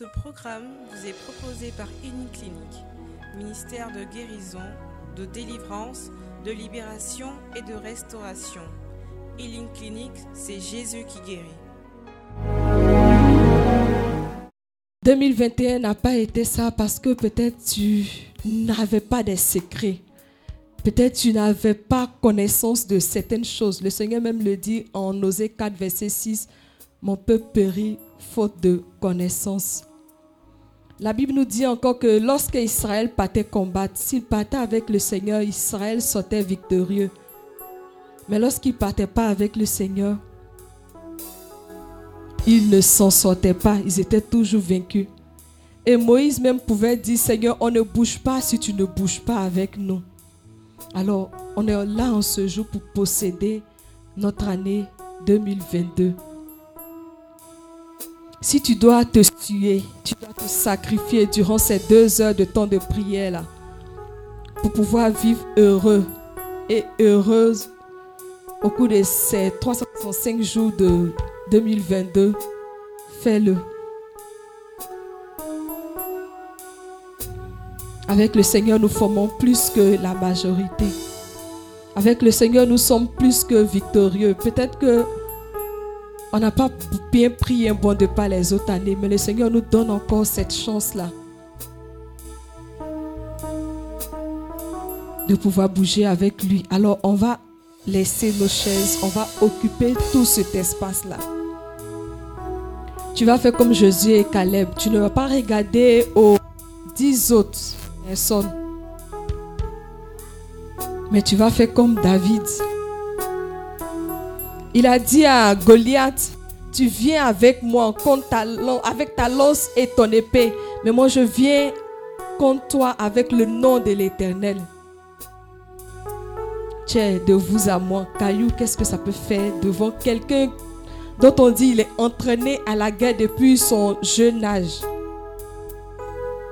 Ce programme vous est proposé par Clinique, ministère de guérison, de délivrance, de libération et de restauration. Healing Clinique, c'est Jésus qui guérit. 2021 n'a pas été ça parce que peut-être tu n'avais pas des secrets. Peut-être tu n'avais pas connaissance de certaines choses. Le Seigneur même le dit en Osée 4, verset 6, Mon peuple périt faute de connaissance. La Bible nous dit encore que lorsque Israël partait combattre, s'il partait avec le Seigneur, Israël sortait victorieux. Mais lorsqu'il ne partait pas avec le Seigneur, ils ne s'en sortaient pas, ils étaient toujours vaincus. Et Moïse même pouvait dire, Seigneur, on ne bouge pas si tu ne bouges pas avec nous. Alors, on est là en ce jour pour posséder notre année 2022. Si tu dois te tuer, tu dois te sacrifier durant ces deux heures de temps de prière pour pouvoir vivre heureux et heureuse au cours de ces 365 jours de 2022, fais-le. Avec le Seigneur, nous formons plus que la majorité. Avec le Seigneur, nous sommes plus que victorieux. Peut-être que on n'a pas bien pris un bon de pas les autres années, mais le Seigneur nous donne encore cette chance-là de pouvoir bouger avec lui. Alors on va laisser nos chaises, on va occuper tout cet espace-là. Tu vas faire comme Jésus et Caleb. Tu ne vas pas regarder aux dix autres personnes. Mais tu vas faire comme David. Il a dit à Goliath, tu viens avec moi contre ta, avec ta lance et ton épée, mais moi je viens contre toi avec le nom de l'Éternel. Tiens, de vous à moi, caillou, qu'est-ce que ça peut faire devant quelqu'un dont on dit il est entraîné à la guerre depuis son jeune âge?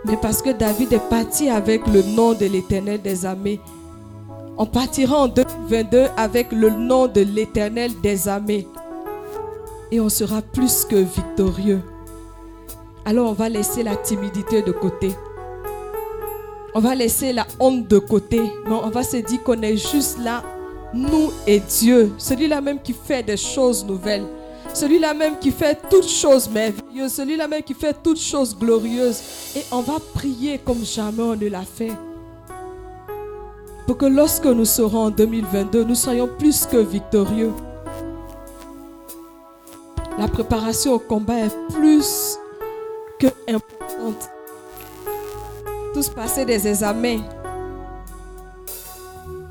Mais parce que David est parti avec le nom de l'Éternel des armées, on partira en 2022 avec le nom de l'Éternel des armées. Et on sera plus que victorieux. Alors on va laisser la timidité de côté. On va laisser la honte de côté. Mais on va se dire qu'on est juste là, nous et Dieu. Celui-là même qui fait des choses nouvelles. Celui-là même qui fait toutes choses merveilleuses. Celui-là même qui fait toutes choses glorieuses. Et on va prier comme jamais on ne l'a fait pour que lorsque nous serons en 2022, nous soyons plus que victorieux. La préparation au combat est plus que importante. Tous passer des examens.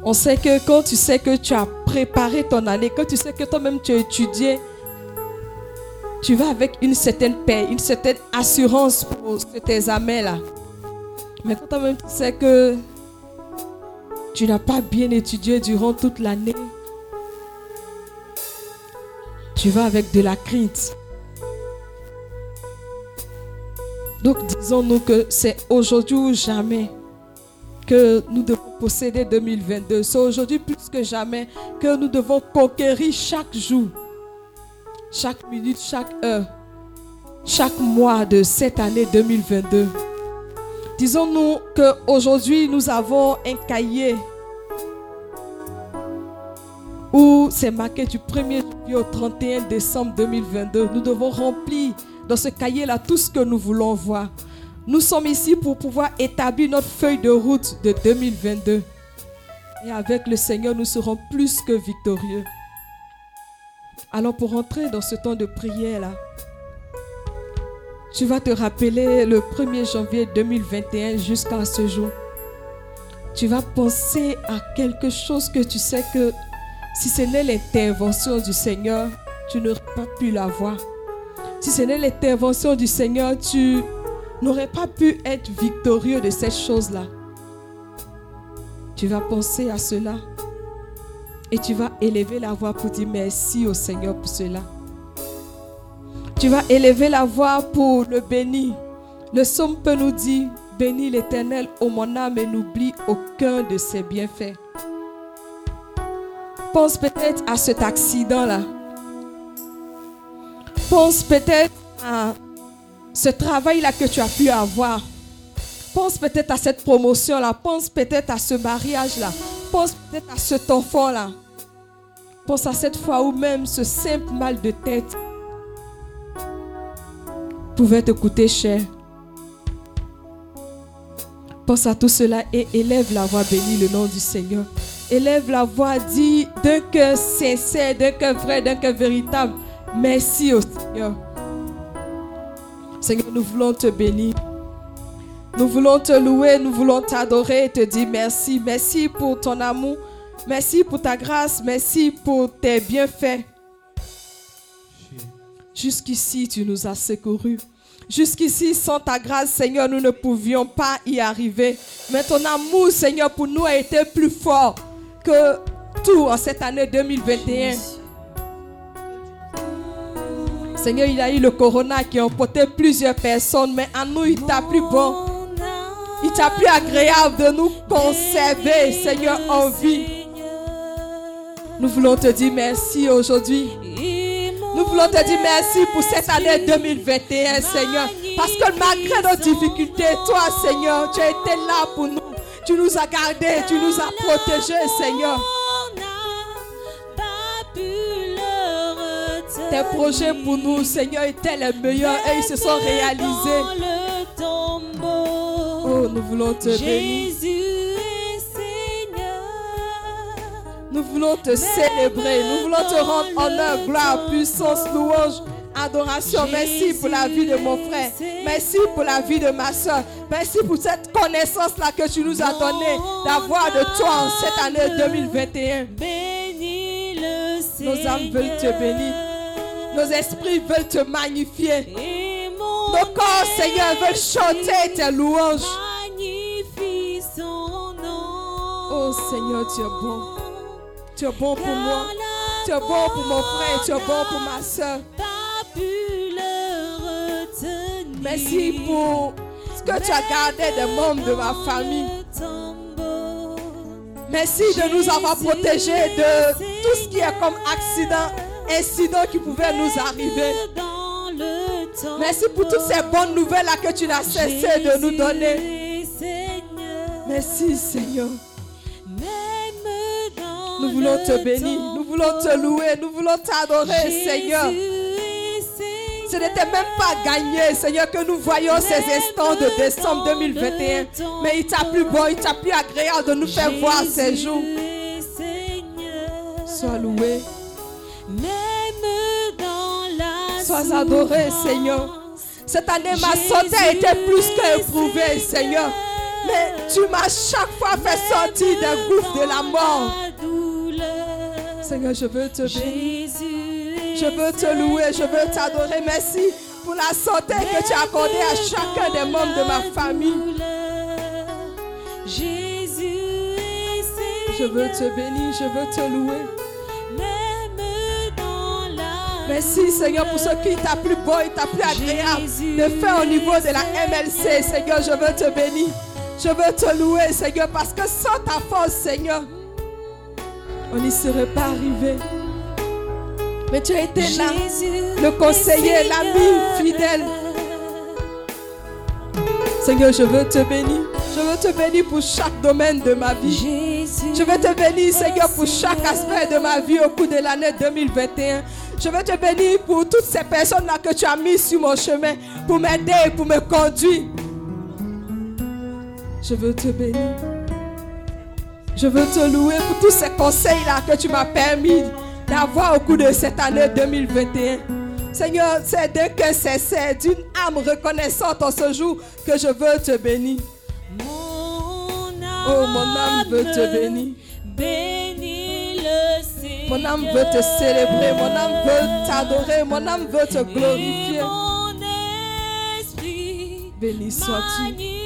On sait que quand tu sais que tu as préparé ton année, quand tu sais que toi-même tu as étudié, tu vas avec une certaine paix, une certaine assurance pour cet examen-là. Mais quand toi-même tu sais que tu n'as pas bien étudié durant toute l'année, tu vas avec de la crainte. Donc disons-nous que c'est aujourd'hui ou jamais que nous devons posséder 2022. C'est aujourd'hui plus que jamais que nous devons conquérir chaque jour, chaque minute, chaque heure, chaque mois de cette année 2022. Disons-nous qu'aujourd'hui, nous avons un cahier où c'est marqué du 1er juillet au 31 décembre 2022. Nous devons remplir dans ce cahier-là tout ce que nous voulons voir. Nous sommes ici pour pouvoir établir notre feuille de route de 2022. Et avec le Seigneur, nous serons plus que victorieux. Alors pour entrer dans ce temps de prière-là, tu vas te rappeler le 1er janvier 2021 jusqu'à ce jour. Tu vas penser à quelque chose que tu sais que si ce n'est l'intervention du Seigneur, tu n'aurais pas pu l'avoir. Si ce n'est l'intervention du Seigneur, tu n'aurais pas pu être victorieux de cette chose-là. Tu vas penser à cela et tu vas élever la voix pour dire merci au Seigneur pour cela. Tu vas élever la voix pour le bénir. Le somme peut nous dire, bénis l'Éternel, ô mon âme, et n'oublie aucun de ses bienfaits. Pense peut-être à cet accident-là. Pense peut-être à ce travail-là que tu as pu avoir. Pense peut-être à cette promotion-là. Pense peut-être à ce mariage-là. Pense peut-être à cet enfant-là. Pense à cette fois où même ce simple mal de tête pouvait te coûter cher. Pense à tout cela et élève la voix, bénis le nom du Seigneur. Élève la voix, dis d'un cœur sincère, d'un cœur vrai, d'un cœur véritable. Merci au Seigneur. Seigneur, nous voulons te bénir. Nous voulons te louer, nous voulons t'adorer et te dire merci. Merci pour ton amour. Merci pour ta grâce. Merci pour tes bienfaits. Jusqu'ici, tu nous as secourus. Jusqu'ici, sans ta grâce, Seigneur, nous ne pouvions pas y arriver. Mais ton amour, Seigneur, pour nous a été plus fort que tout en cette année 2021. Seigneur, il y a eu le corona qui a emporté plusieurs personnes, mais à nous, il t'a plus bon. Il t'a plus agréable de nous conserver, Seigneur, en vie. Nous voulons te dire merci aujourd'hui. Nous voulons te dire merci pour cette année 2021, Seigneur. Parce que malgré nos difficultés, toi, Seigneur, tu as été là pour nous. Tu nous as gardés, tu nous as protégés, Seigneur. Tes projets pour nous, Seigneur, étaient les meilleurs et ils se sont réalisés. Oh, nous voulons te bénir. Nous voulons te célébrer. Nous voulons te rendre honneur, gloire, puissance, louange, adoration. Merci pour la vie de mon frère. Merci pour la vie de ma soeur. Merci pour cette connaissance-là que tu nous as donnée d'avoir de toi en cette année 2021. Nos âmes veulent te bénir. Nos esprits veulent te magnifier. Nos corps, Seigneur, veulent chanter tes louanges. Oh Seigneur, tu es bon. Tu es bon pour moi. Tu es bon pour mon frère. Tu es bon pour ma soeur. Merci pour ce que tu as gardé des membres de ma famille. Merci de nous avoir protégés de tout ce qui est comme accident, incident qui pouvait nous arriver. Merci pour toutes ces bonnes nouvelles que tu n'as cessé de nous donner. Merci Seigneur. Nous voulons te bénir, nous voulons te louer, nous voulons t'adorer Seigneur. Ce n'était même pas gagné, Seigneur, que nous voyons ces instants de décembre 2021. Mais il t'a plus bon, il t'a plus agréable de nous faire voir ces jours. Sois loué. Sois adoré, Seigneur. Cette année, ma santé a été plus qu'éprouvée, Seigneur. Mais tu m'as chaque fois fait sortir des gouffres de la mort. Seigneur, je veux te bénir. Je veux te louer, je veux t'adorer. Merci pour la santé que tu as accordée à chacun des membres de ma famille. Je veux te bénir, je veux te louer. Merci Seigneur pour ce qui t'a plus beau et t'a plus agréable de faire au niveau de la MLC. Seigneur, je veux te bénir. Je veux te louer Seigneur parce que sans ta force Seigneur, on n'y serait pas arrivé. Mais tu as été là, le conseiller, l'ami fidèle. Seigneur, je veux te bénir. Je veux te bénir pour chaque domaine de ma vie. Je veux te bénir, Seigneur, pour chaque aspect de ma vie au cours de l'année 2021. Je veux te bénir pour toutes ces personnes-là que tu as mises sur mon chemin pour m'aider et pour me conduire. Je veux te bénir. Je veux te louer pour tous ces conseils-là que tu m'as permis d'avoir au cours de cette année 2021. Seigneur, c'est d'un cœur sincère, d'une âme reconnaissante en ce jour que je veux te bénir. Oh, mon âme veut te bénir. Mon âme veut te célébrer, mon âme veut t'adorer, mon âme veut te glorifier. Béni sois-tu.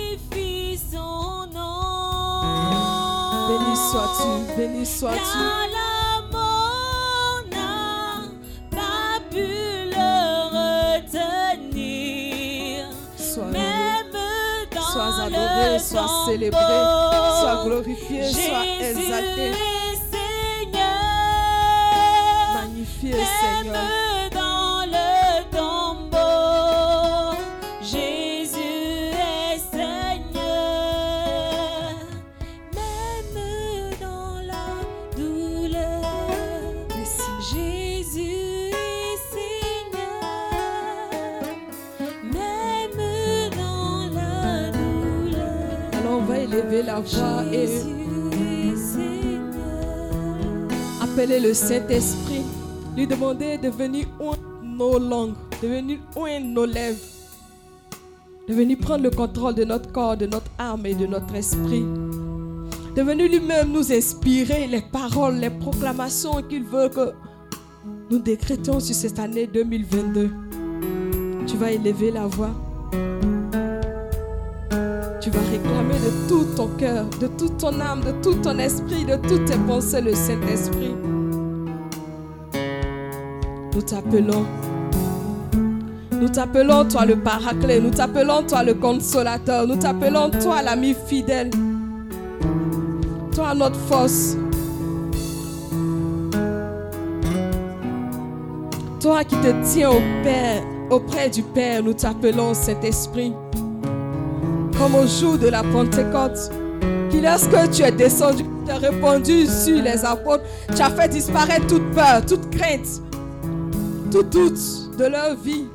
Béni sois-tu, béni sois-tu. Sois adoré, sois célébré, sois glorifié, sois exalté. Magnifié Seigneur. La voix et appeler le Saint-Esprit, lui demander de venir oindre nos langues, de venir oindre nos lèvres, de venir prendre le contrôle de notre corps, de notre âme et de notre esprit, de venir lui-même nous inspirer les paroles, les proclamations qu'il veut que nous décrétions sur cette année 2022. Tu vas élever la voix. Tu vas réclamer de tout ton cœur, de toute ton âme, de tout ton esprit, de toutes tes pensées le Saint-Esprit. Nous t'appelons. Nous t'appelons toi le paraclet. Nous t'appelons toi le consolateur. Nous t'appelons toi l'ami fidèle. Toi notre force. Toi qui te tiens au Père, auprès du Père, nous t'appelons Saint-Esprit. Comme au jour de la Pentecôte, qui lorsque tu es descendu, tu as répondu sur les apôtres, tu as fait disparaître toute peur, toute crainte, tout doute de leur vie.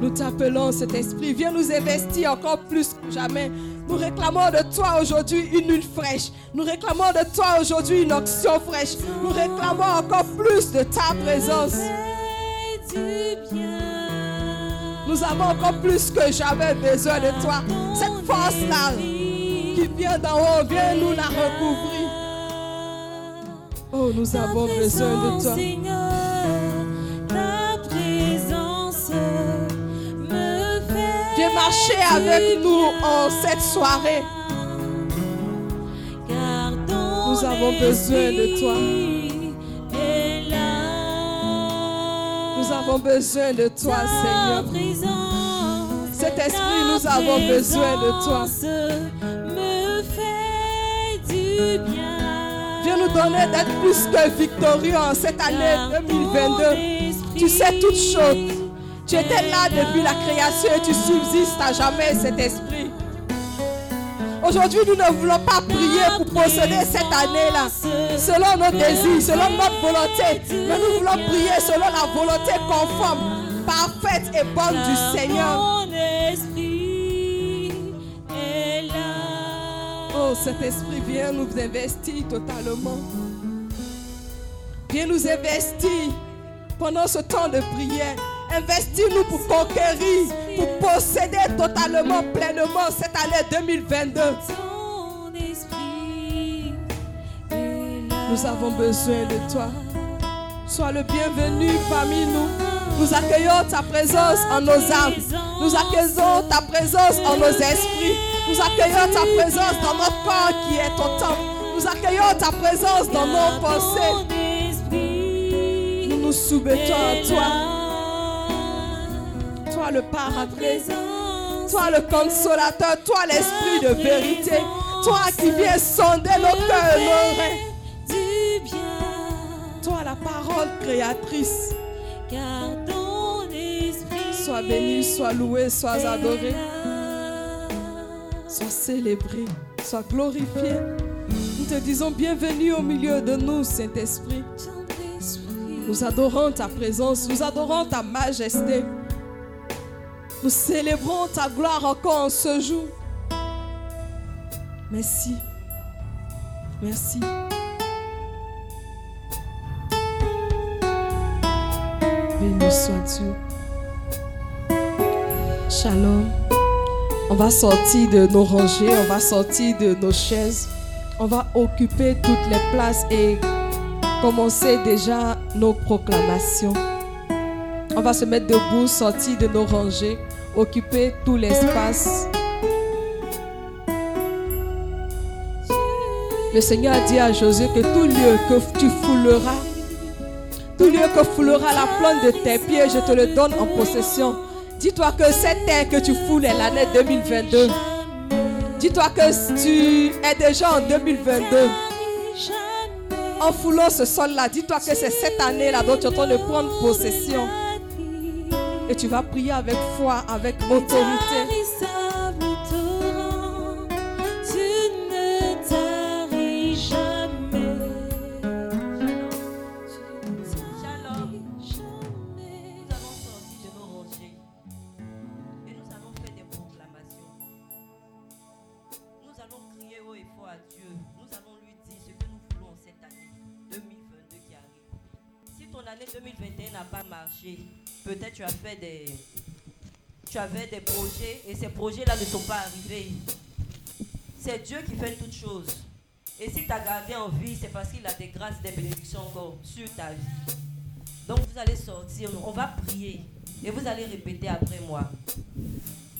Nous t'appelons cet esprit. Viens nous investir encore plus que jamais. Nous réclamons de toi aujourd'hui une huile fraîche. Nous réclamons de toi aujourd'hui une option fraîche. Nous réclamons encore plus de ta présence. Nous avons encore plus que jamais besoin de toi. Cette force-là qui vient d'en haut, viens nous la recouvrir. Oh, nous avons besoin de toi. Viens marcher avec nous en cette soirée. Nous avons besoin de toi. Nous avons besoin de toi, Seigneur. Cet esprit, nous avons besoin de toi. Viens nous donner d'être plus que victorieux en cette année 2022. Tu sais toutes choses. Tu étais là depuis la création et tu subsistes à jamais cet esprit. Aujourd'hui, nous ne voulons pas prier pour posséder cette année-là selon nos désirs, selon notre volonté. Mais nous voulons prier selon la volonté conforme, parfaite et bonne du Seigneur. Oh, cet esprit vient nous investir totalement. Viens nous investir pendant ce temps de prière. Investis-nous pour conquérir, pour posséder totalement, pleinement cette année 2022. Nous avons besoin de toi. Sois le bienvenu parmi nous. Nous accueillons ta présence en nos âmes. Nous accueillons ta présence en nos esprits. Nous accueillons ta présence dans notre corps qui est ton temple. Nous accueillons ta présence dans nos pensées. Nous nous soumettons à toi toi le paraclet, toi le consolateur, toi l'esprit de vérité, toi qui viens sonder nos cœurs, nos reins. Toi la parole créatrice. Sois béni, sois loué, sois adoré, sois célébré, sois glorifié. Nous te disons bienvenue au milieu de nous, Saint-Esprit. Nous adorons ta présence, nous adorons ta majesté. Nous célébrons ta gloire encore en ce jour. Merci. Merci. Béni sois-tu. Shalom. On va sortir de nos rangées, on va sortir de nos chaises. On va occuper toutes les places et commencer déjà nos proclamations. On va se mettre debout, sortir de nos rangées, occuper tout l'espace. Le Seigneur a dit à Josué que tout lieu que tu fouleras, tout lieu que foulera la plante de tes pieds, je te le donne en possession. Dis-toi que cette terre que tu foules est l'année 2022. Dis-toi que tu es déjà en 2022. En foulant ce sol-là, dis-toi que c'est cette année-là dont tu es en train de prendre possession. Et tu vas prier avec foi, avec autorité. 2021 n'a pas marché, peut-être tu as fait des. Tu avais des projets et ces projets-là ne sont pas arrivés. C'est Dieu qui fait toutes choses. Et si tu as gardé en vie, c'est parce qu'il a des grâces, des bénédictions encore sur ta vie. Donc vous allez sortir, on va prier et vous allez répéter après moi.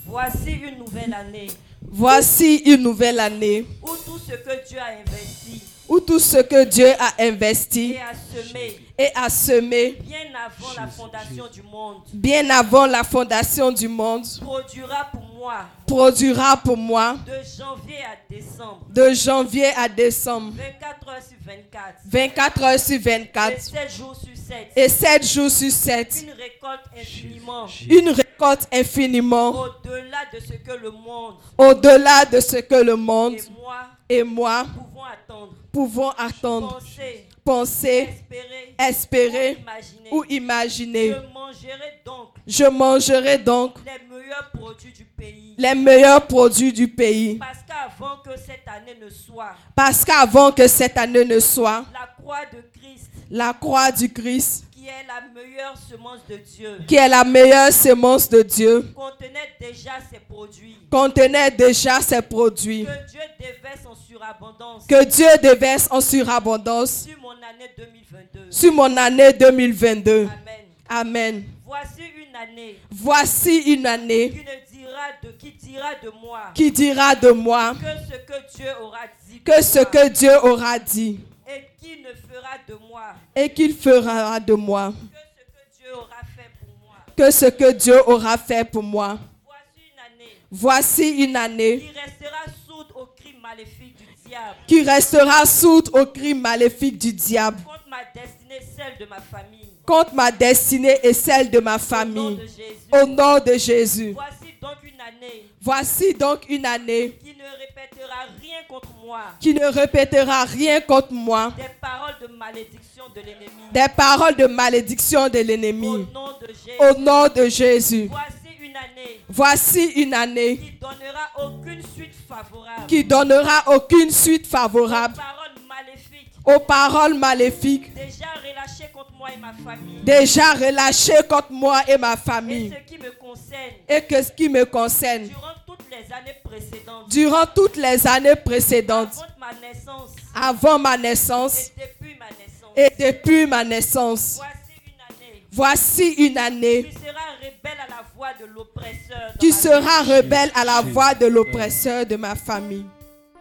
Voici une nouvelle année Voici une nouvelle année où tout ce que Dieu a investi où tout ce que Dieu a investi et a semé et a semé bien avant la fondation du monde. Bien avant la fondation du monde. Produira pour moi. Produira pour moi. De janvier à décembre. De janvier à décembre. 24 heures sur 24 24 heures sur et 24 7 jours sur 7 et 7 jours sur 7 une récolte infiniment. Une récolte infiniment. Au-delà de ce que le monde au-delà de ce que le monde et moi et moi pouvons attendre, pouvons attendre, penser, penser, espérer, espérer imaginer. ou imaginer. Je mangerai donc Je mangerai donc les meilleurs produits du pays. les meilleurs produits du pays. Parce qu'avant que cette année ne soit, Parce qu'avant que cette année ne soit, la croix de Christ, la croix du Christ, qui est la meilleure semence de Dieu, qui est la meilleure semence de Dieu, contenait déjà ses produits. contenait déjà ses produits. Que Dieu déverse en surabondance Que Dieu déverse en surabondance sur année 2022. sur mon année 2022. Amen. Amen. Voici une année Voici une année qui ne dira de qui dira de moi qui dira de moi que ce que Dieu aura dit que ce moi que Dieu aura dit et qui ne fera de moi et qu'il fera de moi. que ce que Dieu aura fait pour moi. Que ce que Dieu aura fait pour moi. Voici une année Voici une année qui restera sourde au cri maléfique du diable qui restera sourde au cri maléfique du diable contre ma destinée, celle de ma famille. contre ma destinée et celle de ma Au nom famille. de Jésus. Au nom de Jésus. Voici donc une année Voici donc une année qui ne répétera rien contre moi. qui ne répétera rien contre moi. Des paroles de malédiction de l'ennemi. Des paroles de malédiction de Au nom de Jésus. Au nom de Jésus. Voici une année. Voici une année qui donnera aucune suite favorable. qui donnera aucune suite favorable. Paroles maléfiques. Aux paroles maléfiques. Déjà relâchées contre moi et ma famille. déjà relâchées contre moi et ma Et famille. ce qui me concerne, et que ce qui me concerne. Durant toutes les années précédentes, durant toutes les années précédentes, avant ma naissance. Avant ma naissance. Et depuis ma naissance. et depuis ma naissance. Voici une année Voici une année qui sera rebelle à la voix de l'oppresseur. de l'oppresseur de ma famille,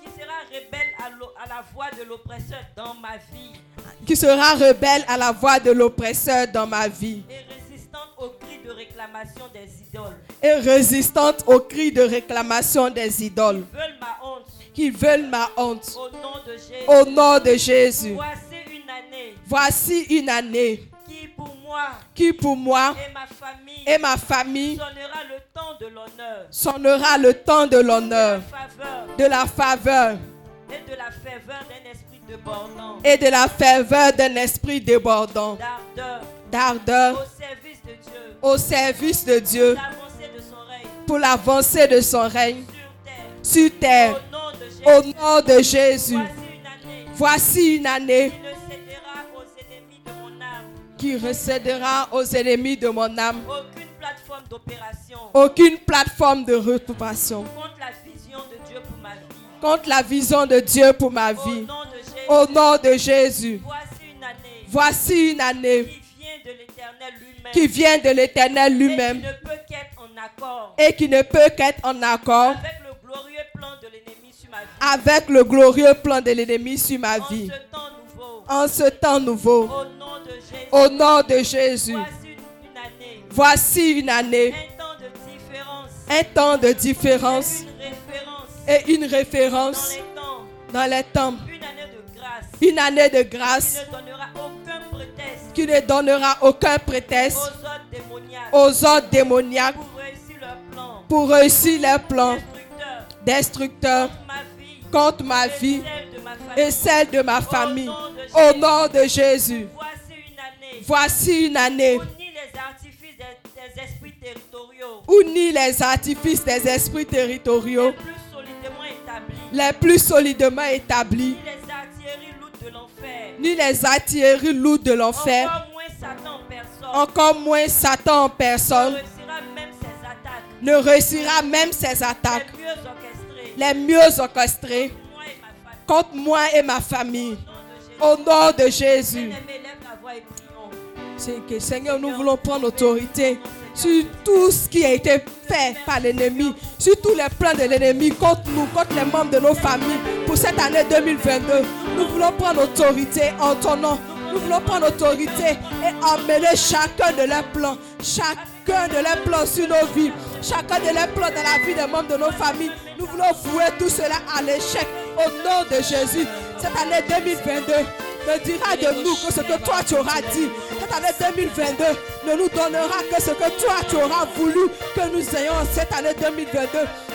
Qui sera rebelle à, la voix de l'oppresseur dans ma vie qui sera rebelle à la voix de l'oppresseur dans ma vie et résistante aux cris de réclamation des idoles. et résistante aux cris de réclamation des idoles Veulent ma honte qui veulent ma honte. au nom de Jésus. Au nom de Jésus. Voici une année Voici une année qui pour moi. Qui pour moi? Et ma famille. Et ma famille. Sonnera le temps de l'honneur, sonnera le temps de l'honneur, de la faveur. Et de la faveur d'un esprit débordant, et de la ferveur d'un esprit débordant, d'ardeur. Au service de Dieu, au service de Dieu. Pour l'avancée de son règne. Sur terre. sur terre. Au nom de Au Jésus. nom de Jésus. Voici une année. Voici une année qui recédera aux ennemis de mon âme. Aucune plateforme d'opération Aucune plateforme de récupération contre la vision de Dieu pour ma vie. contre la vision de Dieu pour ma Au vie. nom de Jésus. Au nom de Jésus. Voici une année Voici une année qui vient de l'éternel lui-même. et qui ne peut qu'être en accord et qui ne peut qu'être en accord avec le glorieux plan de l'ennemi sur ma vie. avec le glorieux plan de l'ennemi sur ma En vie. ce temps nouveau. En ce temps nouveau, Au nom de Jésus. au nom de Jésus, Voici une, année. Un temps de différence. Et une référence. Dans les temps. Une année de grâce. Qui ne donnera aucun prétexte. Aux autres démoniaques. Pour réussir leurs plans Destructeur. destructeurs contre ma vie. Et celle de ma famille. Au nom de Jésus, Voici une année. Où ni les artifices des, esprits territoriaux. les plus solidement établis. Ni les artilleries lourdes de l'enfer. Encore moins Satan encore moins Satan en ne personne, réussira même ses attaques ne réussira même ses attaques les mieux famille. contre moi et ma famille. Au nom de Jésus. C'est que Seigneur, nous voulons prendre autorité sur tout ce qui a été fait par l'ennemi, sur tous les plans de l'ennemi contre nous, contre les membres de nos familles pour cette année 2022. Nous voulons prendre autorité en ton nom. Nous voulons prendre autorité et emmener chacun de leurs plans, chacun de leurs plans sur nos vies, chacun de leurs plans dans la vie des membres de nos familles. Nous voulons vouer tout cela à l'échec au nom de Jésus. Cette année 2022 ne dira de nous que ce que toi tu auras dit. Cette année 2022 ne nous donnera que ce que toi tu auras voulu que nous ayons cette année 2022.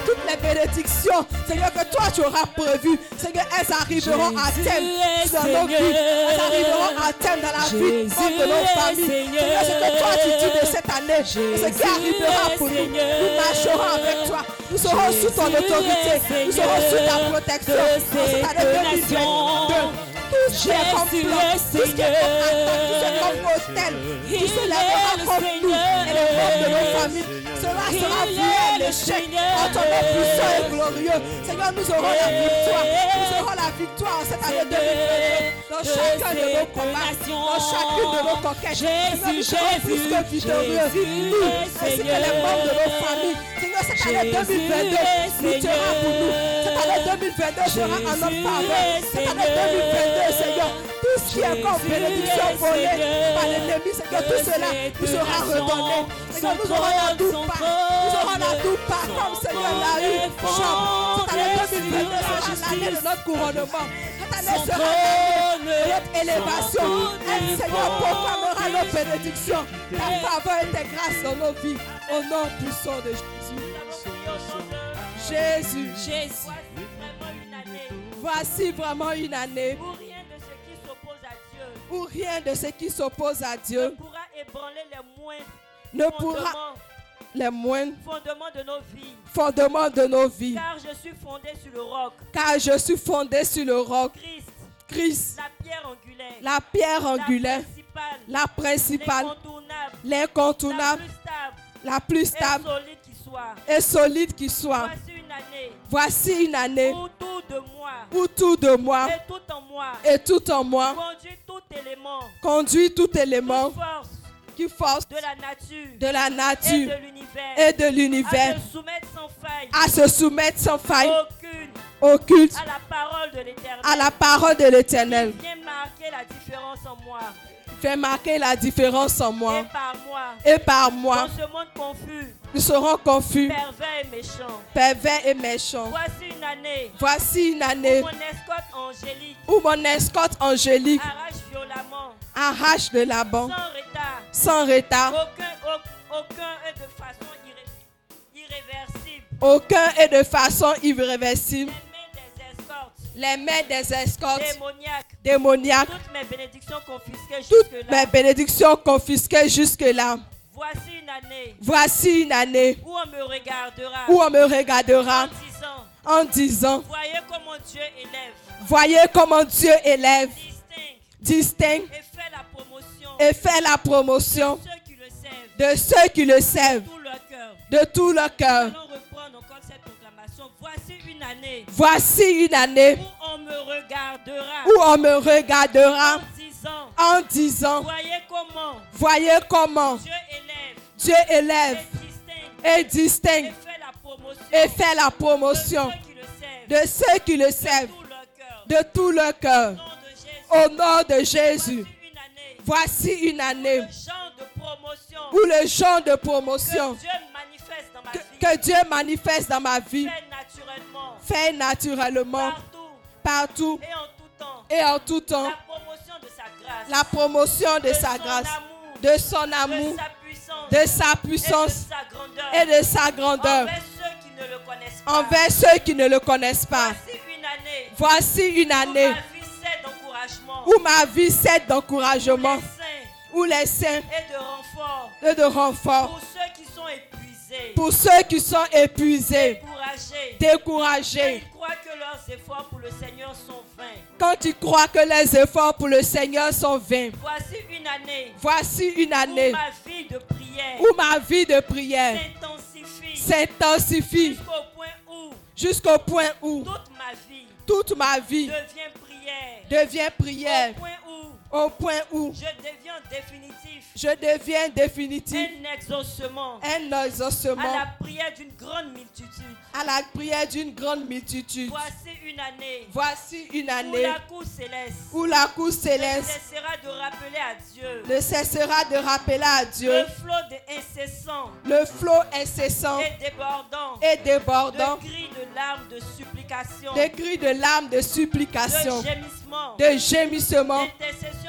Toutes les bénédictions, Seigneur, que toi tu auras prévues, Seigneur, elles arriveront à terme dans nos vies. Elles arriveront à terme dans la vie de nos familles. Seigneur, ce que toi tu dis de cette année, ce qui arrivera pour nous, nous marcherons avec toi. Nous serons sous ton autorité. Nous serons sous ta protection. En cette année 2022 tout ce qui est comme plan, tout ce qui est comme attaque, tout ce qui est comme hôtel, tout se lèvera contre nous et les membres de nos familles. Cela sera à l'échec en ton nom puissant et glorieux. Seigneur, nous aurons la victoire. Nous aurons la victoire en cette année 2022 dans chacun de nos combats, dans chacune de nos conquêtes. Seigneur, nous plus que victorieux. Nous, ainsi que les membres de nos familles. Seigneur, cette année 2022 luttera pour nous. Cette année 2022 sera en notre faveur. Cette année 2022, Seigneur, tout ce qui est comme bénédiction volée par l'ennemi, Seigneur, tout cela nous sera redonné. Seigneur, nous aurons la part. Nous aurons la double part comme Seigneur l'a eu. Jean, cette année 2022 sera l'année de notre couronnement. Cette année sera l'année de notre élévation. Elle, Seigneur, proclamera nos bénédictions. Ta faveur et tes grâces dans nos vies. Au nom puissant de Jésus. Jésus, Jésus. Voici vraiment une année où rien de ce qui s'oppose à Dieu où rien de ce qui s'oppose à ne Dieu pourra ébranler les moindres ne pourra les moindres fondements de nos vies. fondements de nos vies. Car je suis fondé sur le roc. Car je suis fondé sur le roc, Christ, Christ, la pierre angulaire. la pierre angulaire, principale. la principale, L'incontournable. La plus stable. la plus Et stable solide qui soit. et solide qui soit. Voici une année Voici une année où tout de moi où tout de moi et tout en moi et tout en moi conduit tout élément, conduit tout toute élément force qui force de la nature de la et nature de l'univers et de à l'univers se soumettre sans faille à se soumettre sans faille aucune au culte, à la parole de l'éternel. à la parole de l'Éternel. Viens marquer la différence en moi Fais marquer la différence en et par moi. et par moi. Dans ce monde confus, Nous serons confus, pervers et méchant. pervers et méchants. Voici une année Voici une où mon escorte angélique où mon escorte angélique arrache violemment, arrache de la banque sans sans retard. aucun, au- aucun et de façon irré- irréversible. Aucun est de façon irréversible. Les mains des escortes. Démoniaques, démoniaques, toutes mes bénédictions confisquées jusque-là. mes bénédictions confisquées jusque-là. Voici une année. Voici une année où on me regardera. où on me en regardera disant. en disant, Voyez comment Dieu élève, voyez comment Dieu élève, distingue. Distingue et fait la promotion de ceux qui le servent. de tout leur cœur. Voici une année Voici une année où on me regardera. où on me regardera. En disant Voyez comment voyez comment Dieu élève. Dieu élève et distingue. et fait la promotion de ceux qui le servent. de tout leur cœur. Au nom de Jésus, voici une année. Où le genre de que promotion Dieu manifeste dans ma que, Dieu manifeste dans ma vie. Fait naturellement. Partout. Partout. Et en tout temps. La promotion de sa grâce. La promotion de sa son grâce, amour, de son de amour, sa puissance. De sa et de sa grandeur. Envers ceux qui ne le connaissent pas. Voici une année d'encouragement, où ma vie cède d'encouragement, où les saints et de renfort. et de renfort. Pour ceux qui sont épuisés, pour ceux qui sont épuisés, découragés, découragés, ils croient que leurs efforts pour le Seigneur sont vains. quand ils croient que les efforts pour le Seigneur sont vains. Voici une année. Voici une où année. ma vie de prière où ma vie de prière s'intensifie. s'intensifie. Jusqu'au point où jusqu'au point où toute ma vie toute ma vie devient prière. Prière. Point où Au point où je deviens définitif. je deviens définitif. Un exaucement. Un à exaucement la prière d'une grande multitude. à la prière d'une grande multitude. Voici une année. Voici une où année la cour céleste où la cour ne céleste cessera de rappeler à Dieu. ne cessera de rappeler à Dieu le flot de incessant le flot incessant et débordant. et débordant. De cris de larmes de supplication, de cris de larmes de de supplication, gémissements, de gémissements, d'intercession puissante,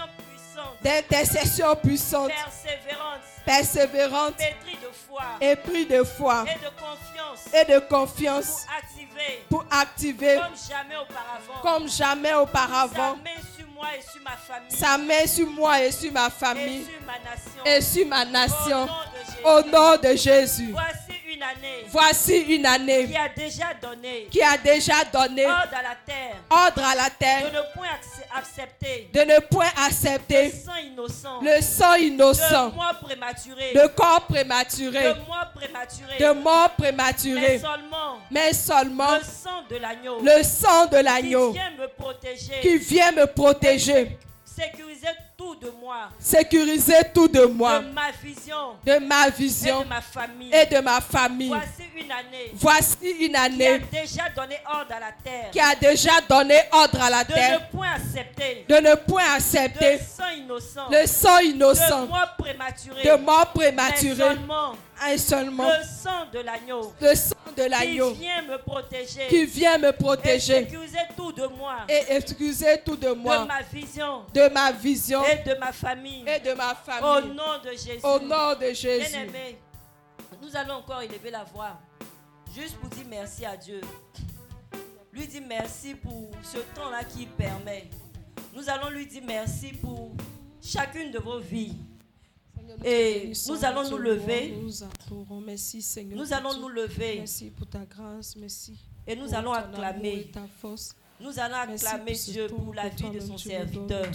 d'intercession puissante, persévérante, persévérante, pétrie de foi. Épris de foi. Et de confiance. Et de pour confiance activer. Pour activer. Comme jamais auparavant. Comme jamais sa auparavant main sur moi et sur ma famille. Sa main sur moi et sur ma et famille sur ma nation. et sur ma nation. Au nom de Jésus. nom de Jésus. Voici une année Voici une année qui a déjà donné. qui a déjà donné ordre à la terre. Ordre à la de ne point acce- accepter. De ne point le accepter sang innocent, le sang innocent. De mort prématuré, de corps prématuré, de mort prématuré, de mort mais seulement. Mais seulement. Le sang de l'agneau. Le sang de qui vient me protéger, qui vient me protéger, sécuriser tout de moi, sécuriser tout de moi, de ma vision. De ma et vision de ma famille. et de ma famille. Voici une année. Voici une qui a année déjà donné ordre à la terre. Qui a déjà donné ordre à la de terre. ne point accepter. De ne point de accepter sang innocent, le sang de innocent mort prématuré, de mort prématurée, un seulement le sang de l'agneau le sang de qui l'agneau vient me protéger qui vient me et protéger sécuriser tout de moi, et excuser tout de de moi, ma vision de ma vision et de ma famille. et de ma Au famille. nom de Jésus. Au nom de Jésus. Bien-aimés, nous allons encore élever la voix. Juste pour dire merci à Dieu. Lui dire merci pour ce temps-là qu'il permet. Nous allons lui dire merci pour chacune de vos vies. Et nous allons nous lever. Nous adorons. Merci Seigneur. Nous pour allons nous lever Merci pour ta grâce. Merci. et nous allons acclamer. ta force. Nous allons acclamer Dieu pour la vie de son serviteur,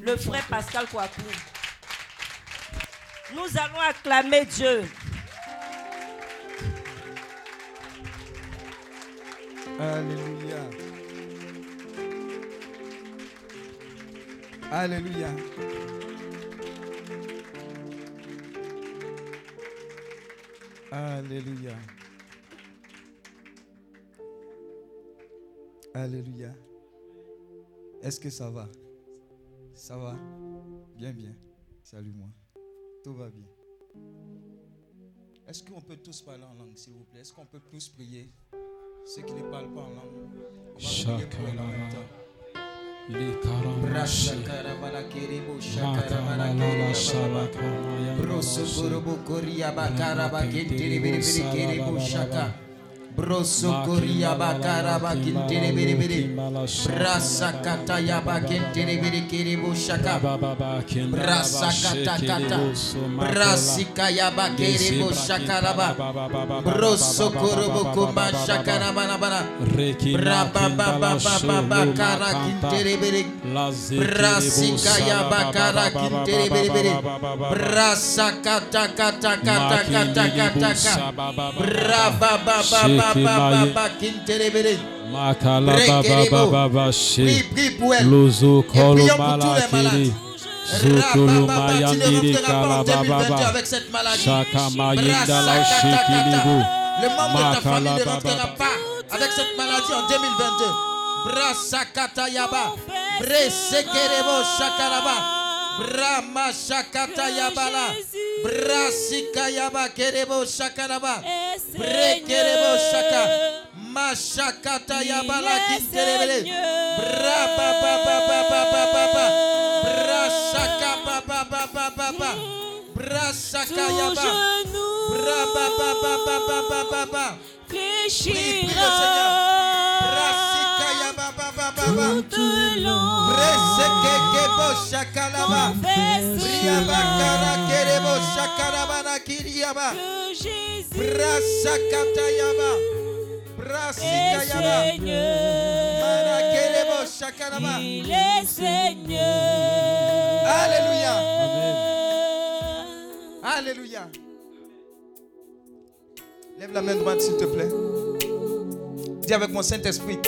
le frère. Pascal Kouakou. Nous allons acclamer Dieu. Alléluia. Alléluia. Alléluia. Alléluia. Est-ce que ça va? Ça va? Bien, bien. Salut-moi. Tout va bien. Est-ce qu'on peut tous parler en langue, s'il vous plaît? Est-ce qu'on peut tous prier? Ceux qui ne parlent pas en langue, on en même. Brosso Gorobo Kiri Bushaka. Bakintere bere bere. Brasa kata ya bakintere bere kere bo shaka. Brasa kata kata. Brasika ya bakere shakara bana bana. Braba ba ba ba ba ba kara kintere bere. Brasika ya bakara kintere bere bere. Brasa kata kata kata kata kata. Braba baba bashi Prie, prie pour elle. Prions pour tous les malades. Zukulu Rababa, tu ne mayandiri reviendras pas en kala 2022 baba avec cette maladie. La shikilibu Le membre de ta famille ne rentrera pas avec cette maladie en 2022. Brasakata yaba. Bresekerebo shakaraba. Brahma shakata yabala. Brasika yaba kerebo shakaraba. Brekerebo shaka. Mashakata yabala kinterebele. Braba ba ba ba ba ba ba ba. Brasaka ba ba ba ba ba ba. Brasaka yaba. Braba ba ba ba ba ba ba Il est Seigneur. Alléluia. Amen Alléluia. Lève la main droite, s'il te plaît. Dis avec mon Saint-Esprit.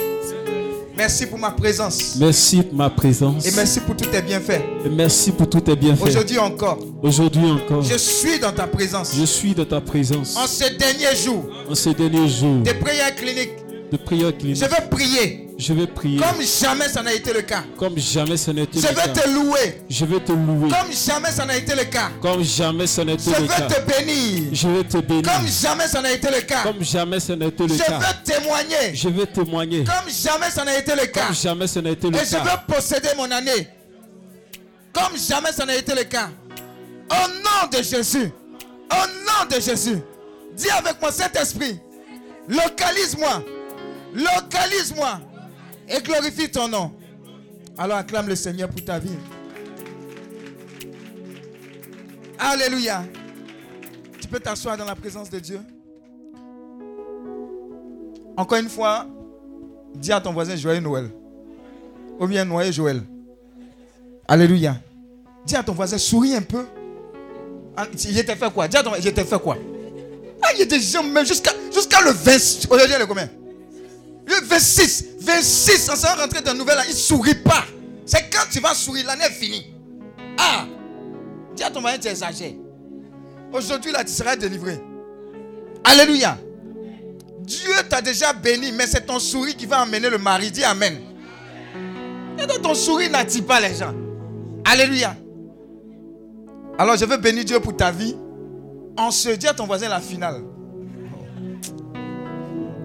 Merci pour ma présence. Merci pour ma présence. Et merci pour tous tes bienfaits. Et merci pour tous tes bienfaits. Aujourd'hui encore, Aujourd'hui encore, je suis dans ta présence. je suis dans ta présence. En ce dernier jour En ces derniers jours des prières cliniques, de prière clinique, je veux prier je vais prier comme jamais ça n'a été le cas. comme jamais ça n'a été Je le cas. te louer Je vais te louer comme jamais ça n'a été le cas. comme jamais ça n'a été Je le cas. te bénir Je vais te bénir comme jamais ça n'a été le cas. comme jamais ça n'a été Je le cas. veux témoigner Je vais témoigner comme jamais ça n'a été le cas. comme jamais ça n'a été le Et je cas. veux posséder mon année comme jamais ça n'a été le cas. Au nom de Jésus. Au nom de Jésus. Dis avec mon Saint-Esprit. Localise-moi. Localise-moi. Et glorifie ton nom. Alors acclame le Seigneur pour ta vie. Alléluia. Tu peux t'asseoir dans la présence de Dieu. Encore une fois, dis à ton voisin Joyeux Noël. Ou bien Noël Joël. Alléluia. Dis à ton voisin, souris un peu. Ah, Il était fait quoi? Dis à ton voisin, était fait quoi? Ah, il était jamais jusqu'à jusqu'à le 20. Aujourd'hui, il est combien? Le 26. 26, en s'en rentrer dans le nouvel an, il ne sourit pas. C'est quand tu vas sourire, l'année est finie. Ah Dis à ton voisin, tu exagères. Aujourd'hui, là, tu seras délivré. Alléluia. Dieu t'a déjà béni, mais c'est ton sourire qui va emmener le mari. Dis Amen. Et donc ton sourire n'attire pas les gens. Alléluia. Alors je veux bénir Dieu pour ta vie. On se dit à ton voisin la finale.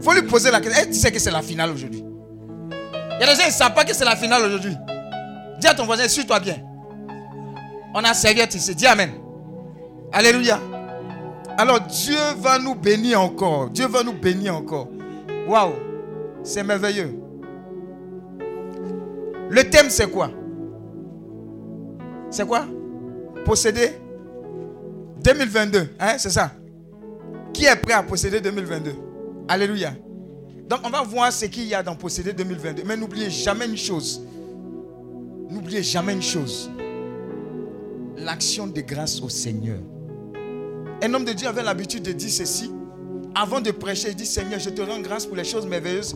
Faut lui poser la question. Est-ce que tu sais que c'est la finale aujourd'hui Il y a des gens qui ne savent pas que c'est la finale aujourd'hui. Dis à ton voisin, suis-toi bien. On a serviette ici. Dis Amen. Alléluia. Alors Dieu va nous bénir encore. Dieu va nous bénir encore. Waouh. C'est merveilleux. Le thème c'est quoi? C'est quoi? Posséder 2022. Hein, c'est ça? Qui est prêt à posséder 2022 Alléluia. Donc on va voir ce qu'il y a dans posséder 2022. Mais n'oubliez jamais une chose. N'oubliez jamais une chose. L'action de grâce au Seigneur. Un homme de Dieu avait l'habitude de dire ceci. Avant de prêcher, il dit Seigneur, je te rends grâce pour les choses merveilleuses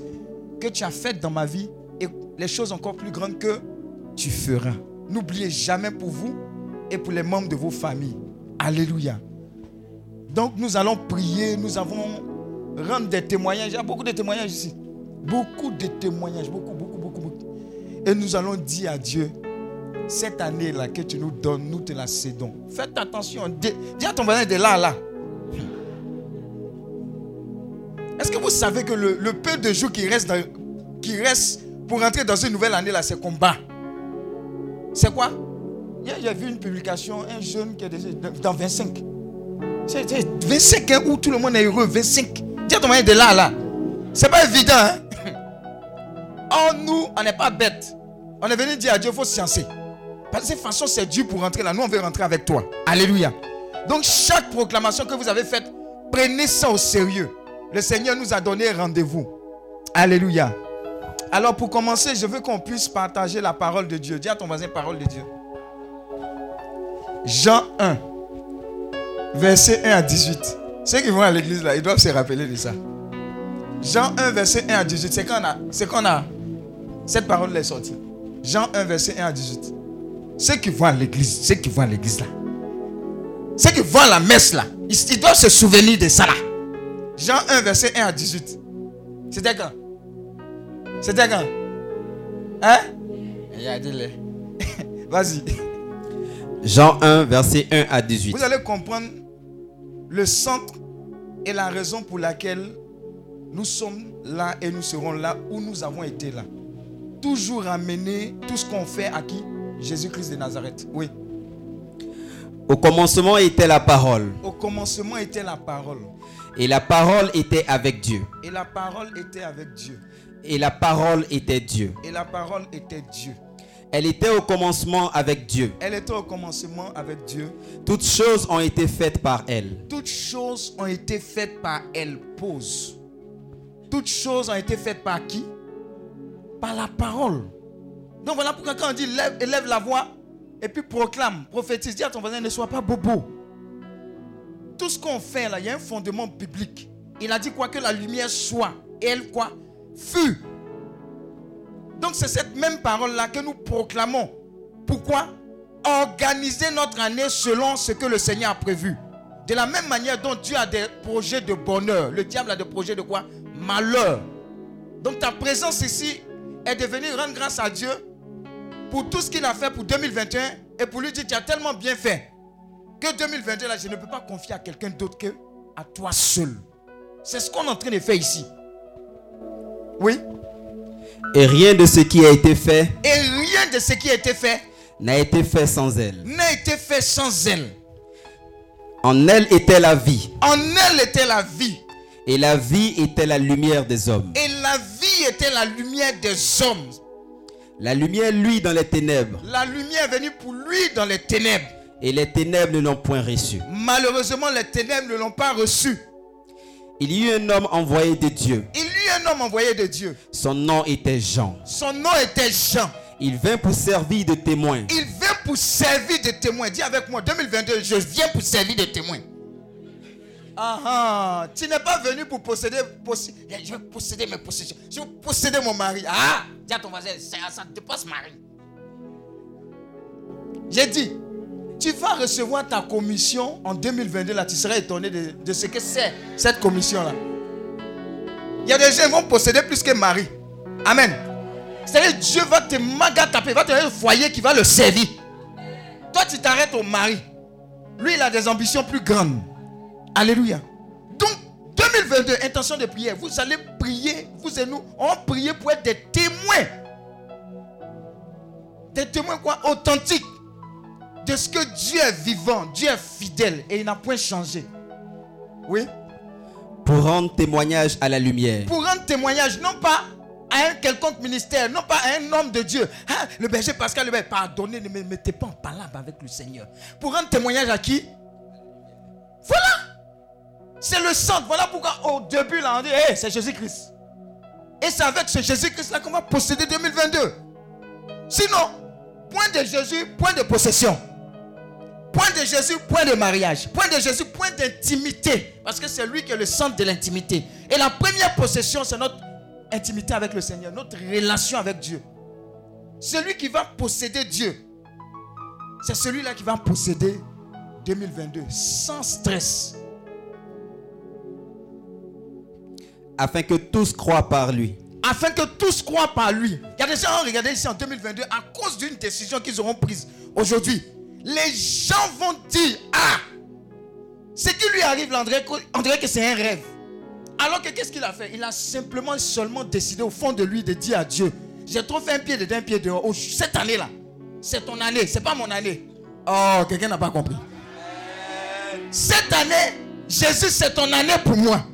que tu as faites dans ma vie et les choses encore plus grandes que tu feras. N'oubliez jamais pour vous et pour les membres de vos familles. Alléluia. Donc nous allons prier, nous avons rendre des témoignages. Il y a beaucoup de témoignages ici. Beaucoup de témoignages, beaucoup, beaucoup, beaucoup, beaucoup. Et nous allons dire à Dieu, cette année-là que tu nous donnes, nous te la cédons. Faites attention. Dis à ton voisin de là, là. Est-ce que vous savez que le, peu de jours qui reste, qui reste pour rentrer dans une nouvelle année, là, c'est combat? C'est quoi? Hier, j'ai vu une publication, un jeune qui est dans 25. C'est c'est 25 hein, où tout le monde est heureux. 25. À ton voisin de là, là. C'est pas évident, hein Oh, nous, on n'est pas bêtes. On est venu dire à Dieu, il faut sciencer. Parce que de cette façon, c'est Dieu pour rentrer là. Nous, on veut rentrer avec toi. Alléluia. Donc, chaque proclamation que vous avez faite, prenez ça au sérieux. Le Seigneur nous a donné rendez-vous. Alléluia. Alors, pour commencer, je veux qu'on puisse partager la parole de Dieu. Dis à ton voisin, parole de Dieu. Jean 1, verset 1 à 18. Ceux qui vont à l'église là, ils doivent se rappeler de ça. Jean 1, verset 1 à 18. C'est quand on a, c'est quand on a cette parole est sortie. Jean 1, verset 1 à 18. Ceux qui vont à l'église, ceux qui vont à l'église là, ceux qui vont à la messe là, ils, ils doivent se souvenir de ça là. Jean 1, verset 1 à 18. C'était quand? C'était quand? Hein? Regardez-le. Vas-y. Jean 1, verset 1 à 18. Vous allez comprendre le centre et la raison pour laquelle nous sommes là et nous serons là où nous avons été là. Toujours ramener tout ce qu'on fait à qui? Jésus-Christ de Nazareth. Oui. Au commencement était la parole, Au commencement était la parole. et la parole était avec Dieu, Et la parole était avec Dieu. et la parole était Dieu. Et la parole était Dieu. Elle était au commencement avec Dieu. Elle était au commencement avec Dieu. Toutes choses ont été faites par elle. Toutes choses ont été faites par elle. Pause. Toutes choses ont été faites par qui? Par la parole. Donc voilà pourquoi quand on dit lève, élève la voix et puis proclame, prophétise, dis à ton voisin ne sois pas bobo. tout ce qu'on fait là, il y a un fondement biblique. Il a dit quoi? Que la lumière soit. Et elle quoi? Fut. Donc c'est cette même parole-là que nous proclamons. Pourquoi? Organiser notre année selon ce que le Seigneur a prévu. De la même manière dont Dieu a des projets de bonheur, le diable a des projets de quoi? Malheur. Donc ta présence ici est de venir rendre grâce à Dieu pour tout ce qu'il a fait pour 2021 et pour lui dire tu as tellement bien fait que 2022 là je ne peux pas confier à quelqu'un d'autre que à toi seul. C'est ce qu'on est en train de faire ici. Oui? Et rien de ce qui a été fait Et rien de ce qui a été fait n'a été fait sans elle. n'a été fait sans elle. En elle était la vie, En elle était la vie. et la vie était la lumière des hommes. Et la vie était la lumière des hommes. La lumière, lui, dans les ténèbres, La lumière est venue pour lui dans les ténèbres. et les ténèbres ne l'ont point reçu. Malheureusement, les ténèbres ne l'ont pas reçu. Il y eut un homme envoyé de Dieu. Il y eut un homme envoyé de Dieu. Son nom était Jean. Son nom était Jean. Il vint pour servir de témoin. Il vient pour servir de témoin. Dis avec moi, 2022, je viens pour servir de témoin. Ah ah, tu n'es pas venu pour posséder. je vais posséder mes possessions. Je vais posséder mon mari. Ah, dis à ton voisin, ça, ça dépasse mari. J'ai dit, tu vas recevoir ta commission en 2022. Là, tu seras étonné de, ce que c'est cette commission-là. Il y a des gens qui vont posséder plus que mari. Amen. C'est-à-dire Dieu va te magataper, va te donner un foyer qui va le servir. Toi, tu t'arrêtes au mari. Lui, il a des ambitions plus grandes. Alléluia. Donc, 2022, intention de prière. Vous allez prier, vous et nous, on prier pour être des témoins. Des témoins quoi? Authentiques. De ce que Dieu est vivant, Dieu est fidèle et il n'a point changé. Oui. Pour rendre témoignage à la lumière. Pour rendre témoignage, non pas à un quelconque ministère, non pas à un homme de Dieu. Ah, le berger Pascal, le berger, pardonnez, ne me mettez pas en palabre avec le Seigneur. Pour rendre témoignage à qui? Voilà. C'est le centre. Voilà pourquoi au début, là, on dit, Hey, c'est Jésus-Christ. Et c'est avec ce Jésus-Christ-là qu'on va posséder 2022. Sinon, point de Jésus, point de possession. Point de Jésus, point de mariage. Point de Jésus, point d'intimité. Parce que c'est lui qui est le centre de l'intimité. Et la première possession, c'est notre intimité avec le Seigneur, notre relation avec Dieu. Celui qui va posséder Dieu, c'est celui-là qui va posséder 2022 sans stress. Afin que tous croient par lui. Afin que tous croient par lui. Il y a des gens, regardez ici en 2022, à cause d'une décision qu'ils auront prise aujourd'hui, les gens vont dire Ah, ce qui lui arrive, on dirait que c'est un rêve. Alors que qu'est-ce qu'il a fait? Il a simplement seulement décidé au fond de lui de dire à Dieu J'ai trop fait un pied dedans, un pied dehors. Oh, cette année-là, c'est ton année, c'est pas mon année. Oh, quelqu'un n'a pas compris. Cette année, Jésus, c'est ton année pour moi.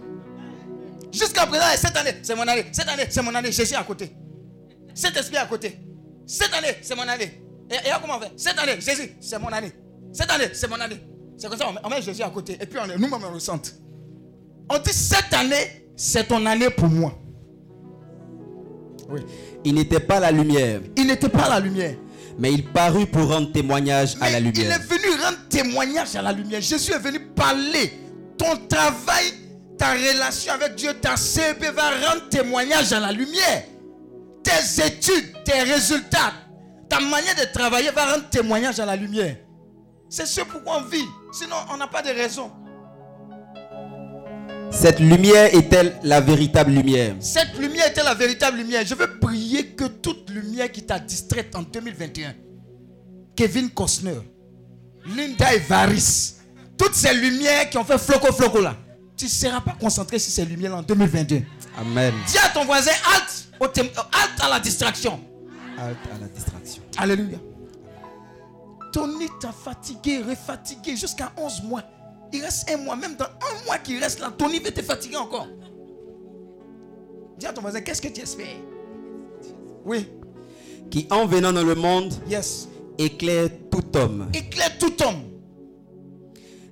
Jusqu'à présent, cette année, c'est mon année. Cette année, c'est mon année. Jésus à côté. Cet esprit à côté. Cette année, c'est mon année. Et, et là, comment on fait? Cette année, Jésus, c'est mon année. Cette année, c'est mon année. C'est comme ça, on met, Jésus à côté. Et puis, on est- nous-mêmes, on le sent. On dit, cette année, c'est ton année pour moi. Oui. Il n'était pas la lumière, Il n'était pas la lumière. mais il parut pour rendre témoignage à la il lumière. est venu rendre témoignage à la lumière. Jésus est venu parler. Ton travail, ta relation avec Dieu, ta CEP va rendre témoignage à la lumière. Tes études, tes résultats, ta manière de travailler va rendre témoignage à la lumière. C'est ce pourquoi on vit. Sinon, on n'a pas de raison. Cette lumière est-elle la véritable lumière? Cette lumière était la véritable lumière? Je veux prier que toute lumière qui t'a distraite en 2021, Kevin Costner, Linda Evaris, toutes ces lumières qui ont fait floco floco là, tu ne seras pas concentré sur ces lumières en 2022. Amen. Dis à ton voisin, halte, au halte à la distraction. Halte à la distraction. Alléluia. Tony t'a fatigué, refatigué jusqu'à 11 mois. Il reste un mois, même dans un mois qui reste là, Tony va te fatiguer encore. Dis à ton voisin, qu'est-ce que tu espères? Oui, Qui en venant dans le monde yes. éclaire tout homme. Éclaire tout homme.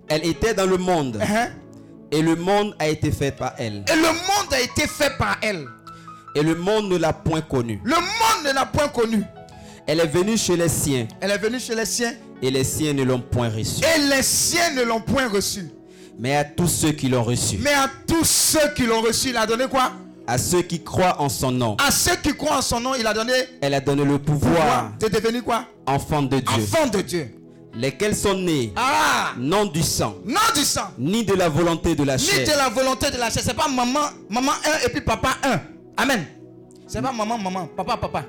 Elle était dans le monde Hein? et le monde a été fait par elle. Et le monde a été fait par elle. Et le monde ne l'a point connue. Le monde ne l'a point connue. Elle est venue chez les siens Elle est venue chez les siens et les siens ne l'ont point reçue. et les siens ne l'ont point reçue. Mais à tous ceux qui l'ont reçu, Mais à tous ceux qui l'ont reçu, il a donné quoi? À ceux qui croient en son nom, À ceux qui croient en son nom, il a donné elle a donné le pouvoir de devenir quoi? Enfants de Dieu, Enfant de Dieu. lesquels sont nés? Ah non du sang, Non du sang, ni de la volonté de la ni de chair, la volonté de la chair. C'est pas maman, maman 1 et puis papa 1. Amen. C'est pas maman, maman, papa, papa.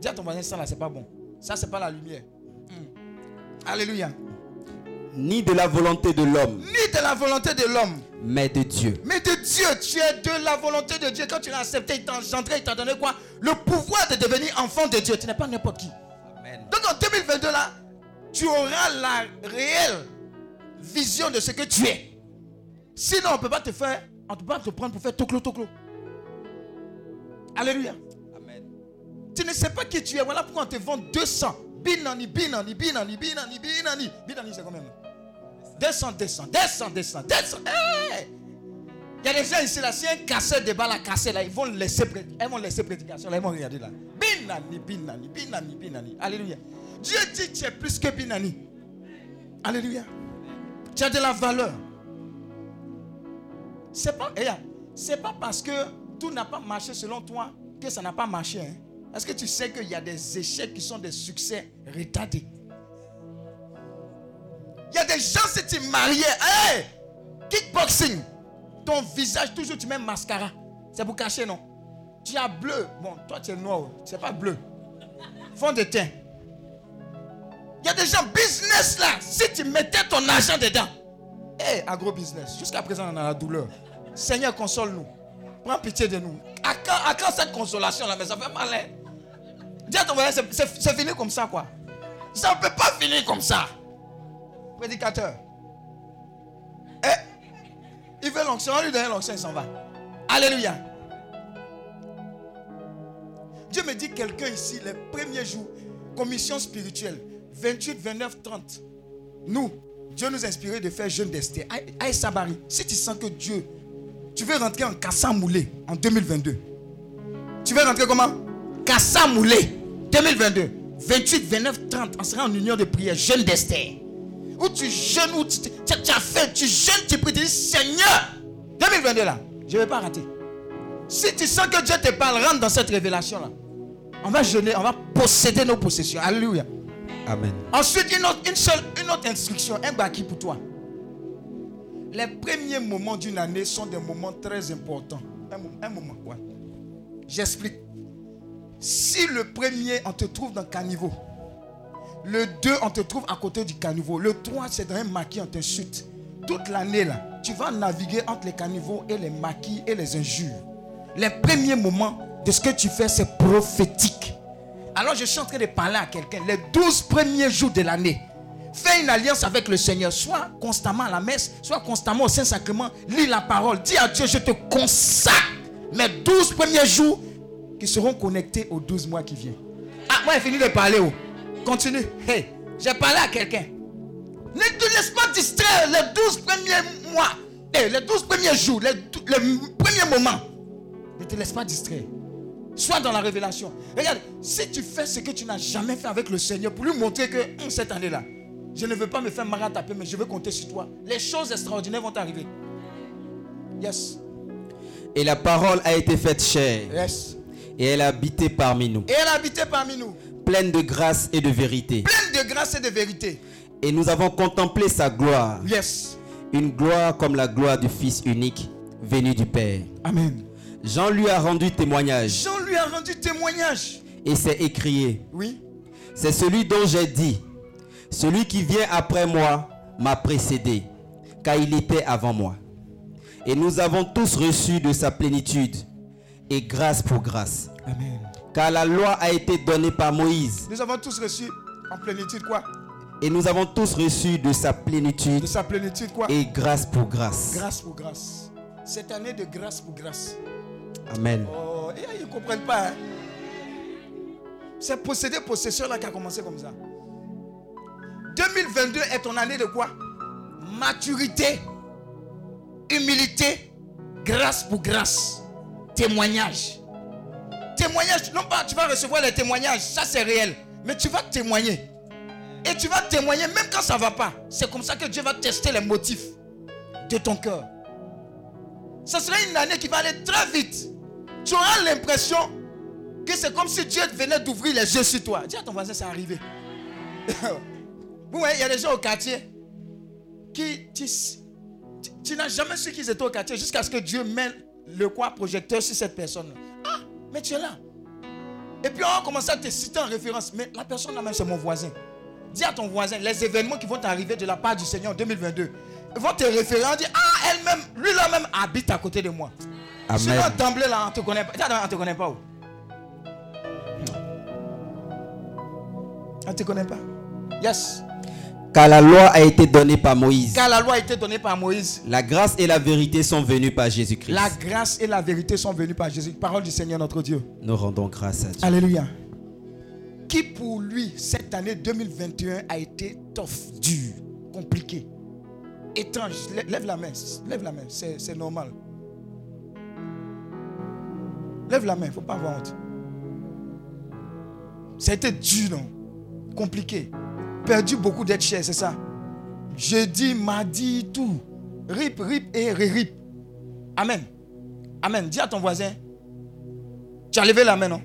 Dis à ton voisin, ça là, c'est pas bon. Ça, c'est pas la lumière. Hmm. Alléluia. ni de la volonté de l'homme, Ni de la volonté de l'homme, mais de Dieu. mais de Dieu. Tu es de la volonté de Dieu. Quand tu l'as accepté, il t'a engendré, il t'a donné quoi? Le pouvoir de devenir enfant de Dieu. Tu n'es pas n'importe qui. Donc en 2022 là, tu auras la réelle vision de ce que tu es. Sinon, on ne peut pas te faire, on ne peut pas te prendre pour faire toclo toclo. Alléluia. Tu ne sais pas qui tu es. Voilà pourquoi on te vend 200. Binani, binani, binani, binani, binani. Binani, c'est combien 200, 200, 200, 200, 200. Hey! Il y a des gens ici là, si un casseur de balles a cassé là, ils vont laisser, ils vont laisser prédication là, ils vont regarder là. Binani, binani, binani, binani. Alléluia. Dieu dit tu es plus que binani. Alléluia. Tu as de la valeur. C'est pas, regarde, c'est pas parce que tout n'a pas marché selon toi que ça n'a pas marché. hein. Est-ce que tu sais qu'il y a des échecs qui sont des succès retardés? Il y a des gens, si tu mariais, hey, kickboxing, ton visage, toujours tu mets mascara. C'est pour cacher, non? Tu as bleu. Bon, toi tu es noir, c'est pas bleu. Fond de teint. Il y a des gens, business là, si tu mettais ton argent dedans. Hé, agro-business, jusqu'à présent on a la douleur. Seigneur, console-nous. Prends pitié de nous. À quand, cette consolation là, mais ça fait mal, hein? Dis à ton voisin, c'est- fini comme ça, quoi. Ça ne peut pas finir comme ça. Prédicateur. Eh, il veut l'onction, on lui donne l'onction, il s'en va. Alléluia. Dieu me dit quelqu'un ici, les premiers jours, commission spirituelle, 28, 29, 30. Nous, Dieu nous a inspiré de faire jeûne. Aïe, aïe, Sabari, si tu sens que Dieu, tu veux rentrer en Kassa Moulé en 2022. Tu veux rentrer comment? Kassa Moulé 2022. 28, 29, 30. On sera en union de prière, jeûne d'Esther. Où tu jeûnes, où tu, tu, tu as fait, tu jeûnes, tu pries, tu dis Seigneur, 2022 là, je ne vais pas rater. Si tu sens que Dieu te parle, rentre dans cette révélation là. On va jeûner, on va posséder nos possessions. Alléluia. Amen. Ensuite, une autre, une seule, une autre instruction, un baki pour toi. Les premiers moments d'une année sont des moments très importants. Un, mo- un moment, ouais. J'explique. Si le premier, on te trouve dans le caniveau. Le 2, on te trouve à côté du caniveau. Le 3, c'est dans un maquis, on t'insulte. Toute l'année, là, tu vas naviguer entre les caniveaux et les maquis et les injures. Les premiers moments de ce que tu fais, c'est prophétique. Alors je suis en train de parler à quelqu'un. Les 12 premiers jours de l'année, fais une alliance avec le Seigneur. Soit constamment à la messe, soit constamment au Saint-Sacrement. Lis la parole. Dis à Dieu, je te consacre mes 12 premiers jours qui seront connectés aux 12 mois qui viennent. Ah, moi j'ai fini de parler. Oh. Continue. Hey, j'ai parlé à quelqu'un. Ne te laisse pas distraire les 12 premiers mois. Hey, les 12 premiers jours, les premiers moments. Ne te laisse pas distraire. Sois dans la révélation. Regarde, si tu fais ce que tu n'as jamais fait avec le Seigneur pour lui montrer que hum, cette année-là, je ne veux pas me faire marrer à taper, mais je veux compter sur toi. Les choses extraordinaires vont arriver. Yes. Et la parole a été faite chair, Yes. et elle a habité parmi nous, Et elle habitait parmi nous, pleine de grâce et de vérité. pleine de grâce et de vérité. Et nous avons contemplé sa gloire, Yes. une gloire comme la gloire du Fils unique venu du Père. Amen. Jean lui a rendu témoignage Jean lui a rendu témoignage. et s'est écrié, Oui. c'est celui dont j'ai dit, celui qui vient après moi m'a précédé, car il était avant moi. Et nous avons tous reçu de sa plénitude, et grâce pour grâce. Amen. Car la loi a été donnée par Moïse, Nous avons tous reçu en plénitude quoi? Et nous avons tous reçu de sa plénitude, De sa plénitude quoi? et grâce pour grâce. Grâce pour grâce. Cette année de grâce pour grâce. Amen. Oh, et ils ne comprennent pas. hein. C'est posséder possession là qui a commencé comme ça. 2022 est ton année de quoi? Maturité, humilité, grâce pour grâce, témoignage. Témoignage, non pas tu vas recevoir les témoignages, ça c'est réel, mais tu vas témoigner. Et tu vas témoigner même quand ça ne va pas. C'est comme ça que Dieu va tester les motifs. de ton cœur. Ce serait une année qui va aller très vite. Tu auras l'impression que c'est comme si Dieu venait d'ouvrir les yeux sur toi. Dis à ton voisin, c'est arrivé. Vous voyez, il y a des gens au quartier qui. Tu, n'as jamais su qu'ils étaient au quartier jusqu'à ce que Dieu mette le quoi projecteur sur cette personne. Ah, mais tu es là. Et puis on va commencer à te citer en référence. Mais la personne là même, c'est mon voisin. Dis à ton voisin, les événements qui vont t'arriver de la part du Seigneur en 2022 vont te référer en dire Ah, elle-même, lui là-même habite à côté de moi. Amen. Sinon, d'emblée là, on te connaît pas. On te connaît pas où? On te connaît pas. Yes. Car la loi a été donnée par Moïse. Car la loi a été donnée par Moïse. La grâce et la vérité sont venues par Jésus-Christ. La grâce et la vérité sont venues par Jésus. Parole du Seigneur notre Dieu. Nous rendons grâce à Dieu. Alléluia. Qui pour lui, cette année 2021 a été tough, dur, compliqué, étrange? Lè- Lève la main. Lève la main. C'est normal. Lève la main. Il ne faut pas avoir honte. Ça a été dur, non? Compliqué. Perdu beaucoup d'être cher, c'est ça? Jeudi, mardi, tout. Rip, rip et rip. Amen. Amen. Dis à ton voisin. Tu as levé la main, non?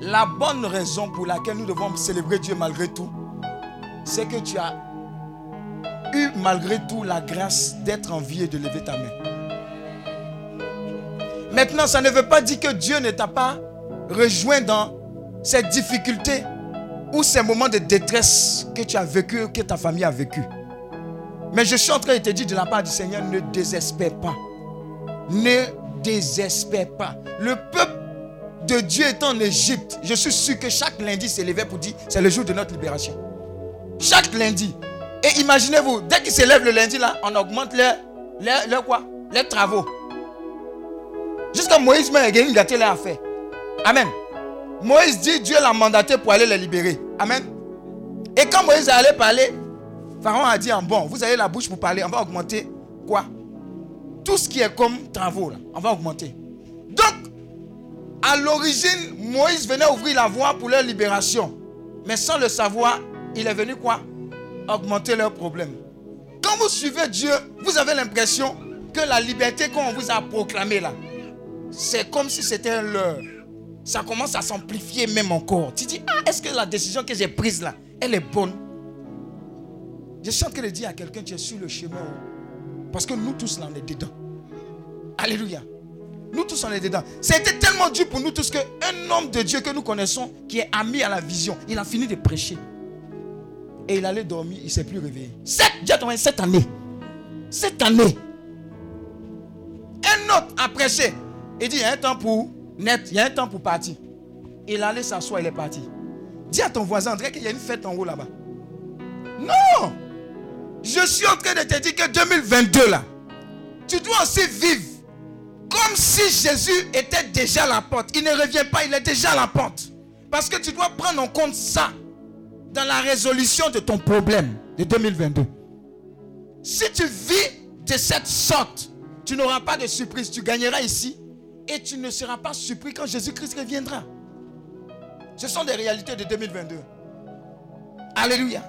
La bonne raison pour laquelle nous devons célébrer Dieu malgré tout, c'est que tu as eu malgré tout la grâce d'être en vie et de lever ta main. Maintenant, ça ne veut pas dire que Dieu ne t'a pas rejoint dans ces difficultés ou ces moments de détresse que tu as vécu, que ta famille a vécu. Mais je suis en train de te dire de la part du Seigneur, ne désespère pas. Ne désespère pas. Le peuple de Dieu est en Égypte. Je suis sûr que chaque lundi s'élevait pour dire c'est le jour de notre libération. Chaque lundi. Et imaginez-vous, dès qu'ils s'élèvent le lundi là, on augmente leur, leur, leur quoi? Les travaux. Jusqu'à Moïse il a une gâté là à faire. Amen. Moïse dit Dieu l'a mandaté pour aller les libérer. Amen. Et quand Moïse allé parler, Pharaon a dit en bon, vous avez la bouche pour parler, on va augmenter quoi? Tout ce qui est comme travaux là, on va augmenter. Donc, à l'origine, Moïse venait ouvrir la voie pour leur libération. Mais sans le savoir, il est venu quoi? Augmenter leurs problèmes. Quand vous suivez Dieu, vous avez l'impression que la liberté qu'on vous a proclamée là, c'est comme si c'était un. Ça commence à s'amplifier même encore. Tu dis, ah, est-ce que la décision que j'ai prise là, elle est bonne? Je suis en train de dire à quelqu'un, tu es sur le chemin. Parce que nous tous là, on est dedans. Alléluia. Nous tous, on est dedans. C'était tellement dur pour nous tous qu'un homme de Dieu que nous connaissons, qui est ami à la vision, il a fini de prêcher. Et il allait dormir, il ne s'est plus réveillé. Voisin, cette année, cette année, un autre a prêché. Il dit, il y a un temps pour net, il y a un temps pour partir. Il allait s'asseoir, il est parti. Dis à ton voisin, André, qu'il y a une fête en haut là-bas. Non! Je suis en train de te dire que 2022 là, tu dois aussi vivre comme si Jésus était déjà à la porte. Il ne revient pas, il est déjà à la porte. Parce que tu dois prendre en compte ça dans la résolution de ton problème de 2022. Si tu vis de cette sorte, tu n'auras pas de surprise. Tu gagneras ici et tu ne seras pas surpris quand Jésus-Christ reviendra. Ce sont des réalités de 2022. Alléluia.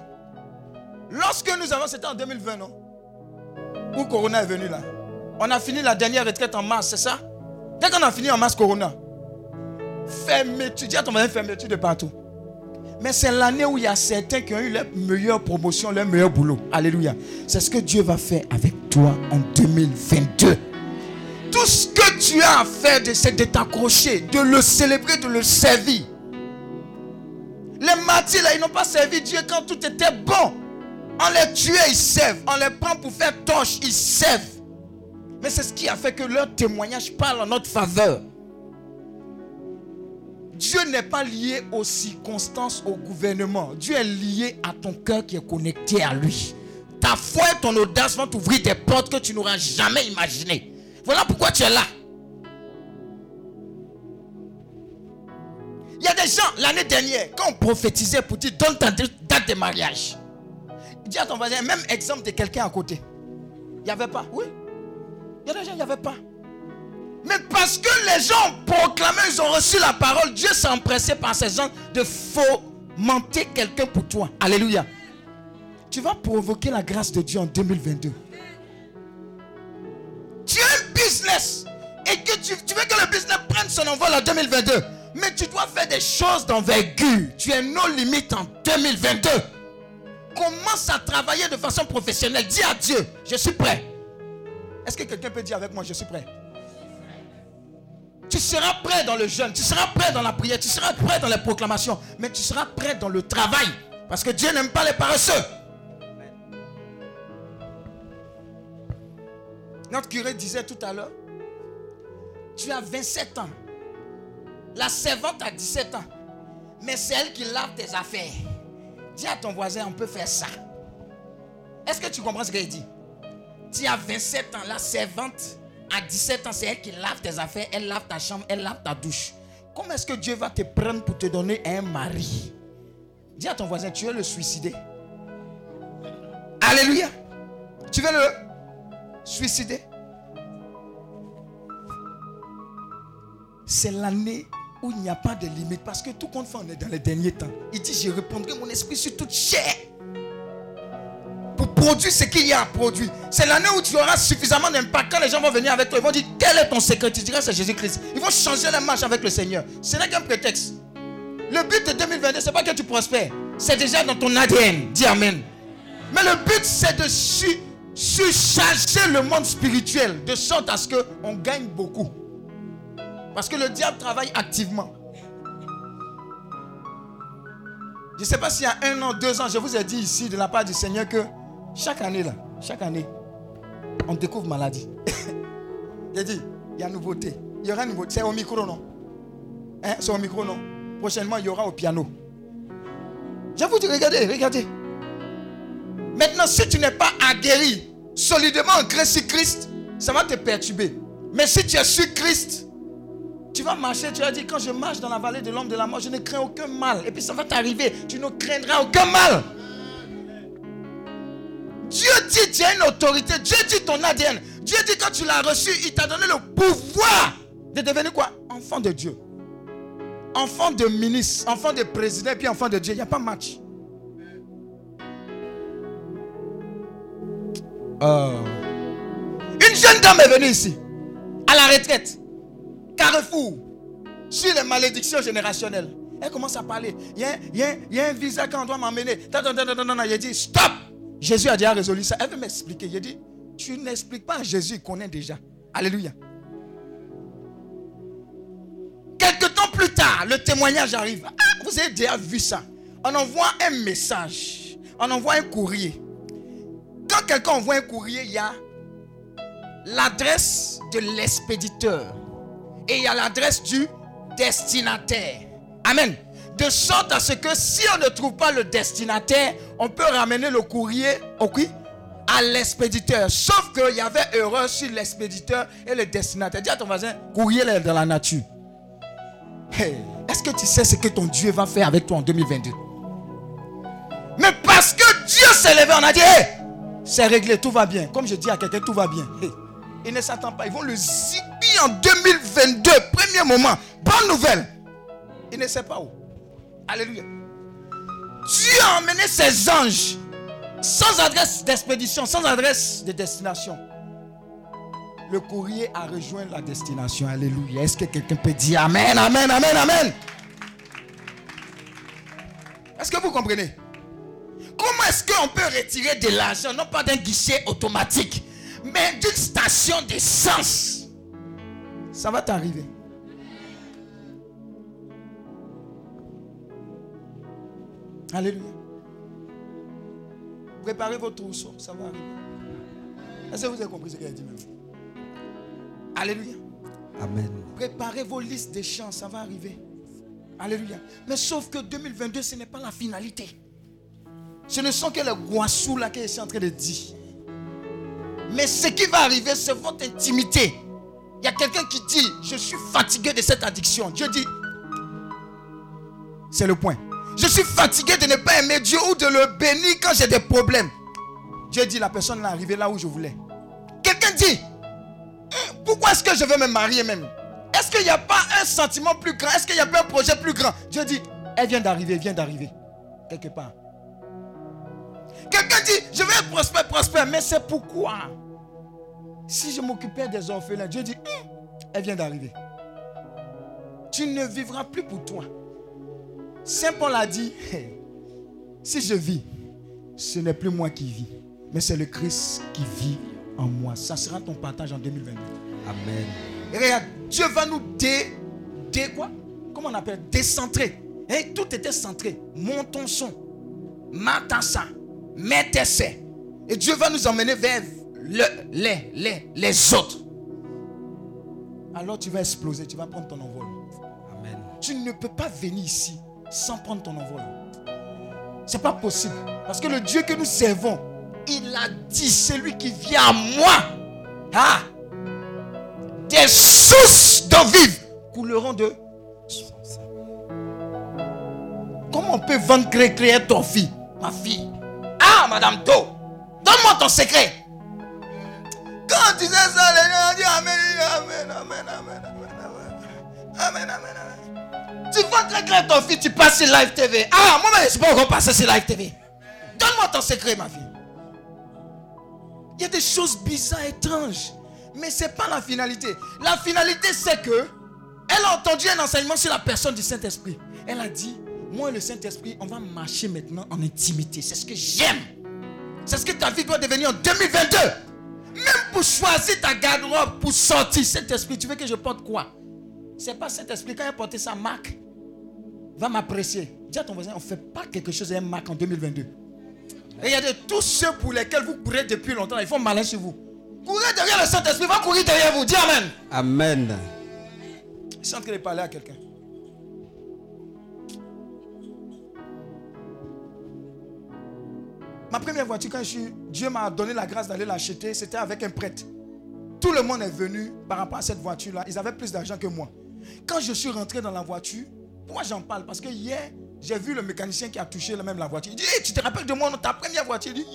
Lorsque nous avons, c'était en 2020, non Où Corona est venu là. On a fini la dernière retraite en mars, c'est ça? Dès qu'on a fini en mars, Corona. Fermeture, dis à ton voisin, fermeture de partout. Mais c'est l'année où il y a certains qui ont eu leur meilleure promotion, leur meilleur boulot. Alléluia. C'est ce que Dieu va faire avec toi en 2022. Tout ce que tu as à faire, c'est de t'accrocher, de le célébrer, de le servir. Les martyrs, là, ils n'ont pas servi Dieu quand tout était bon. On les tuait, ils servent. On les prend pour faire torche, ils servent. Mais c'est ce qui a fait que leur témoignage parle en notre faveur. Dieu n'est pas lié aux circonstances, au gouvernement. Dieu est lié à ton cœur qui est connecté à lui. Ta foi et ton audace vont t'ouvrir des portes que tu n'auras jamais imaginées. Voilà pourquoi tu es là. Il y a des gens, l'année dernière, quand on prophétisait pour dire donne ta date de mariage, dis à ton voisin, même exemple de quelqu'un à côté. Il n'y avait pas, oui. Il y a des gens, il n'y avait pas. Mais parce que les gens ont proclamé, ils ont reçu la parole, Dieu s'est empressé par ces gens de fomenter quelqu'un pour toi. Alléluia. Tu vas provoquer la grâce de Dieu en 2022. Tu, tu veux que le business prenne son envol en 2022. Mais tu dois faire des choses d'envergure. Tu es nos limites en 2022. Commence à travailler de façon professionnelle. Dis à Dieu, je suis prêt. Est-ce que quelqu'un peut dire avec moi, je suis prêt? Tu seras prêt dans le jeûne, tu seras prêt dans la prière, tu seras prêt dans les proclamations, mais tu seras prêt dans le travail. Parce que Dieu n'aime pas les paresseux. Notre curé disait tout à l'heure, tu as 27 ans. La servante a 17 ans. Mais c'est elle qui lave tes affaires. Dis à ton voisin, on peut faire ça. Est-ce que tu comprends ce qu'elle dit Tu as 27 ans, la servante a 17 ans, c'est elle qui lave tes affaires, elle lave ta chambre, elle lave ta douche. Comment est-ce que Dieu va te prendre pour te donner un mari? Dis à ton voisin, tu veux le suicider. Alléluia. Tu veux le suicider? C'est l'année où il n'y a pas de limite. Parce que tout compte fait, on est dans les derniers temps. Il dit, je répondrai mon esprit sur toute chair. Pour produire ce qu'il y a à produire. C'est l'année où tu auras suffisamment d'impact. Quand les gens vont venir avec toi, ils vont dire, quel est ton secret? Tu diras, c'est Jésus-Christ. Ils vont changer la marche avec le Seigneur. Ce n'est qu'un prétexte. Le but de 2022, ce n'est pas que tu prospères. C'est déjà dans ton ADN. Dis Amen. Mais le but, c'est de su- surcharger le monde spirituel. De sorte à ce qu'on gagne beaucoup. Parce que le diable travaille activement. Je ne sais pas s'il y a un an, deux ans, je vous ai dit ici de la part du Seigneur que chaque année, là, chaque année, on découvre maladie. J'ai dit, il y a nouveauté. Il y aura nouveauté. C'est au micro, non? Hein, C'est au micro, non? Prochainement, il y aura au piano. Je vous dis, regardez, regardez. Maintenant, si tu n'es pas aguerri, solidement sur Christ, ça va te perturber. Mais si tu es sur Christ, tu vas marcher, tu vas dire, quand je marche dans la vallée de l'homme de la mort, je ne crains aucun mal. Et puis ça va t'arriver, tu ne craindras aucun mal. Dieu dit, tu as une autorité. Dieu dit ton ADN. Dieu dit, quand tu l'as reçu, il t'a donné le pouvoir de devenir quoi? Enfant de Dieu. Enfant de ministre, enfant de président, puis enfant de Dieu. Il n'y a pas match. Oh. Une jeune dame est venue ici, à la retraite, Carrefour, sur les malédictions générationnelles. Elle commence à parler. Il y a, un visa qu'on doit m'emmener. Il dit, stop. Jésus a déjà résolu ça. Elle veut m'expliquer. Il dit, tu n'expliques pas à Jésus, il connaît déjà. Alléluia. Quelque temps plus tard, le témoignage arrive. Ah, vous avez déjà vu ça. On envoie un message. On envoie un courrier. Quand quelqu'un envoie un courrier, il y a l'adresse de l'expéditeur. Et a l'adresse du destinataire. Amen. De sorte à ce que si on ne trouve pas le destinataire, on peut ramener le courrier au qui? À l'expéditeur. Sauf qu'il y avait erreur sur l'expéditeur et le destinataire. Dis à ton voisin, courrier est dans la nature. Est-ce que tu sais ce que ton Dieu va faire avec toi en 2022 Mais parce que Dieu s'est levé, on a dit, hey, c'est réglé, tout va bien. Comme je dis à quelqu'un, tout va bien. Hey, il ne s'attend pas. Ils vont le en 2022. Premier moment. Bonne nouvelle. Il ne sait pas où. Alléluia. Dieu a emmené ses anges sans adresse d'expédition, sans adresse de destination. Le courrier a rejoint la destination. Alléluia. Est-ce que quelqu'un peut dire Amen, Amen, Amen, Amen? Est-ce que vous comprenez? Comment est-ce qu'on peut retirer de l'argent, non pas d'un guichet automatique, mais d'une station d'essence? Ça va t'arriver. Alléluia. Préparez votre trousseau, ça va arriver. Est-ce que vous avez compris ce qu'elle a dit même Alléluia. Amen. Préparez vos listes de chants, ça va arriver. Alléluia. Mais sauf que 2022, ce n'est pas la finalité. Ce ne sont que les guassous là que je suis en train de dire. Mais ce qui va arriver, c'est votre intimité. Il y a quelqu'un qui dit, je suis fatigué de cette addiction. Dieu dit, c'est le point. Je suis fatigué de ne pas aimer Dieu ou de le bénir quand j'ai des problèmes. Dieu dit, la personne est arrivée là où je voulais. Quelqu'un dit, Hum, pourquoi est-ce que je veux me marier même? Est-ce qu'il n'y a pas un sentiment plus grand? Est-ce qu'il n'y a pas un projet plus grand? Dieu dit, elle vient d'arriver, elle vient d'arriver. Quelque part. Quelqu'un dit, je vais être prospère, prospère. Mais c'est pourquoi? Si je m'occupais des orphelins, Dieu dit, Hum, elle vient d'arriver. Tu ne vivras plus pour toi. Saint Paul a dit, si je vis, ce n'est plus moi qui vis, mais c'est le Christ qui vit en moi. Ça sera ton partage en 2022. Amen. Et regarde, Dieu va nous dé, dé quoi? Comment on appelle? Décentrer. Et tout était centré. Monte ton son. Ça. Mets tes seins. Et Dieu va nous emmener vers le, les, les, les autres. Alors tu vas exploser, tu vas prendre ton envol. Amen. Tu ne peux pas venir ici sans prendre ton envol. C'est pas possible. Parce que le Dieu que nous servons, il a dit, celui qui vient à moi, ah, des sources d'eau vive couleront de. Comment on peut vendre créer, créer ton fille, ma fille Ah, Madame Do, donne-moi ton secret. Tu sais ça, les gens Amen, Amen, Amen, Amen, Amen, Amen, Amen. Tu vois très ton fils, tu passes sur Live TV. Ah, moi, je ne sais pas encore passer sur Live TV. Donne-moi ton secret, ma fille. Il y a des choses bizarres, étranges. Mais ce n'est pas la finalité. La finalité, c'est que elle a entendu un enseignement sur la personne du Saint-Esprit. Elle a dit, moi et le Saint-Esprit, on va marcher maintenant en intimité. C'est ce que j'aime. C'est ce que ta vie doit devenir en 2022. Même pour choisir ta garde-robe, pour sortir, Saint-Esprit, tu veux que je porte quoi? C'est pas Saint-Esprit, quand il a porté sa marque, va m'apprécier. Dis à ton voisin, on ne fait pas quelque chose à un marque en 2022. Et il y a de tous ceux pour lesquels vous courez depuis longtemps, ils font malin sur vous. Courez derrière le Saint-Esprit, va courir derrière vous. Dis Amen. Amen. Je suis en train de parler à quelqu'un. Ma première voiture, quand je suis, Dieu m'a donné la grâce d'aller l'acheter, c'était avec un prêtre. Tout le monde est venu par rapport à cette voiture-là. Ils avaient plus d'argent que moi. Quand je suis rentré dans la voiture, pourquoi j'en parle Parce que hier, j'ai vu le mécanicien qui a touché même la voiture. Il dit, Hey, tu te rappelles de moi, ta première voiture Il dit.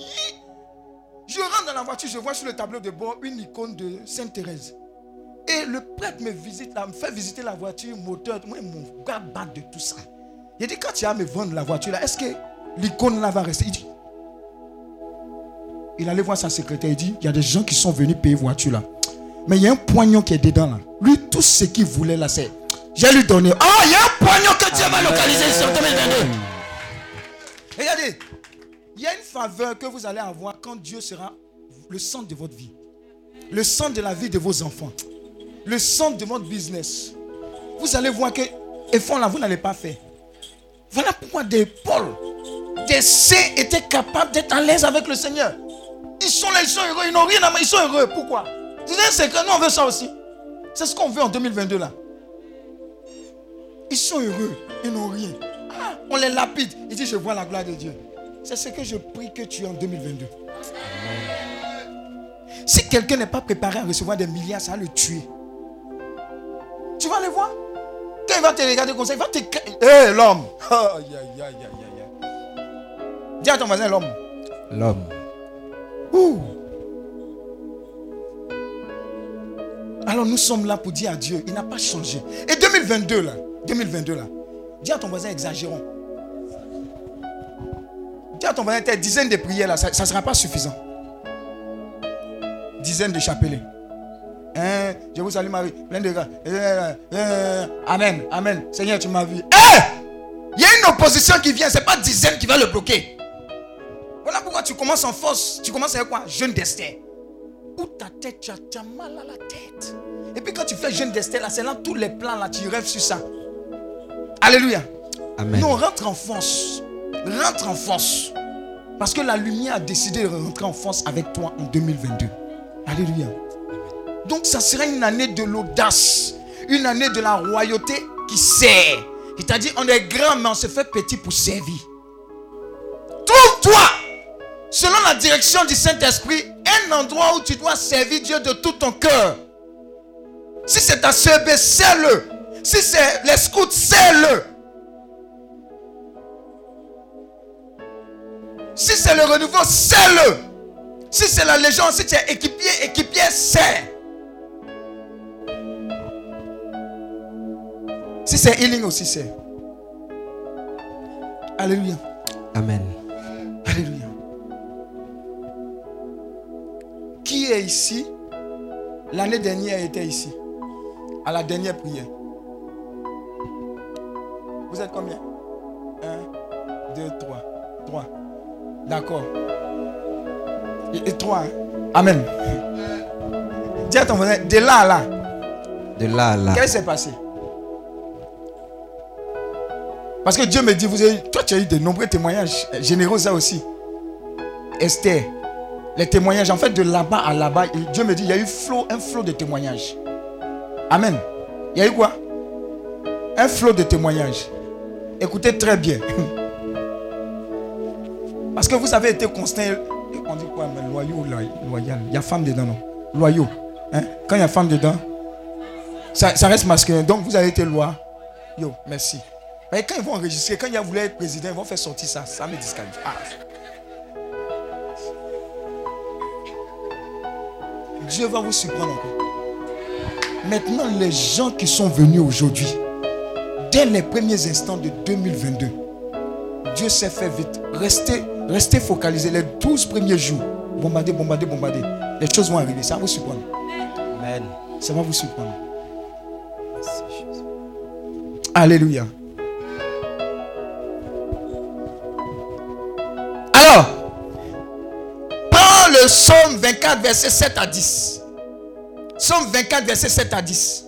Je rentre dans la voiture, je vois sur le tableau de bord une icône de Sainte Thérèse. Et le prêtre me visite, me fait visiter la voiture, moteur. Moi, mon gars bat de tout ça. Il dit, quand tu vas me vendre la voiture, là, est-ce que l'icône là va rester? Il dit, il allait voir sa secrétaire, il dit, il y a des gens qui sont venus payer voiture là. Mais il y a un poignon qui est dedans là. Lui, tout ce qu'il voulait là, c'est, j'ai lui donné. Ah, il y a un poignon que Dieu va localiser en 2022. Regardez, il y a une faveur que vous allez avoir quand Dieu sera le centre de votre vie. Le centre de la vie de vos enfants. Le centre de votre business. Vous allez voir que efforts là, vous n'allez pas faire. Voilà pourquoi des Paul, des saints étaient capables d'être à l'aise avec le Seigneur. Ils sont là, ils sont heureux, ils n'ont rien à mais ils sont heureux. Pourquoi? C'est que nous, on veut ça aussi. C'est ce qu'on veut en 2022 là. Ils sont heureux, ils n'ont rien. Ah, on les lapide. Il dit, je vois la gloire de Dieu. C'est ce que je prie que tu aies en 2022. Si quelqu'un n'est pas préparé à recevoir des milliards, ça va le tuer. Tu vas le voir? Quand il va te regarder comme ça, il va te... Hé, l'homme. Aïe, aïe, aïe, aïe, aïe, aïe. Dis à ton voisin, l'homme. L'homme. Ouh. Alors nous sommes là pour dire à Dieu, il n'a pas changé. Et 2022 là, 2022 là, dis à ton voisin, exagérons. Dis à ton voisin, tes dizaines de prières là, ça ne sera pas suffisant. Dizaines de chapelets. Hein, je vous salue Marie, plein de grâce. Euh, euh, amen, amen. Seigneur, tu m'as vu. Hé! Il y a une opposition qui vient, ce n'est pas dizaines qui va le bloquer. Voilà pourquoi tu commences en force. Tu commences avec quoi? Jeûne d'Esther. Où ta tête, tu as, tu as mal à la tête. Et puis quand tu fais jeûne d'Esther, là, c'est là tous les plans, là, tu rêves sur ça. Alléluia. Amen. Nous, on rentre en force. Rentre en force. Parce que la lumière a décidé de rentrer en force avec toi en 2022. Alléluia. Donc, ça sera une année de l'audace. Une année de la royauté qui sert. C'est-à-dire, on est grand, mais on se fait petit pour servir. Trouve-toi, selon la direction du Saint-Esprit, un endroit où tu dois servir Dieu de tout ton cœur. Si c'est ta CB, sais-le. Si c'est les scouts, sais-le. Si c'est le renouveau, sais-le. Si c'est la légion, si tu es équipier, équipier, sais. Si c'est healing aussi, sais. Alléluia. Amen. Alléluia. Qui est ici? L'année dernière était ici. à la dernière prière. Vous êtes combien? 1, 2, 3. 3. D'accord. Et 3. Amen. Dis à ton voisin, de là à là, De là à là. qu'est-ce qui s'est passé? Parce que Dieu me dit, vous avez, toi tu as eu de nombreux témoignages généraux ça aussi. Esther, les témoignages, en fait de là-bas à là-bas, Dieu me dit, il y a eu un flot de témoignages. Amen. Il y a eu quoi? Un flot de témoignages. Écoutez très bien. Parce que vous avez été constant. On dit quoi mais Loyaux loyal Il y a femme dedans, non? Loyaux. Hein? Quand il y a femme dedans, ça, reste masculin. Donc vous avez été loi. Yo, merci. Mais quand ils vont enregistrer, quand il a voulu être président, ils vont faire sortir ça. Ça me disqualifie. Ah. Dieu va vous surprendre encore. Maintenant, les gens qui sont venus aujourd'hui, dès les premiers instants de 2022, Dieu s'est fait vite. Restez, restez focalisés les 12 premiers jours. Bombardez, bombardez, bombardez. Les choses vont arriver. Ça va vous surprendre. Amen. Ça va vous surprendre. Alléluia. Le psaume 24, verset 7 à 10. Psaume 24, verset 7 à 10.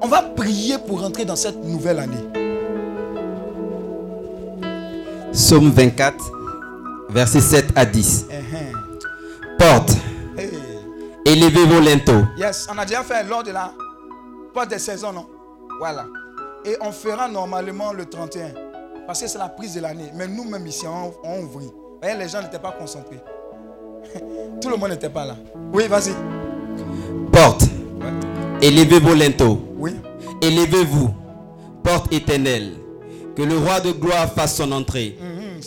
On va prier pour rentrer dans cette nouvelle année. Psaume 24, versets 7 à 10. Uh-huh. Porte, Hey. élevez vos linteaux. Yes, on a déjà fait lors de la porte des saisons, non? Voilà. Et on fera normalement le 31. Parce que c'est la prise de l'année. Mais nous-mêmes ici, on, on ouvrit. Voyez, les gens n'étaient pas concentrés. Tout le monde n'était pas là. Oui, vas-y. Porte, élevez vos linteaux. Oui. Élevez-vous, porte éternelle. Que le roi de gloire fasse son entrée. Mhm,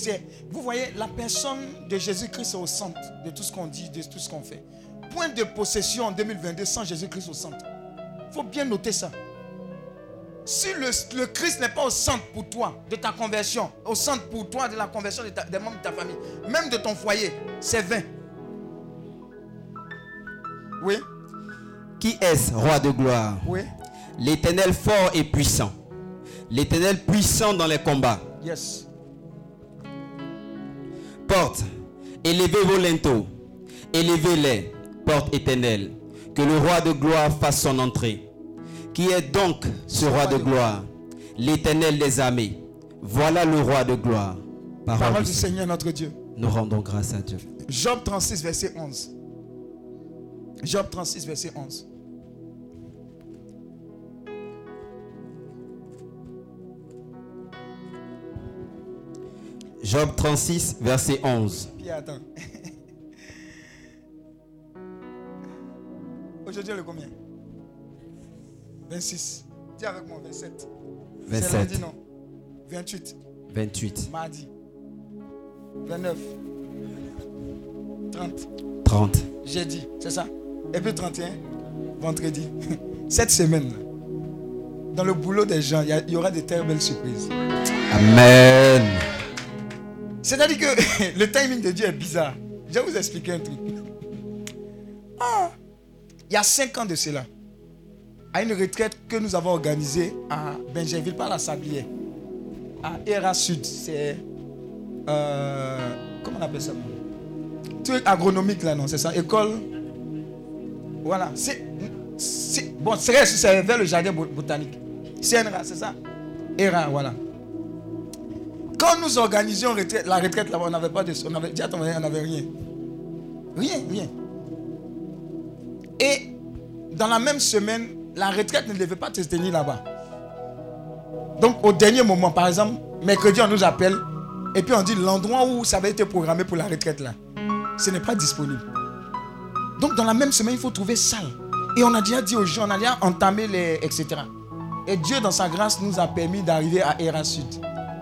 vous voyez, la personne de Jésus-Christ est au centre de tout ce qu'on dit, de tout ce qu'on fait. Point de possession en 2022 sans Jésus-Christ au centre. Il faut bien noter ça. Si le, le Christ n'est pas au centre pour toi de ta conversion, au centre pour toi de la conversion de ta- des membres de ta famille, même de ton foyer, c'est vain. Oui, Qui est-ce, roi de gloire? Oui, L'éternel fort et puissant. L'éternel puissant dans les combats. yes. Porte, élevez vos linteaux. Élevez-les, porte éternelle. Que le roi de gloire fasse son entrée. Qui est donc ce roi de gloire? L'éternel des armées. Voilà le roi de gloire. Parole, Parole du. Seigneur notre Dieu. Nous rendons grâce à Dieu. Job 36, verset 11. Job 36, verset 11. Job 36, verset 11. Puis attends. Aujourd'hui, le combien? 26. Dis avec moi 27. C'est 27, lundi, non? 28. 28, Mardi. 29. 30. 30. Jeudi. C'est ça? Et puis 31. Vendredi. Cette semaine, dans le boulot des gens, il y aura de très belles surprises. Amen. C'est-à-dire que le timing de Dieu est bizarre. Je vais vous expliquer un truc. Ah, il y a cinq ans de cela, à une retraite que nous avons organisée à Benjaminville, par la Sablière, à Era Sud, c'est. euh, comment on appelle ça? Truc agronomique là, non C'est ça École. Voilà. C'est. Bon, c'est vers le jardin bot- botanique. CNRA, c'est ça ERA, voilà. Quand nous organisions la retraite là-bas, on n'avait pas de. On on n'avait rien. Rien, rien. Et dans la même semaine, la retraite ne devait pas se tenir là-bas. Donc au dernier moment, par exemple, mercredi, on nous appelle et puis on dit l'endroit où ça avait été programmé pour la retraite là, ce n'est pas disponible. Donc dans la même semaine, il faut trouver salle. Et on a déjà dit aux gens, on a déjà entamé les. etc. Et Dieu, dans sa grâce, nous a permis d'arriver à Era Sud.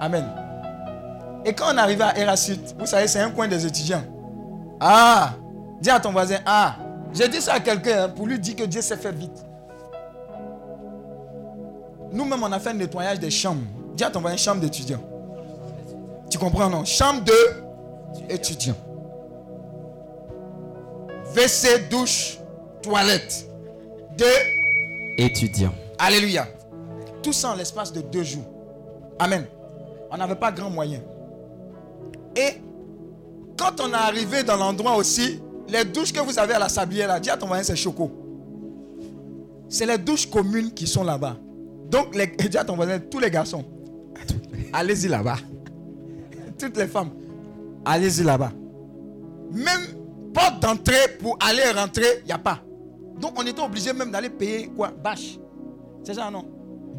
Amen. Et quand on arrive à Era Sud, vous savez, c'est un coin des étudiants. Ah, dis à ton voisin, ah, j'ai dit ça à quelqu'un hein, pour lui dire que Dieu s'est fait vite. Nous-mêmes, on a fait le nettoyage des chambres. Dis à ton voisin, chambre d'étudiants. Tu comprends, non? Chambre de étudiants. WC, douche, toilette. De étudiant. Alléluia. Tout ça en l'espace de deux jours. Amen. On n'avait pas grand moyen. Et quand on est arrivé dans l'endroit aussi, les douches que vous avez à la sablière là, dis à ton voisin c'est choco. C'est les douches communes qui sont là-bas. Donc, les, dis à ton voisin, tous les garçons, allez-y là-bas. Toutes les femmes, allez-y là-bas. Même porte d'entrée pour aller et rentrer, il n'y a pas. Donc, on était obligé même d'aller payer quoi? Bâche. C'est ça, non?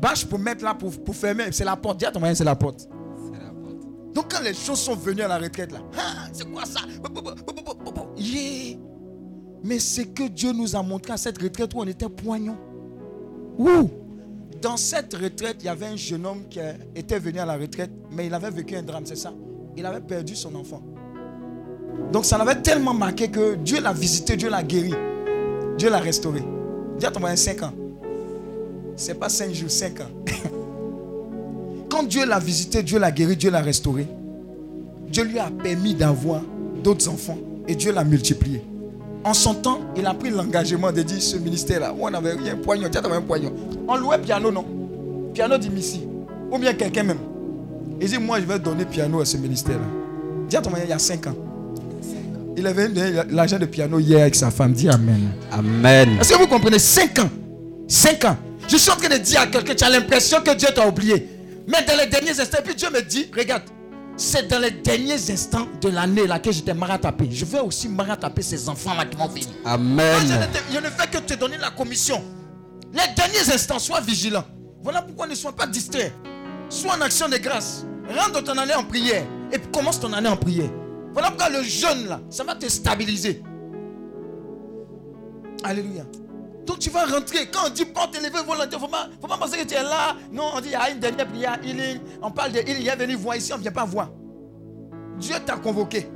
Bâche pour mettre là, pour, pour fermer. C'est la porte. Dis à ton voisin, c'est la porte. Donc quand les choses sont venues à la retraite là, ah, c'est quoi ça? Yeah. Mais c'est que Dieu nous a montré à cette retraite où on était poignons. Ouh. Dans cette retraite, il y avait un jeune homme qui était venu à la retraite, mais il avait vécu un drame, c'est ça. Il avait perdu son enfant. Donc ça l'avait tellement marqué que Dieu l'a visité, Dieu l'a guéri, Dieu l'a restauré. À ton voisin 5 ans. C'est pas 5 jours, 5 ans. Quand Dieu l'a visité, Dieu l'a guéri, Dieu l'a restauré. Dieu lui a permis d'avoir d'autres enfants et Dieu l'a multiplié. En son temps, il a pris l'engagement de dire ce ministère-là, on n'avait rien, poignon, tiens, un poignon. On louait piano, non? Piano d'ici. Ou bien quelqu'un même. Il dit, moi, je vais donner piano à ce ministère-là. Dis à ton il y a 5 ans. Il avait l'argent de piano hier avec sa femme. Dis Amen. Amen. Est-ce que vous comprenez? 5 ans. 5 ans. Je suis en train de dire à quelqu'un, tu as l'impression que Dieu t'a oublié. Mais dans les derniers instants, puis Dieu me dit, regarde, c'est dans les derniers instants de l'année là que j'étais maratapé. Je vais aussi marataper ces enfants-là qui m'ont fini. Amen. je, ne fais que te donner la commission. Les derniers instants, sois vigilant. Voilà pourquoi ne sois pas distrait. Sois en action de grâce. Rentre ton année en prière. Et commence ton année en prière. Voilà pourquoi le jeûne là, ça va te stabiliser. Alléluia. Donc tu vas rentrer. Quand on dit porte élevée volontaire, il ne faut pas penser que tu es là. Non, on dit il y a une dernière prière, healing. On parle de healing, il est venu voir ici, on ne vient pas voir. Dieu t'a convoqué.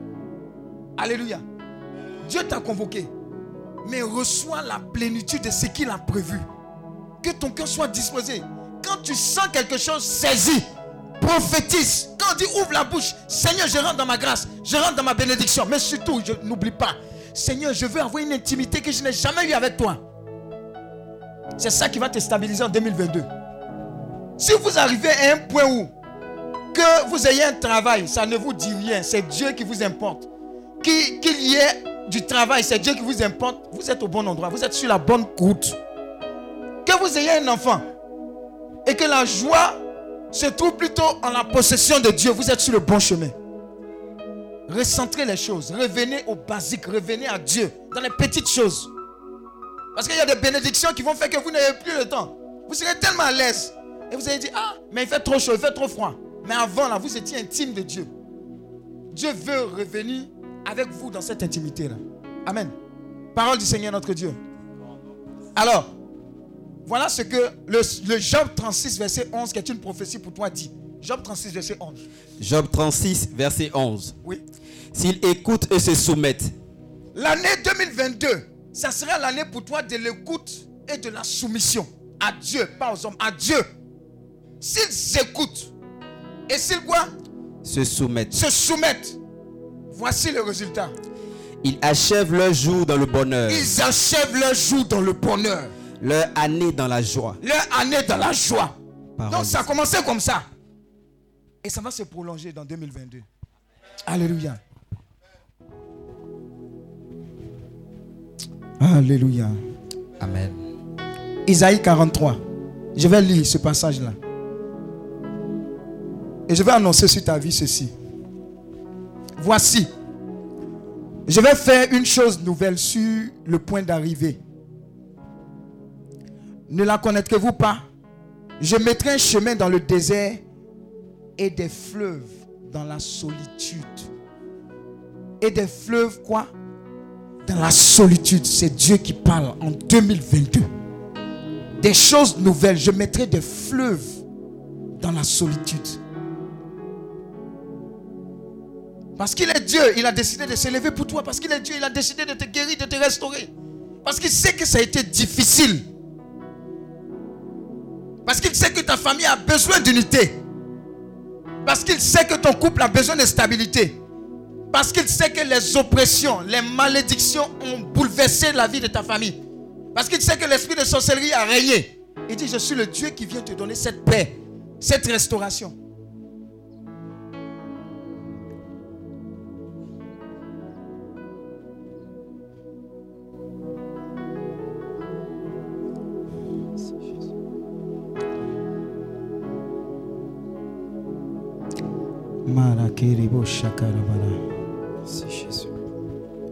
Alléluia. Dieu t'a convoqué. Mais reçois la plénitude de ce qu'il a prévu. Que ton cœur soit disposé. Quand tu sens quelque chose, saisis. Prophétise. Quand dit ouvre la bouche, Seigneur, je rentre dans ma grâce. Je rentre dans ma bénédiction. Mais surtout, je n'oublie pas. Seigneur, je veux avoir une intimité que je n'ai jamais eue avec toi. C'est ça qui va te stabiliser en 2022. Si vous arrivez à un point où que vous ayez un travail, ça ne vous dit rien. C'est Dieu qui vous importe. Qu'il y ait du travail, c'est Dieu qui vous importe. Vous êtes au bon endroit. Vous êtes sur la bonne route. Que vous ayez un enfant et que la joie se trouve plutôt en la possession de Dieu. Vous êtes sur le bon chemin. Recentrez les choses. Revenez au basique. Revenez à Dieu dans les petites choses. Parce qu'il y a des bénédictions qui vont faire que vous n'avez plus le temps. Vous serez tellement à l'aise. Et vous allez dire, ah, mais il fait trop chaud, il fait trop froid. Mais avant, là, vous étiez intime de Dieu. Dieu veut revenir avec vous dans cette intimité-là. Amen. Parole du Seigneur notre Dieu. Alors, voilà ce que le, le, Job 36, verset 11, qui est une prophétie pour toi, dit. Job 36, verset 11. Job 36, verset 11. Oui. S'ils écoutent et se soumettent. L'année 2022 ça sera l'année pour toi de l'écoute et de la soumission à Dieu, pas aux hommes, à Dieu. S'ils écoutent et s'ils quoi? Se soumettent. Se soumettent. Voici le résultat. Ils achèvent leur jour dans le bonheur. Ils achèvent leur jour dans le bonheur. Leur année dans la joie. Leur année dans la joie. Donc ça a commencé comme ça. Et ça va se prolonger dans 2022. Alléluia. Alléluia. Amen. Isaïe 43. Je vais lire ce passage-là. Et je vais annoncer sur ta vie ceci. Voici. Je vais faire une chose nouvelle sur le point d'arrivée. Ne la connaîtrez-vous pas? Je mettrai un chemin dans le désert et des fleuves dans la solitude. Et des fleuves quoi? Dans la solitude. C'est Dieu qui parle en 2022. Des choses nouvelles. Je mettrai des fleuves dans la solitude. Parce qu'il est Dieu, il a décidé de s'élever pour toi. Parce qu'il est Dieu, il a décidé de te guérir, de te restaurer. Parce qu'il sait que ça a été difficile. Parce qu'il sait que ta famille a besoin d'unité. Parce qu'il sait que ton couple a besoin de stabilité. Parce qu'il sait que les oppressions, les malédictions ont bouleversé la vie de ta famille. Parce qu'il sait que l'esprit de sorcellerie a régné. Il dit, je suis le Dieu qui vient te donner cette paix, cette restauration.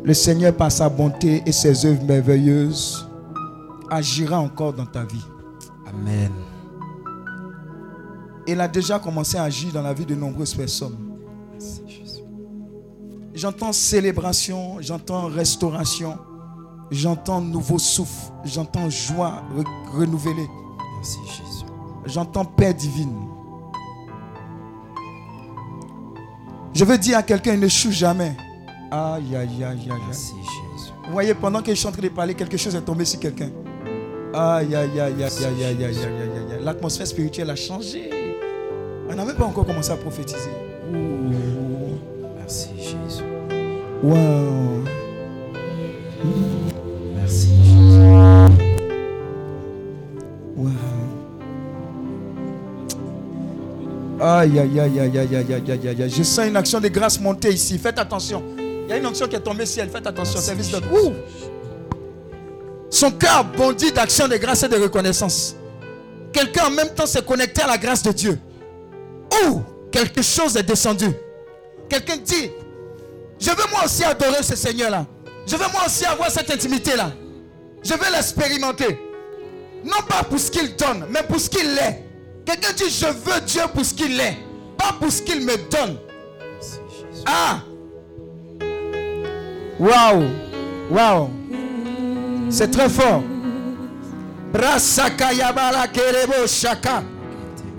Le Seigneur, par sa bonté et ses œuvres merveilleuses, agira encore dans ta vie. Amen. Il a déjà commencé à agir dans la vie de nombreuses personnes. J'entends célébration, j'entends restauration, j'entends nouveau souffle, j'entends joie re- renouvelée, Merci Jésus. j'entends paix divine. Je veux dire à quelqu'un, ne choue jamais. Aïe, aïe, aïe, aïe, aïe. Merci Jésus. Vous voyez, pendant que je suis en train de parler, quelque chose est tombé sur quelqu'un. Aïe, aïe, aïe, aïe, aïe, aïe, aïe, aïe, aïe, aïe, aïe. L'atmosphère spirituelle a changé. On n'a même pas encore commencé à prophétiser. Ouh. Merci Jésus. Wow. Aïe, aïe, aïe, aïe, aïe, aïe, aïe, aïe, aïe, aïe. Je sens une action de grâce monter ici. Faites attention. Il y a une onction qui est tombée elle. Faites attention. Service. Jésus. Ouh. Son cœur bondit d'action de grâce et de reconnaissance. Quelqu'un en même temps s'est connecté à la grâce de Dieu. Ouh, quelque chose est descendu. Quelqu'un dit, je veux moi aussi adorer ce Seigneur-là. Je veux moi aussi avoir cette intimité-là. Je veux l'expérimenter. Non pas pour ce qu'il donne, mais pour ce qu'il est. Quelqu'un dit, je veux Dieu pour ce qu'il est. Pas pour ce qu'il me donne. Ah! Waouh! Waouh! C'est très fort.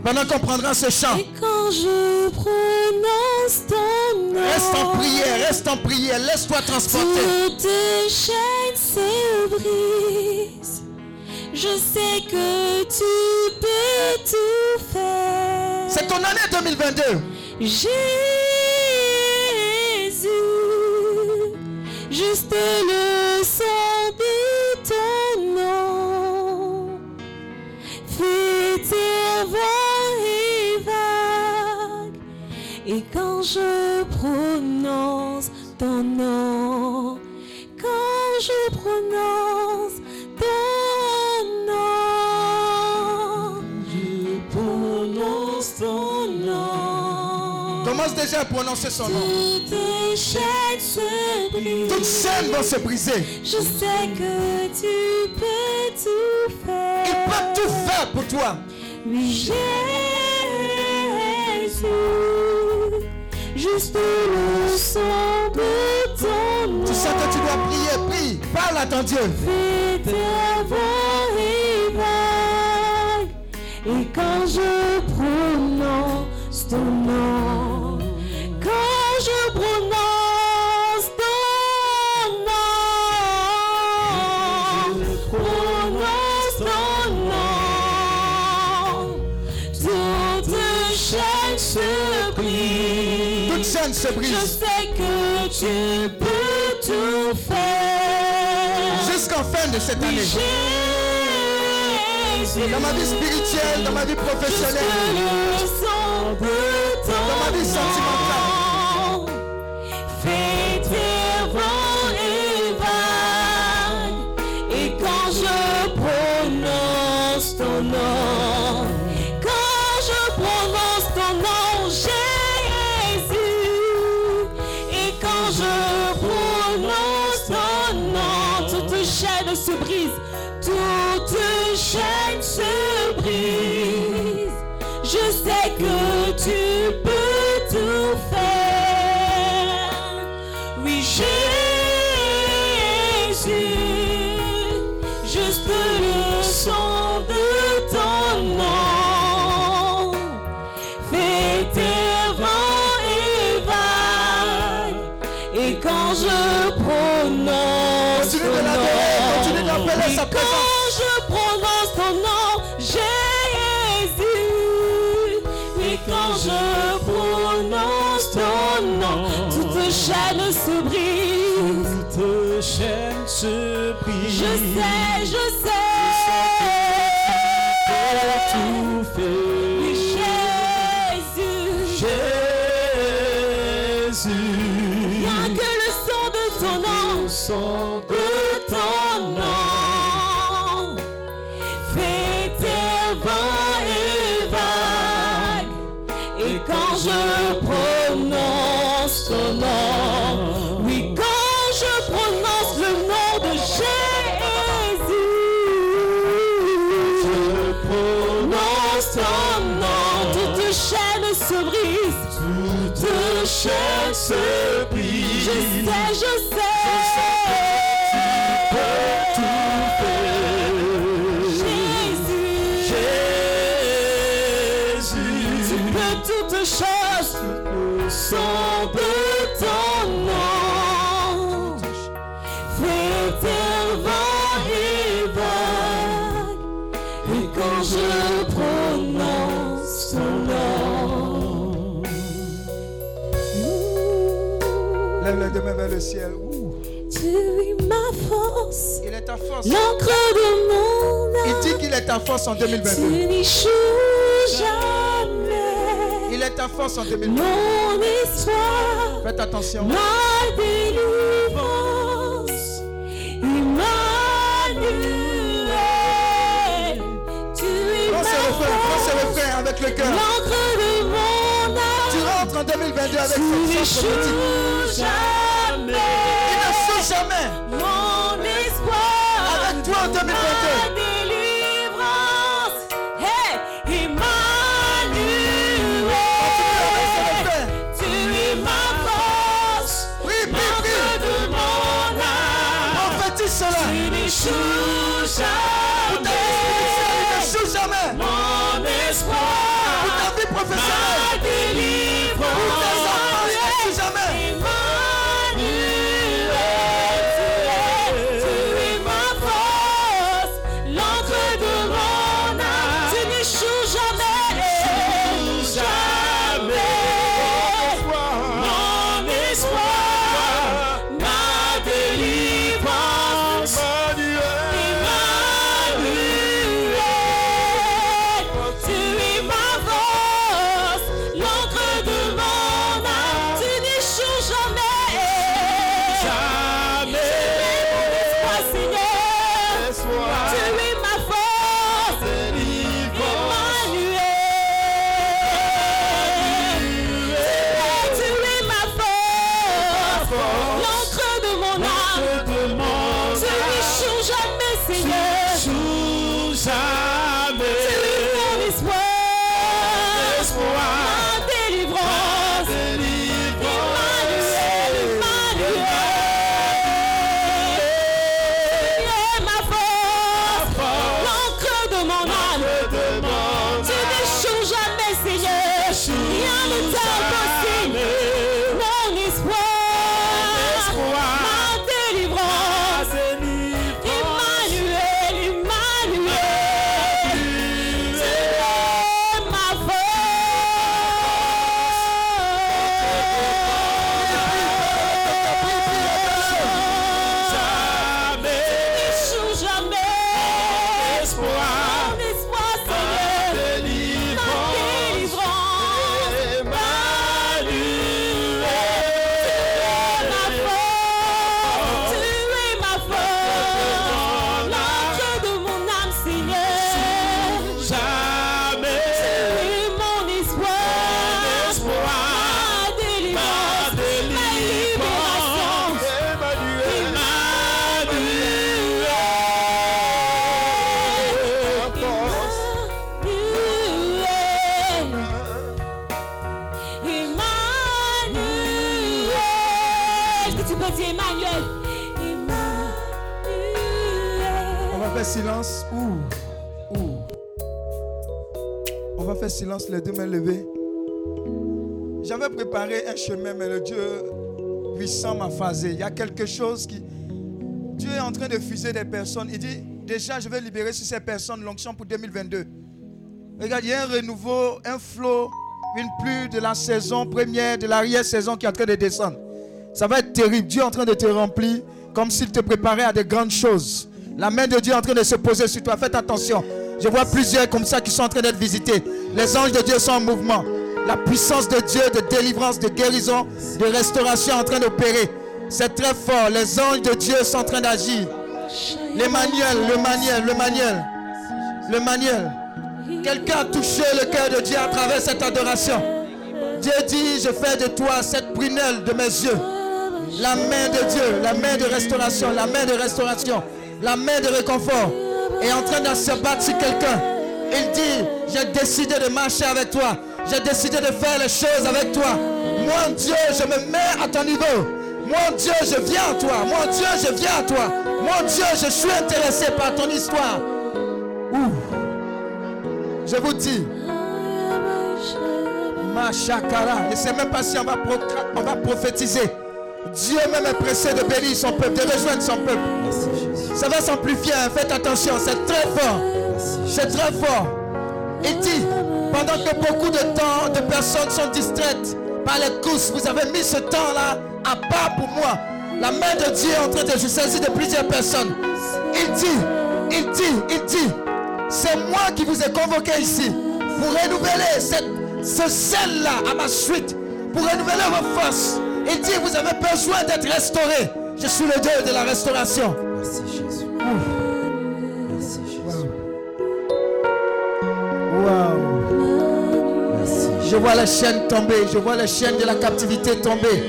Pendant qu'on prendra ce chant, Et quand je prononce ton nom, reste en prière, reste en prière, laisse-toi transporter. toutes chaînes se brisent. Je sais que tu peux tout faire. C'est ton année 2022. Jésus, juste le son de ton nom fait tes voix et vagues. Et quand je prononce ton nom, quand je prononce nom. Commence déjà à prononcer son nom. Toutes chaînes se se briser. Je sais que tu peux tout faire. Il peut tout faire pour toi. Oui, Jésus, juste le son de ton nom. Tu sais que tu dois prier, prie. Parle à ton Dieu. Fais ta voix et vague. Et quand je prononce ton nom, quand je prononce ton nom, je prononce ton nom, toute chaîne se brise. Toutes chaînes se Je brisent. sais que tu peux tout faire. Jusqu'en fin de cette année. Jésus, Dans ma vie spirituelle, dans ma vie professionnelle. I'll. Je ciel. Ouh. Tu es ma force, Il est ta force. l'encre de mon Il âme. dit qu'il est ta force en Tu 2022. n'échoues jamais. Il est ta force en 2022. Mon espoir, Faites attention. ma délivrance, Emmanuel. Tu es ma force, refrain avec le cœur. l'encre de mon Tu âme. rentres en 2022 avec Tu cette force jamais. Mon espoir, Avec toi en 2022. Préparé un chemin, mais le Dieu puissant m'a phasé. Il y a quelque chose qui. Dieu est en train de fuser des personnes. Il dit déjà, je vais libérer sur ces personnes l'onction pour 2022. Regarde, il y a un renouveau, un flot, une pluie de la saison première, de l'arrière-saison qui est en train de descendre. Ça va être terrible. Dieu est en train de te remplir comme s'il te préparait à de grandes choses. La main de Dieu est en train de se poser sur toi. Faites attention. Je vois plusieurs comme ça qui sont en train d'être visités. Les anges de Dieu sont en mouvement. La puissance de Dieu de délivrance, de guérison, de restauration est en train d'opérer. C'est très fort. Les anges de Dieu sont en train d'agir. Les manuels, le manuel, le manuel, le manuel. Quelqu'un a touché le cœur de Dieu à travers cette adoration. Dieu dit, je fais de toi cette prunelle de mes yeux. La main de Dieu, la main de restauration, la main de restauration, la main de réconfort est en train de se battre sur quelqu'un. Il dit, j'ai décidé de marcher avec toi. J'ai décidé de faire les choses avec toi. Mon Dieu, je me mets à ton niveau. Mon Dieu, je viens à toi. Mon Dieu, je viens à toi. Mon Dieu, je suis intéressé par ton histoire. Ouh. Je vous dis, Machakara, ne sais même pas si on va, procra- on va prophétiser. Dieu même est pressé de bénir son peuple, de rejoindre son peuple. Ça va s'amplifier, hein, faites attention, c'est très fort. C'est très fort. Il dit, pendant que beaucoup de temps, de personnes sont distraites par les courses, vous avez mis ce temps-là à part pour moi. La main de Dieu est en train de se saisir de plusieurs personnes. Il dit, il dit, il dit, c'est moi qui vous ai convoqué ici pour renouveler cette, ce sel-là à ma suite, pour renouveler vos forces. Il dit, vous avez besoin d'être restaurés. Je suis le Dieu de la restauration. Merci Jésus. Merci Jésus. Merci. Je vois les chaînes tomber, je vois les chaînes de la captivité tomber.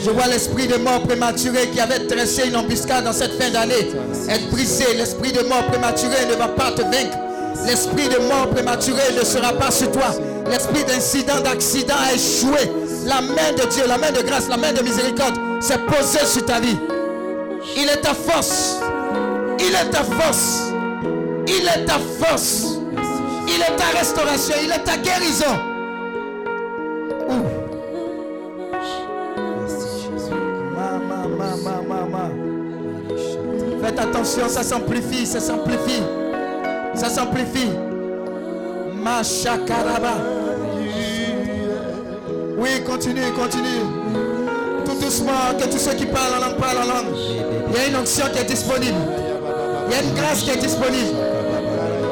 Je vois l'esprit de mort prématuré qui avait tressé une embuscade dans cette fin d'année être brisé. L'esprit de mort prématuré ne va pas te vaincre. L'esprit de mort prématuré ne sera pas sur toi. L'esprit d'incident, d'accident a échoué. La main de Dieu, la main de grâce, la main de miséricorde s'est posée sur ta vie. Il est ta force. Il est ta force. Il est ta force. Il est ta restauration. Il est ta guérison. Faites attention, ça s'amplifie, ça s'amplifie. Ça s'amplifie. Machakaraba. Oui, continue, continue. Tout doucement, que tous ceux qui parlent en langue parlent en langue. Il y a une onction qui est disponible. Il y a une grâce qui est disponible.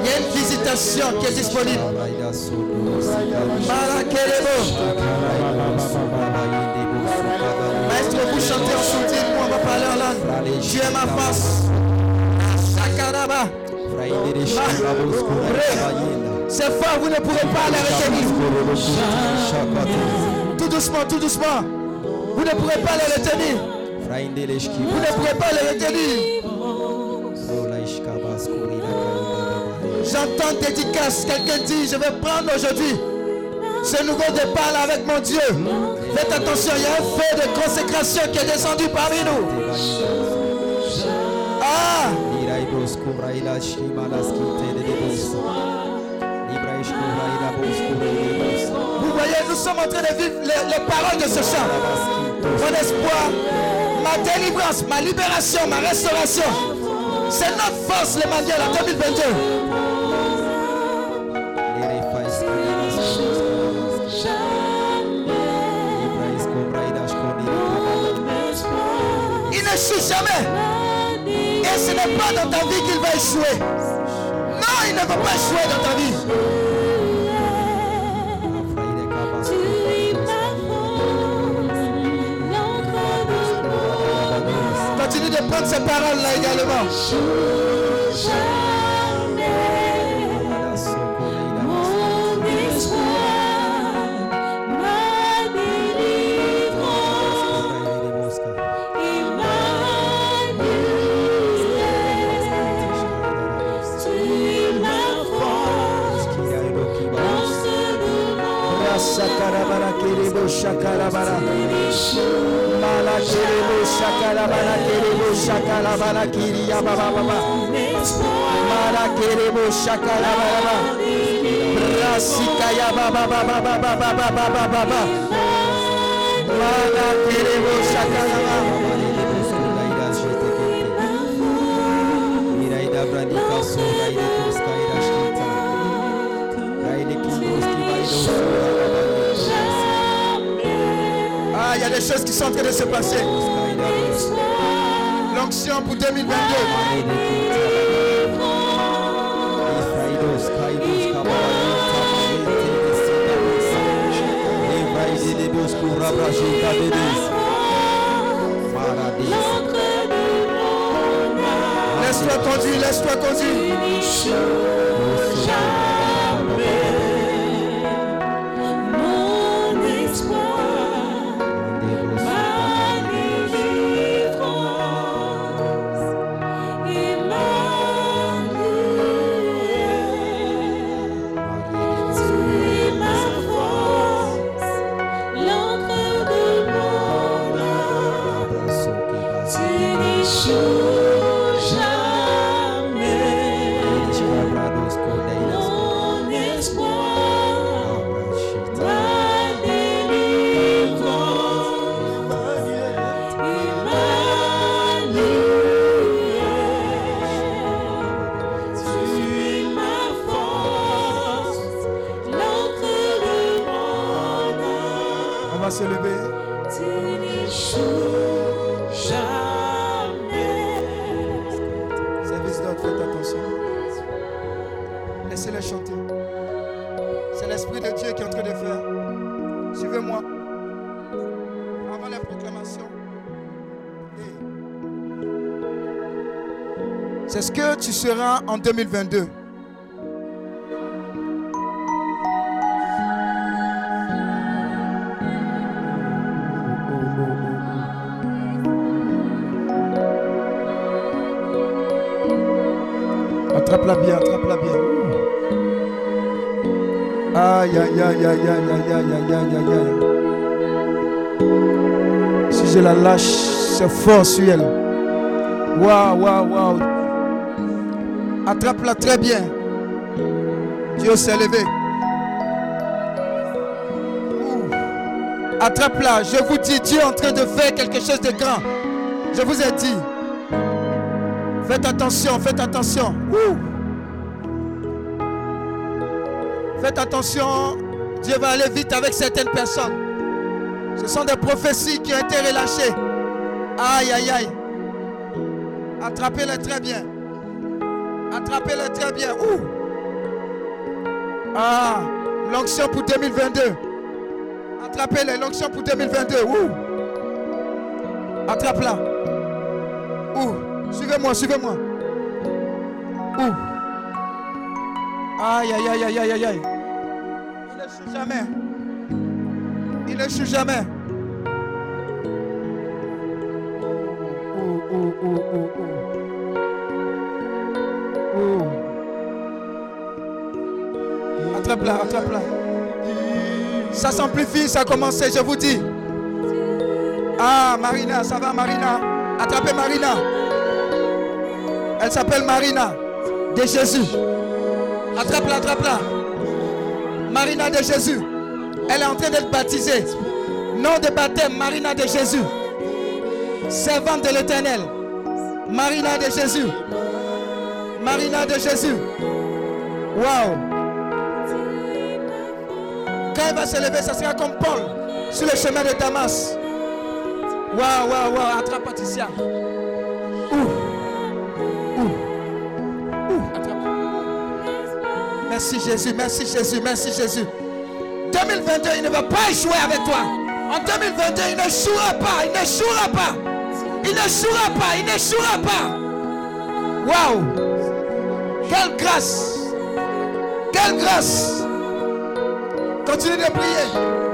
Il y a une visitation qui est disponible. Maestro, vous chantez en soutien, nous on va parler en langue. Dieu est ma face. Sakaraba. C'est fort, vous ne pourrez pas les retenir. Tout doucement, tout doucement. Vous ne pourrez pas les retenir. Vous ne pourrez pas les retenir. J'entends dédicace. Quelqu'un dit, je vais prendre aujourd'hui ce nouveau départ là avec mon Dieu. Faites attention, il y a un feu de consécration qui est descendu parmi nous. Ah, vous voyez, nous sommes en train de vivre les, les paroles de ce chant. Mon espoir, ma délivrance, ma libération, ma restauration. C'est notre force, l'Emmanuel, en 2022. Jamais. Et ce n'est pas dans ta vie qu'il va échouer. Non, il ne va pas échouer dans ta vie. Continue de prendre ces paroles-là également. Kerebo shakarabara kiriya baba baba. Mala kerebo shakarabara. Brasika ya baba baba baba baba baba baba. Kerebo shakarabara. Ah, il y a des choses qui sont en train de se passer l'onction pour 2022. Laisse-toi conduire, laisse-toi conduire. Tu seras en 2022. Attrape-la bien, attrape-la bien. Aïe, aïe, aïe, aïe, aïe, aïe, aïe, aïe, aïe, aïe. Si je la lâche, c'est fort sur elle. Waouh, waouh. Attrape-la très bien. Dieu s'est levé. Attrape-la. Je vous dis, Dieu est en train de faire quelque chose de grand. Je vous ai dit. Faites attention, faites attention. Faites attention. Dieu va aller vite avec certaines personnes. Ce sont des prophéties qui ont été relâchées. Aïe, aïe, aïe. Attrapez-les très bien. Attrapez-les très bien. Ouh. Ah, l'onction pour 2022. Attrapez-les, l'onction pour 2022. Ouh. Attrape-la. Ouh. Suivez-moi, suivez-moi. Ouh. Aïe, aïe, aïe, aïe, aïe, aïe. Il ne joue jamais. Il ne joue jamais. Attrape-la, attrape-la. Ça s'amplifie, ça a commencé, je vous dis. Ah, Marina, ça va, Marina? Attrapez Marina. Elle s'appelle Marina de Jésus. Attrape-la, attrape-la. Marina de Jésus. Elle est en train d'être baptisée. Nom de baptême, Marina de Jésus. Servante de l'éternel. Marina de Jésus. Marina de Jésus. Waouh. Quand elle va se lever, ça sera comme Paul sur le chemin de Damas. Waouh, waouh, waouh. Attrape Patricia. Merci Jésus, merci Jésus, merci Jésus. 2022, il ne va pas échouer avec toi. En 2022, il ne jouera pas, il ne jouera pas. Il ne jouera pas, il ne jouera pas. Waouh! Quelle grâce! Quelle grâce! Continue de prier.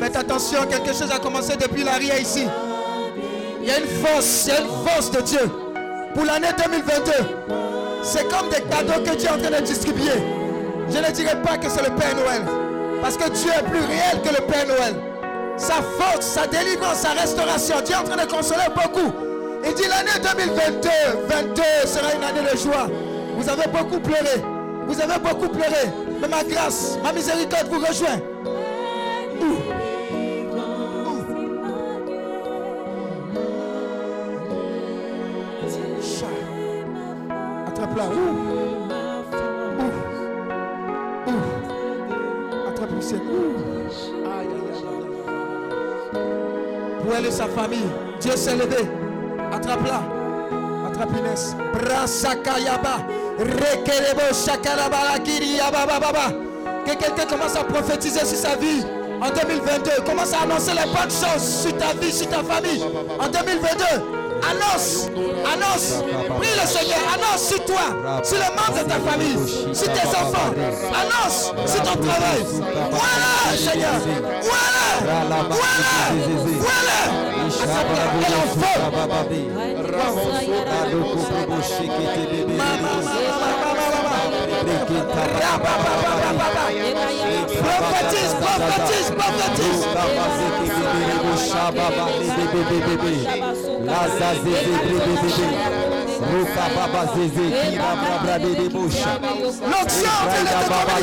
Faites attention, quelque chose a commencé depuis l'arrière ici. Il y a une force, il y a une force de Dieu. Pour l'année 2022, c'est comme des cadeaux que Dieu est en train de distribuer. Je ne dirais pas que c'est le Père Noël. Parce que Dieu est plus réel que le Père Noël. Sa force, sa délivrance, sa restauration. Dieu est en train de consoler beaucoup. Il dit l'année 2022, 22 sera une année de joie. Vous avez beaucoup pleuré. Vous avez beaucoup pleuré. Mais ma grâce, ma miséricorde vous rejoint. Attrape là. Ouh. Ouh. Attrape le Pour elle et sa famille, Dieu s'est levé. Attrape là. Attrape Inès. Que quelqu'un commence à prophétiser sur sa vie. En 2022, commence à annoncer les bonnes choses sur ta vie, sur ta famille. En 2022, annonce, annonce, prie le Seigneur, annonce sur toi, sur les membres de ta famille, sur tes enfants, annonce sur ton travail. Voilà, Seigneur, voilà, voilà, voilà. À sa place, Elle en feu. Prophétise, prophétise, prophétise. Look Baba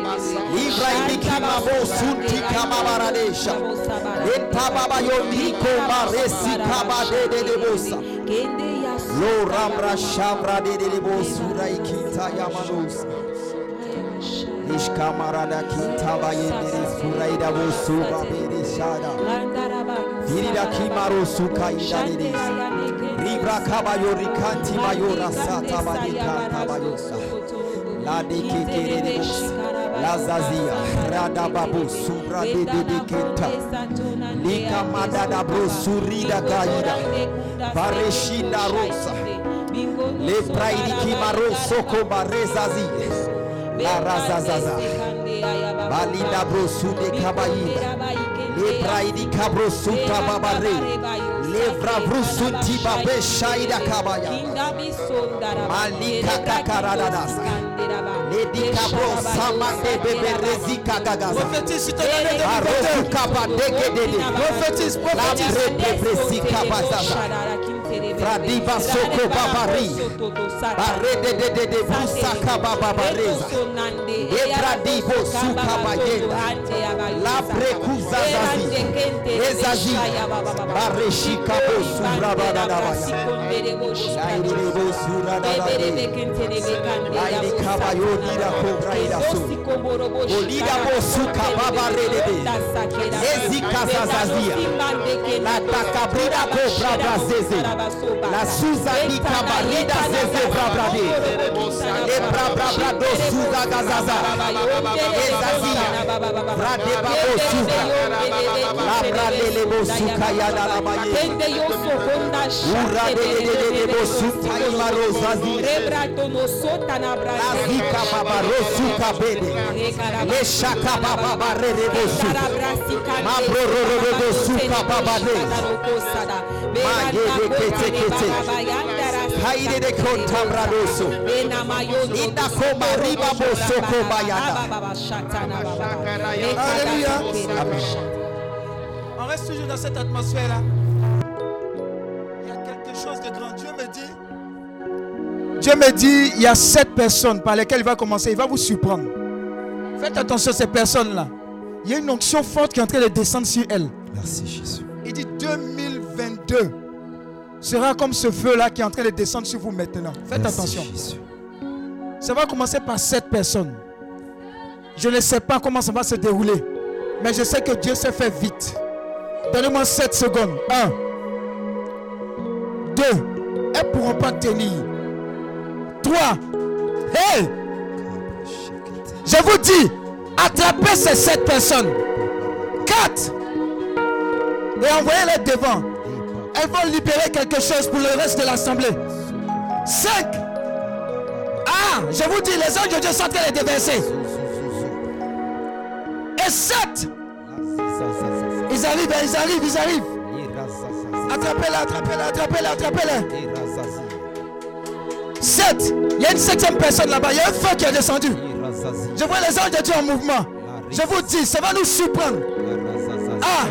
Ibrahim Kimabo Sunti Kababaradesha, Etababa Yoniko Baresi Kabade de Debosa, Lo Ramra Shamra de Debosura Ikita Yamanos, Ishkamarada Kitaba Yediri Suraida Bosuba Bedeshada, Dirida Kimaro Suka Idadis, Ribra Kabayo Rikanti Mayora Sata Badika Kabayosa, La Dikiri Bosa. lazazia radababu lica likamadadabu surida gaida. Vareshinda rosa. Lepraidikimarosokobarezazi larazazaza balidabrosudecabaida lepraidicabrosutababare levravrusutibabeshaida cabayaba malikakakaradadasa Prophétise, je te donne des prophétise, prophétise. Fradiva soko babari Barede de de de busaka bababareza Ebradivo suka bayenda. La brekuza zazi. Ezazi Bareshika bo sura badadabaya Laire bo sura dadabaya Laire kabayo kobra su. Olida bo suka babarede Ezika zazazia La takabrida kobra La suza ni kabarida zeze brabrade Le brabrabra do suza gazaza Ezazia Brade babo suka La bralele bo suka yana la maye Ura de de de de de bo suka imaro zazi La zika baba ro suka bede Le shaka baba barere bo suka Ma bro ro ro ro bo suka baba ne Haide de riba Alléluia. On reste toujours dans cette atmosphère-là. Il y a quelque chose de grand. Dieu me dit. Dieu me dit, il y a sept personnes par lesquelles il va commencer. Il va vous surprendre. Faites attention à ces personnes-là. Il y a une onction forte qui est en train de descendre sur elles. Merci Jésus Il dit 2022 sera comme ce feu-là qui est en train de descendre sur vous maintenant. Faites Merci, attention. Jésus. Ça va commencer par sept personnes. Je ne sais pas comment ça va se dérouler. Mais je sais que Dieu s'est fait vite. Donnez-moi 7 secondes. 1. 2. Elles ne pourront pas tenir. 3. Hey! Je vous dis, Attrapez ces sept personnes. Quatre. Et envoyez-les devant. Elles vont libérer quelque chose pour le reste de l'assemblée. Cinq. Ah, je vous dis, les anges de Dieu sont en train de déverser. Et sept. Ils arrivent, ils arrivent, ils arrivent. Attrapez-les, attrapez-les, attrapez-les, attrapez-les. Sept. Il y a une septième personne là-bas. Il y a un feu qui est descendu. Je vois les anges de Dieu en mouvement. Je vous dis, ça va nous surprendre. Ah.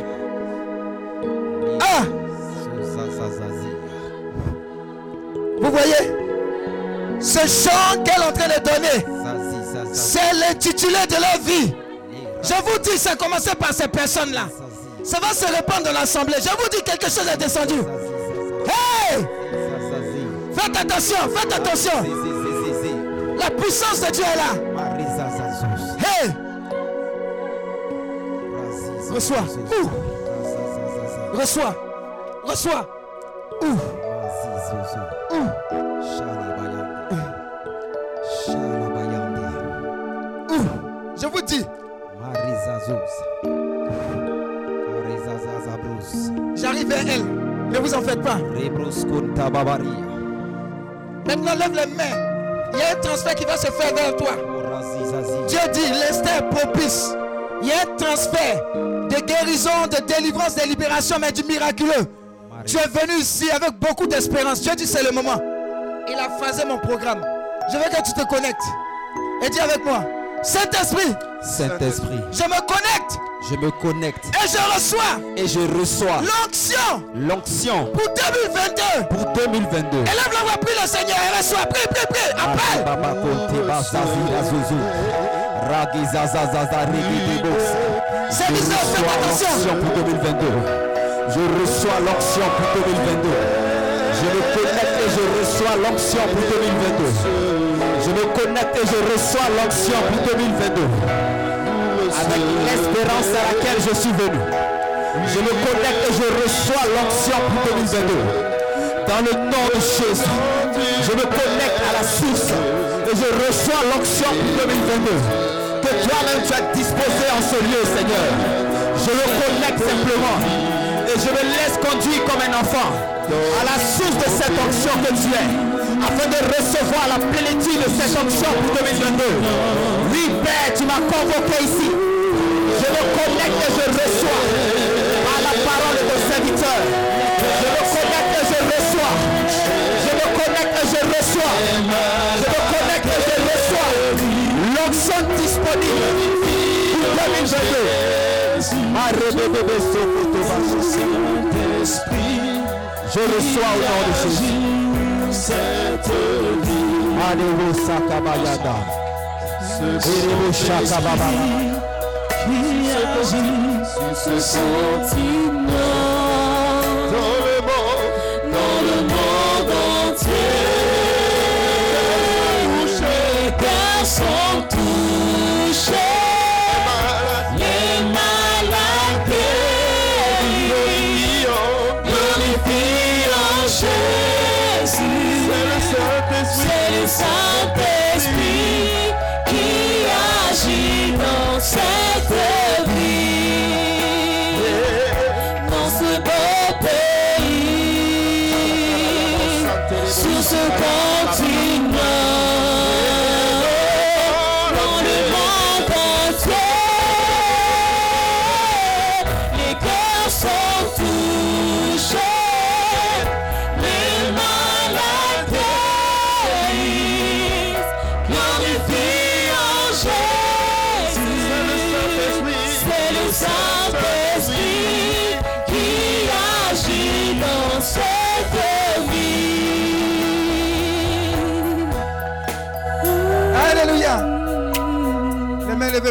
Vous voyez Ce chant qu'elle est en train de donner, c'est l'intitulé de leur vie. Je vous dis, ça a commencé par ces personnes-là. Ça va se répandre dans l'assemblée. Je vous dis, quelque chose est descendu. Hey Faites attention, faites attention. La puissance de Dieu est là. Hey Reçois. Ouh. Reçois. Reçois. Ouh. Ouh. Je vous dis, j'arrive vers elle. Ne vous en faites pas. Maintenant, lève les mains. Il y a un transfert qui va se faire vers toi. Dieu dit, l'instant est propice. Il y a un transfert de guérison, de délivrance, de libération, mais du miraculeux. Tu es venu ici avec beaucoup d'espérance. Dieu dit, c'est le moment. Il a phasé mon programme. Je veux que tu te connectes. Et dis avec moi, Saint-Esprit, Saint-Esprit, je me connecte je me connecte et je reçois et je reçois l'onction l'onction pour 2022. pour 2022. Élève la voix, prie le Seigneur et reçois. Prie, prie, prie. Après. Baba Zaza Zaza Rigi Debos. C'est bizarre, reçois attention. pour 2022. Je reçois l'onction pour 2022. Je me connecte et je reçois l'onction pour 2022. Et je reçois l'onction pour 2022. Avec l'espérance à laquelle je suis venu. Je me connecte et je reçois l'onction pour 2022. Dans le nom de Jésus, je me connecte à la source et je reçois l'onction pour 2022. Que toi-même tu as disposé en ce lieu, Seigneur. Je me connecte simplement et je me laisse conduire comme un enfant à la source de cette onction que tu es, afin de recevoir la plénitude de cette onction pour 2022. Oui, Père, tu m'as convoqué ici. Je me connecte et je reçois par la parole de ton serviteur. Je me connecte et je reçois. Je me connecte et je reçois. Je me connecte et je reçois. L'onction disponible pour 2022. Arrebebebe sokoto basosi. Je reçois au nom de Jésus. Alléluia sakabayada. Erebo shakababa. Personne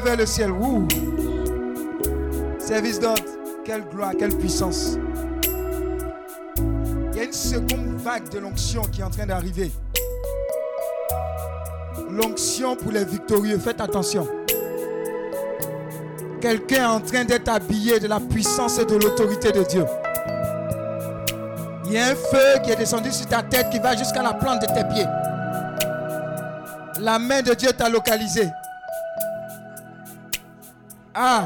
vers le ciel. Service d'ordre. Quelle gloire, quelle puissance. Il y a une seconde vague de l'onction qui est en train d'arriver. L'onction pour les victorieux. Faites attention. Quelqu'un est en train d'être habillé de la puissance et de l'autorité de Dieu. Il y a un feu qui est descendu sur ta tête qui va jusqu'à la plante de tes pieds. La main de Dieu t'a localisé. Ah.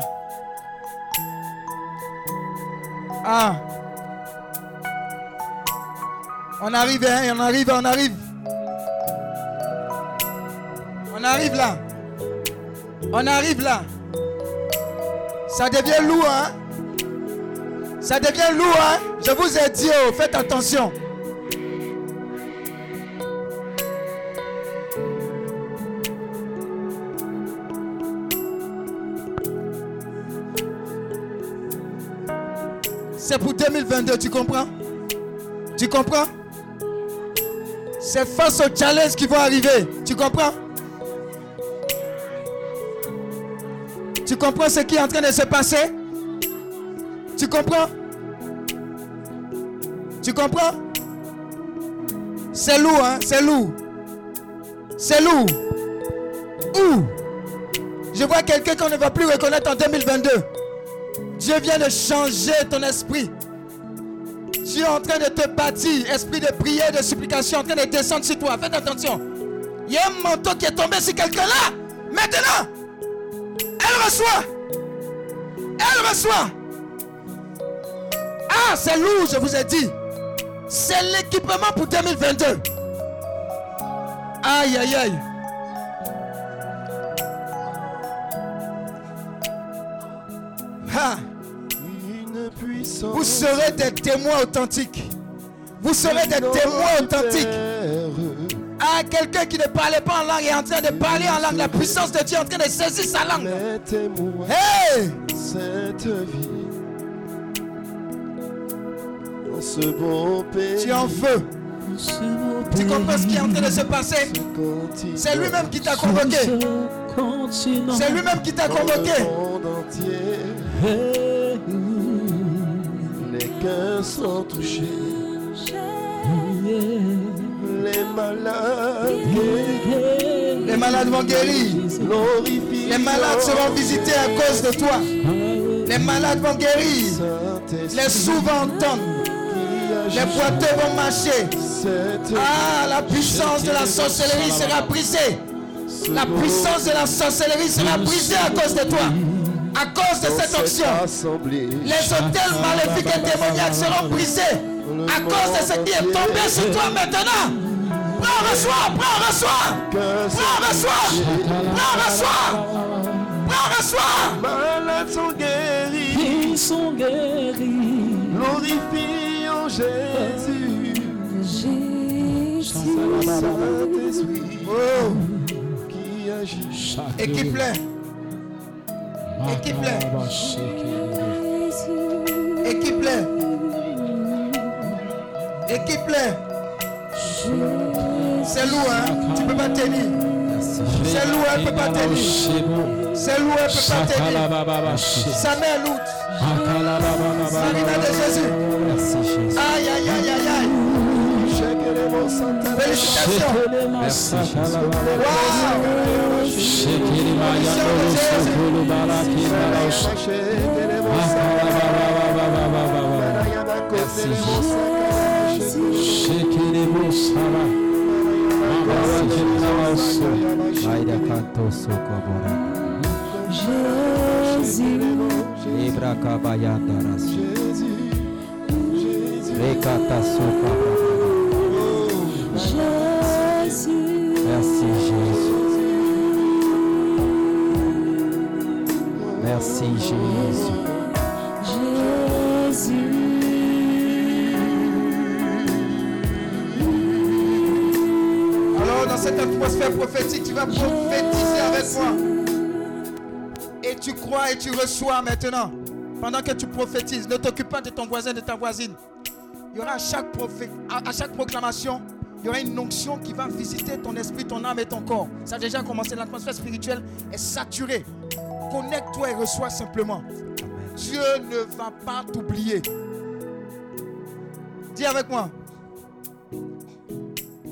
Ah. On arrive, hein, on arrive, on arrive. On arrive là. On arrive là. Ça devient lourd, hein. Ça devient lourd, hein. Je vous ai dit, oh, faites attention. C'est pour 2022, tu comprends? Tu comprends? C'est face aux challenges qui vont arriver. Tu comprends? Tu comprends ce qui est en train de se passer? Tu comprends? Tu comprends? C'est lourd, hein? C'est lourd. C'est lourd. Où Je vois quelqu'un qu'on ne va plus reconnaître en 2022. Dieu vient de changer ton esprit. Dieu est en train de te bâtir. Esprit de prière, de supplication, en train de descendre sur toi. Faites attention. Il y a un manteau qui est tombé sur quelqu'un là. Maintenant, elle reçoit. Elle reçoit. Ah, c'est lourd, je vous ai dit. C'est l'équipement pour 2022. Aïe, aïe, aïe. Ah. Vous serez des témoins authentiques. Vous serez des témoins authentiques. Ah, quelqu'un qui ne parlait pas en langue est en train de parler en langue. La puissance de Dieu est en train de saisir sa langue. Hey! cette vie dans ce pays. Tu es en feu. Tu comprends ce qui est en train de se passer? C'est lui-même qui t'a convoqué. C'est lui-même qui t'a convoqué. Touché. Les malades Les malades vont guérir. Les malades seront visités à cause de toi. Les malades vont guérir. Les sourds vont entendre. Les boiteux vont marcher. Ah, la puissance de la sorcellerie sera brisée. La puissance de la sorcellerie sera brisée à cause de toi. À cause de cette onction. Les hôtels maléfiques et démoniaques seront brisés. À cause de ce qui est tombé sur toi maintenant. Prends, reçois, prends, reçois. Prends, reçois. Prends, reçois. Prends, reçois. Malades sont guéris, Ils sont guéris. glorifions Jésus. Saint-Esprit Oh, qui agit. équipe-les. Équipe-les. Équipe-les. Équipe-les. C'est lourd, hein? Tu peux pas tenir. C'est lourd, elle peut pas tenir. C'est lourd, elle peut pas tenir. Sa est lourde. Salina de Jésus. Aïe, aïe, aïe, aïe, aïe. Libra cabalhada, Jesus, Jesus, Jesus, Wow. Merci Jésus. Merci Jésus. Alors, dans cette atmosphère prophétique, tu vas prophétiser avec moi. Et tu crois et tu reçois maintenant. Pendant que tu prophétises, ne t'occupe pas de ton voisin, de ta voisine. Il y aura à chaque, à chaque proclamation, il y aura une onction qui va visiter ton esprit, ton âme et ton corps. Ça a déjà commencé. L'atmosphère spirituelle est saturée. Connecte-toi et reçois simplement. Dieu ne va pas t'oublier. Dis avec moi.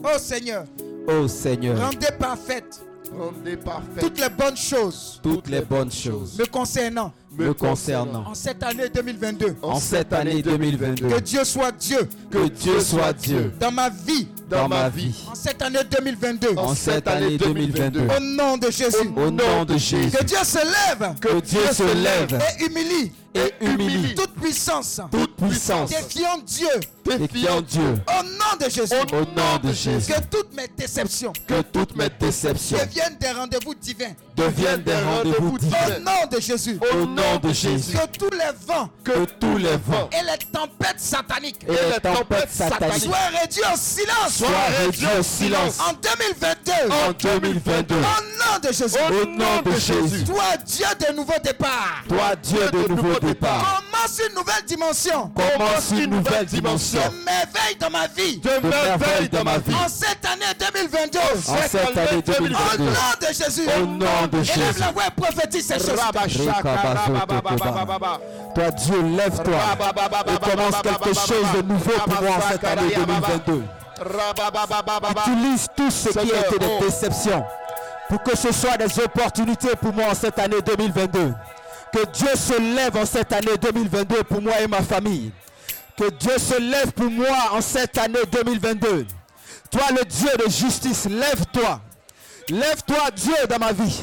Oh Seigneur, Ô Seigneur, rendez parfaite Rendez parfait toutes les bonnes choses toutes les bonnes choses me concernant me concernant en cette année 2022. en cette année 2022. Que Dieu soit Dieu Que Dieu soit Dieu dans ma vie dans ma vie. En cette année 2022. En cette année 2022. Au nom de Jésus. Au nom de Jésus. Que Dieu se lève Que Dieu se lève et humilie et humilie toute puissance. toute puissance, Défiant Dieu. défiant Dieu. Au nom de Jésus. Au nom de Jésus. Que toutes mes déceptions Que toutes mes déceptions deviennent des rendez-vous divins. deviennent des rendez-vous Au divins. nom de Jésus. Au nom de Jésus. Que tous les vents Que tous les vents et les tempêtes sataniques et les tempêtes sataniques soient réduits au silence. soient réduits au silence En 2022. en 2022. Au nom de Jésus. Au nom de Jésus. Toi, Dieu de nouveaux départs. Toi, Dieu de nouveau départ, Commence une nouvelle dimension. commence une nouvelle dimension De merveille dans ma vie. dans ma vie. En cette année 2022. En cette année Au 2022. nom de Jésus. Au nom de Élève Jésus. la voix et prophétise ces choses. Toi, Dieu, lève-toi et commence quelque chose de nouveau pour moi en cette année 2022. Utilise tout ce qui a été des déceptions pour que ce soit des opportunités pour moi en cette année 2022. Que Dieu se lève en cette année 2022 pour moi et ma famille. Que Dieu se lève pour moi en cette année 2022. Toi, le Dieu de justice, lève-toi. Lève-toi, Dieu, dans ma vie.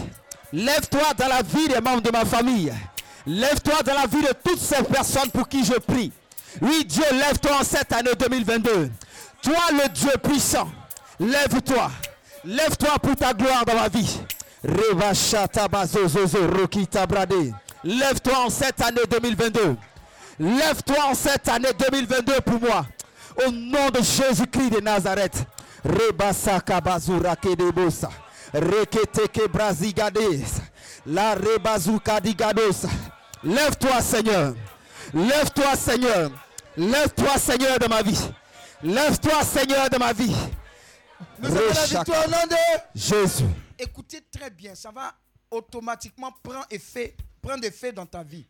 Lève-toi dans la vie des membres de ma famille. Lève-toi dans la vie de toutes ces personnes pour qui je prie. Oui, Dieu, lève-toi en cette année 2022. Toi, le Dieu puissant, lève-toi. Lève-toi pour ta gloire dans ma vie. Rokita brade. Lève-toi en cette année 2022. Lève-toi en cette année 2022 pour moi. Au nom de Jésus-Christ de Nazareth. Rebasaka bazura kedebosa. Brazigades. La rebazuka digados. Lève-toi, Seigneur. Lève-toi, Seigneur. Lève-toi, Seigneur, de ma vie. Lève-toi, Seigneur, de ma vie. Nous avons la victoire au nom de Jésus. Écoutez très bien, ça va automatiquement prendre effet, prendre effet dans ta vie.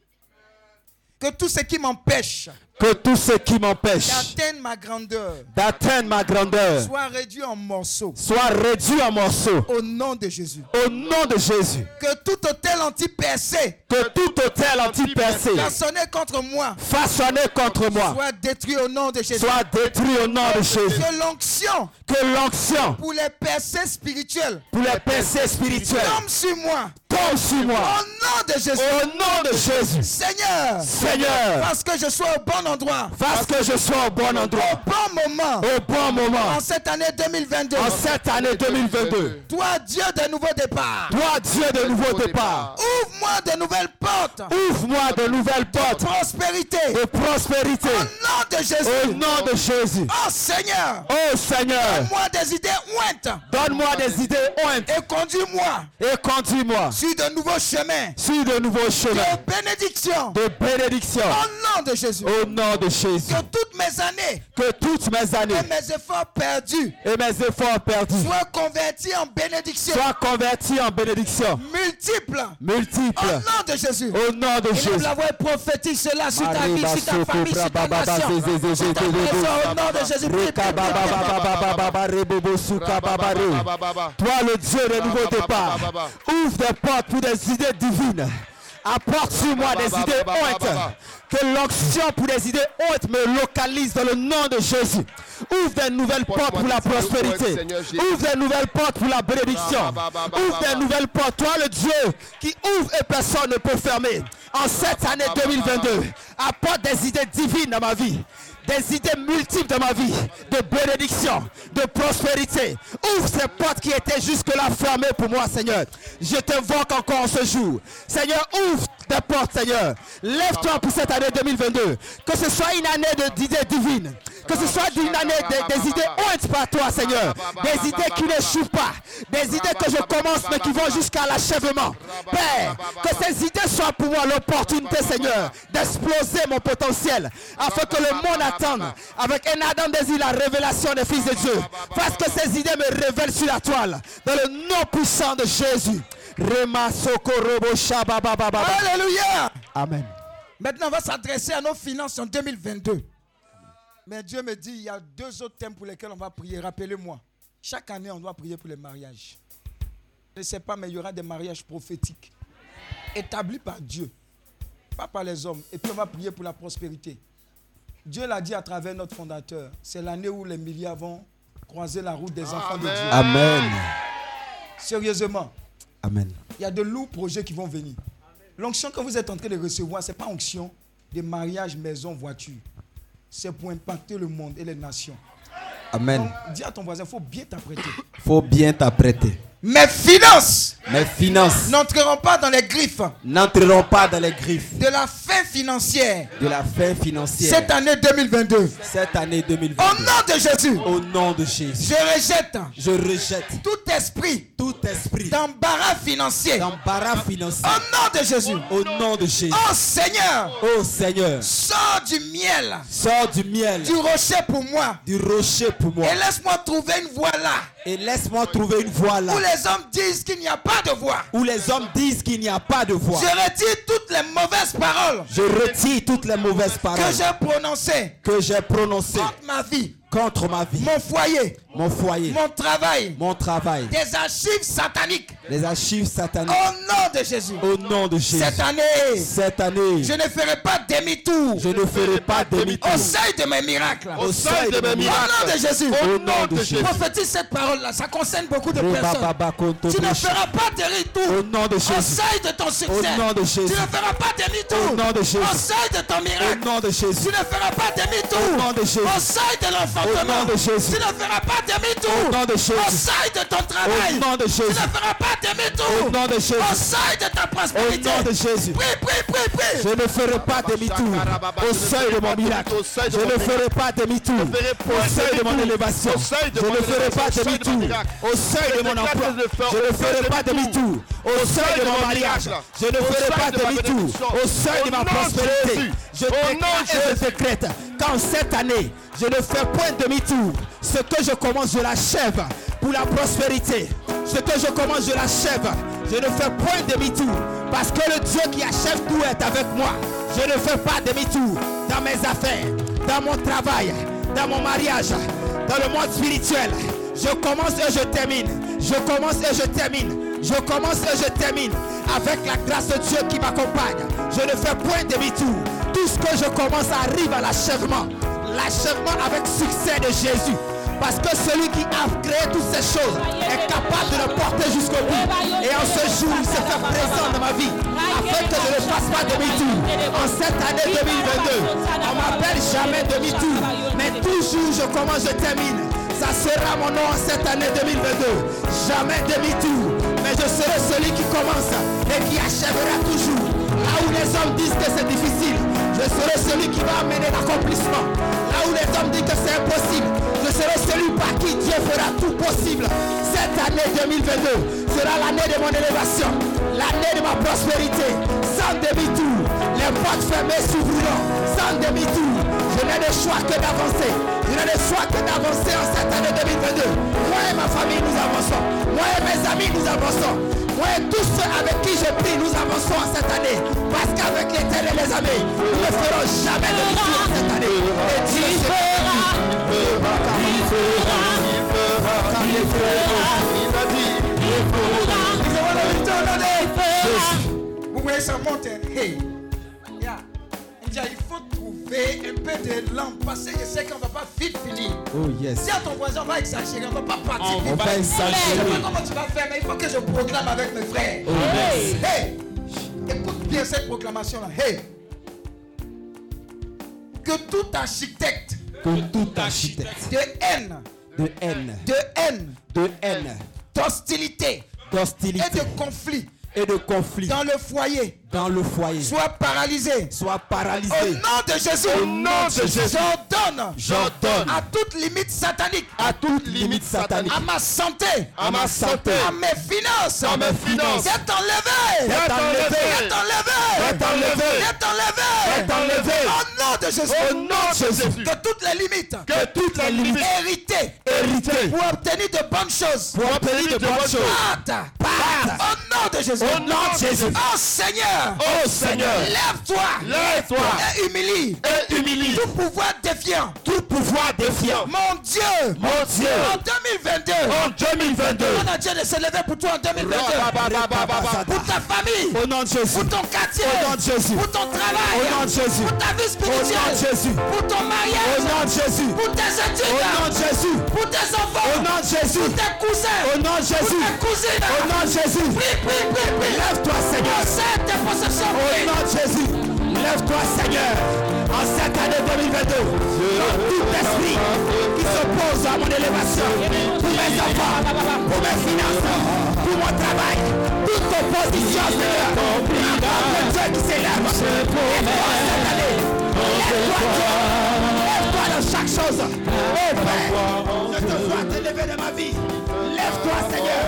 Que tout ce qui m'empêche Que tout ce qui m'empêche d'atteindre ma grandeur d'atteindre ma grandeur soit réduit en morceaux. soit réduit en morceaux. Au nom de Jésus. Au nom de Jésus. Que tout hôtel anti-percé Que tout hôtel anti-percé façonné contre moi façonné contre moi soit détruit au nom de Jésus. soit détruit au nom de Jésus. Que l'onction Que l'onction pour les percées spirituelles pour les percées spirituelles tombe sur moi. tombe sur Au moi. nom de Jésus. Au nom de Jésus. Seigneur. Seigneur, Parce que je sois au bon endroit. parce que je sois au bon Au endroit, bon moment. au bon moment, En cette année 2022. en cette année 2022. Toi, Dieu de nouveaux départs. Toi, Dieu de nouveau départ, Ouvre-moi de nouvelles portes. ouvre-moi de nouvelles portes Prospérité. de prospérité. Au nom de Au Jésus. nom de Jésus. Oh Seigneur. Oh Seigneur, Moi des idées ointes. donne-moi des idées ointes Et conduis-moi et conduis-moi sur de nouveaux chemins. sur de nouveaux chemins De bénédiction. de bénédiction. Au nom de Jésus. Au nom de Jésus. Que toutes mes années Que toutes mes années et mes efforts perdus et mes efforts perdus soient convertis en bénédiction soient convertis en bénédiction multiple. multiple. Au nom de Jésus. Au nom de Jésus. la voix prophétise cela sur ta vie, sur ta famille, sur ta nation. Sur ta au nom de Jésus. Toi le Dieu de nouveau départ, ouvre des portes pour des idées divines. Apporte sur moi des idées hautes. Que l'onction pour des idées hautes me localise dans le nom de Jésus. Ouvre des nouvelles portes pour la prospérité. Ouvre des nouvelles portes pour la bénédiction. Ouvre des nouvelles portes. Toi le Dieu qui ouvre et personne ne peut fermer. En cette année 2022, apporte des idées divines dans ma vie des idées multiples dans ma vie, de bénédiction, de prospérité. Ouvre ces portes qui étaient jusque-là fermées pour moi, Seigneur. Je t'invoque encore en ce jour. Seigneur, ouvre tes portes, Seigneur. Lève-toi pour cette année 2022. Que ce soit une année d'idées divines. Que ce soit une année de- des idées hautes par toi, Seigneur. Des idées qui n'échouent pas. Des idées que je commence mais qui vont jusqu'à l'achèvement. Père, que ces idées soient pour moi l'opportunité, Seigneur, d'exploser mon potentiel. Afin que le monde avec un ardent désir la révélation des fils de Dieu. Parce que ces idées me révèlent sur la toile. Dans le nom puissant de Jésus. Alléluia. Amen. Maintenant, on va s'adresser à nos finances en 2022. Mais Dieu me dit, il y a deux autres thèmes pour lesquels on va prier. Rappelez-moi, chaque année, on doit prier pour les mariages. Je ne sais pas, mais il y aura des mariages prophétiques établis par Dieu, pas par les hommes. Et puis, on va prier pour la prospérité. Dieu l'a dit à travers notre fondateur. C'est l'année où les milliards vont croiser la route des enfants de Dieu. Amen. Sérieusement, Amen. il y a de lourds projets qui vont venir. L'onction que vous êtes en train de recevoir, ce n'est pas onction de mariage, maison, voiture. C'est pour impacter le monde et les nations. Amen. Donc, dis à ton voisin, il faut bien t'apprêter. Faut bien t'apprêter. Mes finances Mes finances n'entreront pas dans les griffes n'entreront pas dans les griffes de la fin financière de la fin financière cette année 2022. cette année Au 2022. nom de Jésus, Au nom de Jésus, je rejette je rejette tout esprit tout esprit d'embarras financier. d'embarras financier. Au nom de Jésus. Au nom de Jésus. Oh Seigneur, Oh Seigneur, sors du miel, sors du miel, du rocher pour moi. du rocher pour moi Et laisse-moi trouver une voie là et laisse-moi trouver une voie là où les hommes disent qu'il n'y a pas de voie. où les hommes disent qu'il n'y a pas de voie. Je retire toutes les mauvaises paroles Je retire toutes les mauvaises que paroles j'ai prononcées que j'ai prononcées contre ma vie, contre ma vie, mon foyer, mon foyer, mon travail, mon travail, des archives sataniques. les archives sataniques. Au nom de Jésus. Au nom de Jésus. Cette année, Cette année, je ne ferai pas demi-tour je ne ferai pas demi-tour au seuil de mes miracles. au seuil de mes Au miracles. nom de Jésus. Au nom de Jésus. Prophétise cette parole-là. Ça concerne beaucoup de personnes. Tu ne feras pas demi-tour Au nom de au Jésus. seuil de ton succès. Au nom de Jésus. Tu ne feras pas demi-tour Au nom de Jésus. au seuil de ton Au miracle. nom de Tu Jésus. ne feras pas demi-tour Au nom de Jésus. au seuil de Au nom de Jésus. Tu ne feras pas demi-tour Au nom de Jésus. au seuil de ton travail. Au nom de Tu Jésus. ne feras pas demi-tour Au nom de Jésus. au seuil de ta Au prospérité. nom de Jésus. Prie, prie, prie, prie. Je ne ferai pas demi-tour au seuil de mon miracle. Je ne ferai pas demi-tour au seuil de mon élévation. Je ne ferai pas demi-tour au seuil de mon emploi. Je ne ferai pas demi-tour au seuil de mon mariage. Je ne ferai pas demi-tour au seuil de ma prospérité. Je déclare et je décrète qu'en cette année, je ne fais point demi-tour. Ce que je commence, je l'achève pour la prospérité. Ce que je commence, je l'achève. Je ne fais point demi-tour. Parce que le Dieu qui achève tout est avec moi. Je ne fais pas demi-tour dans mes affaires, dans mon travail, dans mon mariage, dans le monde spirituel. Je commence et je termine. Je commence et je termine. Je commence et je termine avec la grâce de Dieu qui m'accompagne. Je ne fais point demi-tour. Tout ce que je commence arrive à l'achèvement. L'achèvement avec succès de Jésus. Parce que celui qui a créé toutes ces choses est capable de le porter jusqu'au bout. Et en ce jour, il se présent dans ma vie. Afin que je ne fasse pas demi-tour. En cette année 2022, on m'appelle jamais demi-tour. Mais toujours je commence, je termine. Ça sera mon nom en cette année 2022. Jamais demi-tour. Mais je serai celui qui commence et qui achèvera toujours. Là où les hommes disent que c'est difficile, je serai celui qui va amener l'accomplissement. Là où les hommes disent que c'est impossible, je serai celui par qui Dieu fera tout possible. Cette année 2022 sera l'année de mon élévation, l'année de ma prospérité, sans demi-tour. Les portes fermées s'ouvriront, sans demi-tour. Je n'ai de choix que d'avancer. Je n'ai de choix que d'avancer en cette année 2022. Moi et ma famille, nous avançons. Moi et mes amis, nous avançons. Moi et tous ceux avec qui je prie, nous avançons en cette année. Parce qu'avec l'éternel, les amis, nous ne ferons jamais de tour en cette année. Et Dieu fera. Vous voyez, ça monte. hein? Hey. Il faut trouver un peu de lampe parce que je sais qu'on ne va pas vite finir. Oh yes. Si à ton voisin, on va exagérer, on ne va pas partir. On va Je sais exagérer. pas comment tu vas faire, mais il faut que je proclame avec mes frères. Oh yes. Hey, écoute bien cette proclamation-là. Hey, que tout architecte Que tout architecte de haine, de haine, de haine, de haine, d'hostilité et d'hostilité de conflit et de conflit dans le foyer dans le foyer. Soit paralysé. soit Au paralysé. nom de Jésus, Au nom de Jésus. j'ordonne. J'ordonne. À toute limite satanique, à toute limite satanique, à ma santé, à ma santé, à mes finances, à mes finances, d'être enlevé, d'être enlevé, d'être enlevé, d'être enlevé, d'être enlevé, d'être enlevé. Au nom de Jésus, Au nom de Jésus. que toutes les limites, que toutes les limites. Héritées, héritées. Pour obtenir de bonnes choses, pour obtenir de bonnes choses. Partent, partent. Au nom de Jésus, Au nom de Jésus. Oh Seigneur, Oh Seigneur, lève-toi, Lève-toi. et humilie et humilie tout pouvoir défiant, tout pouvoir défiant. Mon Dieu. Mon Dieu. En 2022. En 2022. On a Dieu de se lever pour toi en 2022. Pour ta famille. Au nom de Jésus. Pour ton quartier. Au nom de Jésus. Pour ton travail. Au nom de Jésus. Pour ta vie Au nom de spirituelle. Jésus. Pour ton Au mariage. nom de Jésus. Pour tes Au études. nom de Jésus. Pour tes enfants. Au nom de Jésus. Pour tes cousins. Au nom de Pour Jésus. tes cousines. Au nom de Jésus. Prie, prie, prie, prie. Lève-toi, Seigneur. Au nom de Jésus. Lève-toi, Seigneur. En cette année 2022. Dans tout esprit qui s'oppose à mon élévation. Pour mes enfants. Pour mes finances. Pour mon travail. Toute opposition, Seigneur. La Dieu qui s'élève. Lève-toi cette année. Lève-toi, Dieu. Lève-toi dans chaque chose. Oh Père, je te vois t'élever de ma vie. Lève-toi, Seigneur.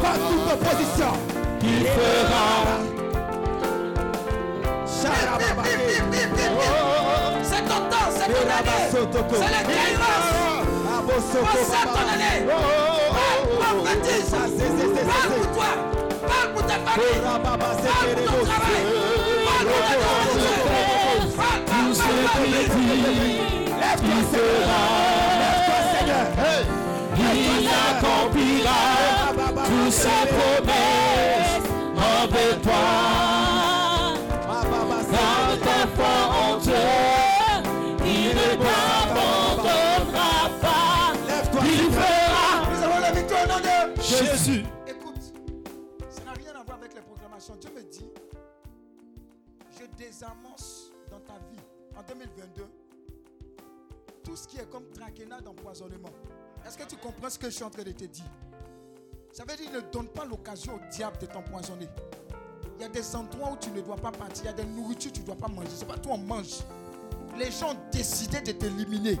Par toute opposition. Il fera. C'est le Kairos. Possède ton année. Parle, prophétise. Parle pour toi. Parle pour ta famille. Parle pour ton travail. Parle pour ta communauté. Parle, parle, parle, parle. Lève-toi, Seigneur. Lève-toi, Seigneur. Il accomplira toutes ses promesses Jésus. Écoute, ça n'a rien à voir avec les proclamations. Dieu me dit, je désamorce dans ta vie en 2022 tout ce qui est comme traquenard d'empoisonnement. Est-ce que tu comprends ce que je suis en train de te dire? Ça veut dire ne donne pas l'occasion au diable de t'empoisonner. Il y a des endroits où tu ne dois pas partir. Il y a des nourritures que tu ne dois pas manger. C'est pas toi on mange. Les gens ont décidé de t'éliminer.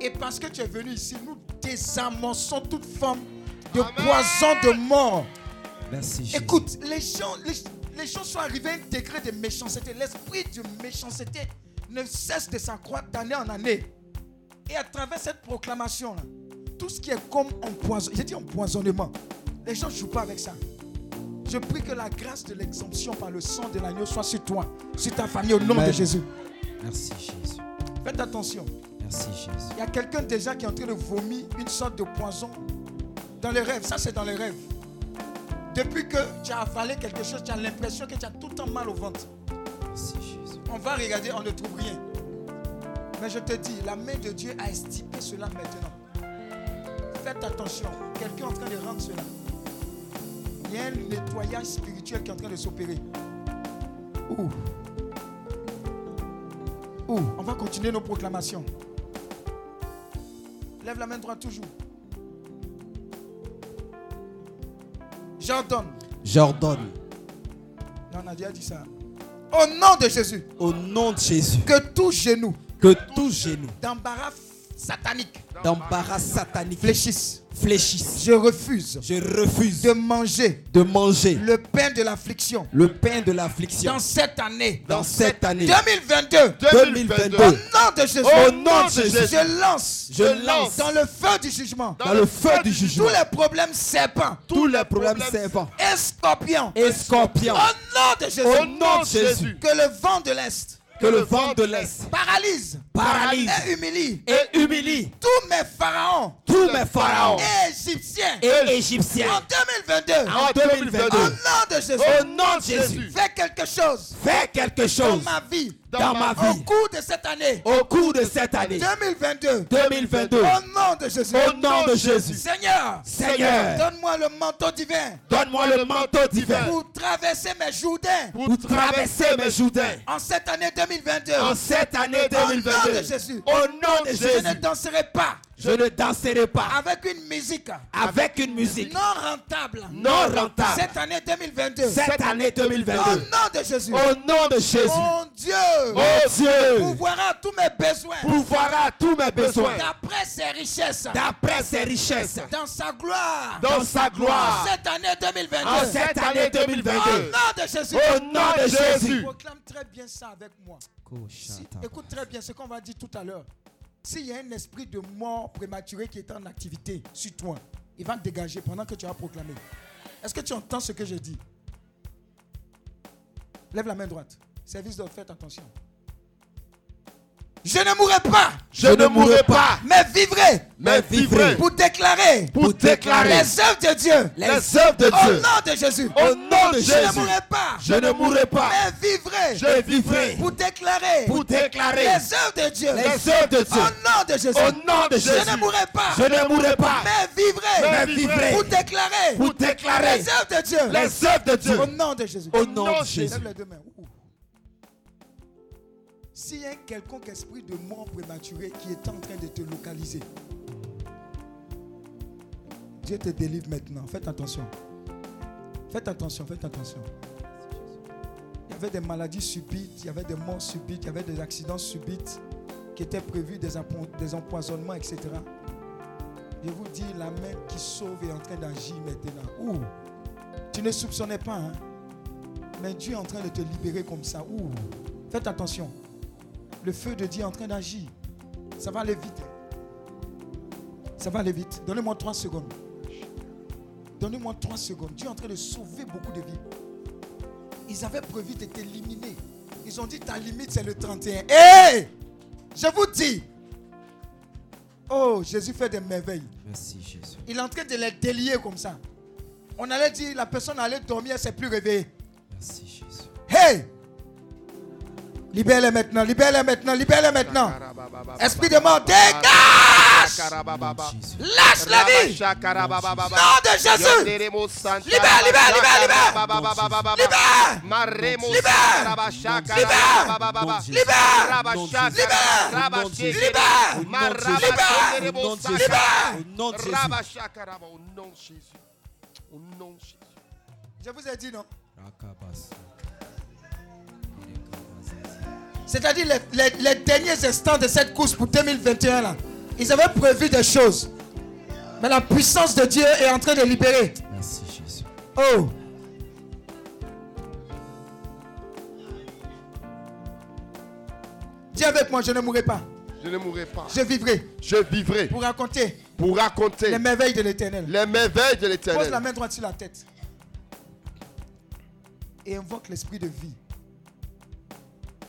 Et parce que tu es venu ici, nous désamorçons toute forme de poison de mort. Merci, Jésus. Écoute, les gens, les, les gens sont arrivés à un degré de méchanceté. L'esprit de méchanceté ne cesse de s'accroître d'année en année. Et à travers cette proclamation, tout ce qui est comme empoisonnement, j'ai dit empoisonnement, les gens ne jouent pas avec ça. Je prie que la grâce de l'exemption par le sang de l'agneau soit sur toi, sur ta famille, au nom Amen. de Jésus. Merci, Jésus. Faites attention. Merci, Jésus. Il y a quelqu'un déjà qui est en train de vomir une sorte de poison dans les rêves. Ça, c'est dans les rêves. Depuis que tu as avalé quelque chose, tu as l'impression que tu as tout le temps mal au ventre. On va regarder, on ne trouve rien. Mais je te dis, la main de Dieu a estipé cela maintenant. Faites attention. Quelqu'un est en train de rendre cela. Il y a un nettoyage spirituel qui est en train de s'opérer. Ouh. Ouh. On va continuer nos proclamations. Lève la main droite toujours. J'ordonne. J'ordonne on a déjà dit ça. Au nom de Jésus, au nom de Jésus que tout genou que tout genou d'embarras satanique d'embarras satanique fléchisse. fléchisse. Je refuse Je refuse de manger de manger le pain de l'affliction le pain de l'affliction dans cette année. dans cette année 2022. 2022. Au nom de Jésus. Au nom de Jésus. Je lance. Je lance dans le feu du jugement. dans le feu du jugement Tous les problèmes serpents tous les problèmes et scorpions. et scorpions Au nom de Jésus. au nom de Jésus Que le vent de l'Est que le vent de l'Est paralyse, Paralyse. et humilie et humilie tous mes pharaons. Tous mes pharaons. Et égyptiens. Et égyptiens. En 2022. en 2022 Au nom de Jésus. au nom de Jésus. Fais quelque chose. Fais quelque dans chose. ma vie. dans ma Au vie. cours de cette année. au cours de cette année. 2022. 2022 Au nom de Jésus. au nom de Jésus. Seigneur. Seigneur. Donne-moi le manteau divin. Donne-moi le manteau divin. Pour traverser mes Jourdains pour traverser mes Jourdains en cette année 2022. en cette année Au nom de 2022 Jésus. au nom de Je ne Jésus. danserai pas je ne danserai pas avec une musique avec une musique non rentable. non rentable Cette année 2022. cette année Au 2022 nom de Jésus. au nom de Jésus Mon Dieu. oh Dieu Pourvoira tous mes besoins. pourvoira tous mes besoins D'après ses richesses. d'après ses richesses Dans sa gloire. dans sa gloire Cette année 2022. en cette année Au 2022 nom de Jésus. au nom de Jésus Proclame très bien ça avec moi. Si- écoute très bien ce qu'on va dire tout à l'heure. S'il y a un esprit de mort prématuré qui est en activité sur toi, il va te dégager pendant que tu as proclamé. Est-ce que tu entends ce que je dis? Lève la main droite. Service d'ordre, faites attention. Je ne mourrai pas, Je ne mourrai pas, mais vivrai mais vivrai pour déclarer pour déclarer les œuvres de Dieu. les œuvres de Au Dieu. nom de Jésus. Au nom de Je ne Jésus. mourrai pas, Je ne mourrai pas, mais vivrai je vivrai pour déclarer pour déclarer les œuvres de Dieu. les œuvres de Au Dieu. nom de Jésus. Au nom de Je Jésus. ne mourrai pas, Je ne mourrai pas, mais vivrai mais vivrai pour déclarer pour déclarer les œuvres de Dieu. les œuvres de Dieu. Au nom de Jésus. Au nom de Jésus. Lève les deux mains. S'il y a quelconque esprit de mort prématuré qui est en train de te localiser, Dieu te délivre maintenant. Faites attention. Faites attention, faites attention. Il y avait des maladies subites, il y avait des morts subites, il y avait des accidents subites qui étaient prévus, des empoisonnements, etc. Je vous dis, la main qui sauve est en train d'agir maintenant. Ouh. Tu ne soupçonnais pas, hein? Mais Dieu est en train de te libérer comme ça. Ouh. Faites attention. Le feu de Dieu est en train d'agir. Ça va aller vite. Ça va aller vite. Donnez-moi trois secondes. Donnez-moi trois secondes. Dieu est en train de sauver beaucoup de vies. Ils avaient prévu de t'éliminer. Ils ont dit ta limite c'est le 31. Hé Je vous dis. Oh, Jésus fait des merveilles. Merci Jésus. Il est en train de les délier comme ça. On allait dire, la personne allait dormir, elle ne s'est plus réveillée. Merci Jésus. Hey Libère-les maintenant, libère-les maintenant, libère-les maintenant. Esprit de mort, dégage Jésus. Lâche la vie Nom de Jésus Libère, libère, libère, libère Libère Je vous ai dit non. C'est-à-dire les, les- les derniers instants de cette course pour 2021 là. Ils avaient prévu des choses. Mais la puissance de Dieu est en train de libérer. Merci Jésus. Oh. Dis avec moi, je ne mourrai pas. Je ne mourrai pas. Je vivrai Je vivrai pour raconter pour raconter les merveilles de l'éternel. les merveilles de Pose la l'éternel. main droite sur la tête. Et invoque l'esprit de vie.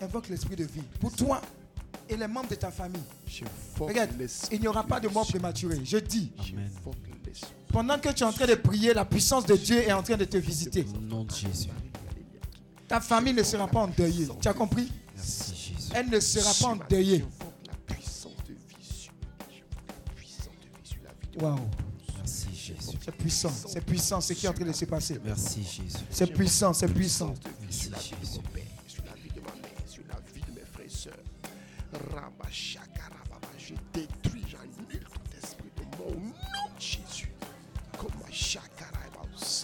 Invoque l'esprit de vie. Pour toi et les membres de ta famille. Regarde, il n'y aura pas de mort prématurée. Je dis, pendant que tu es en train de prier, la puissance de Dieu est en train de te visiter. Au nom de Jésus. Ta famille ne sera pas endeuillée. Tu as compris? Merci Jésus. Elle ne sera pas endeuillée. J'invoque la puissance de vie sur j'invoque la puissance de vie sur la vie de Waouh. Merci Jésus. C'est puissant. C'est puissant ce qui est en train de se passer. Merci Jésus. C'est puissant. C'est puissant. Merci Jésus.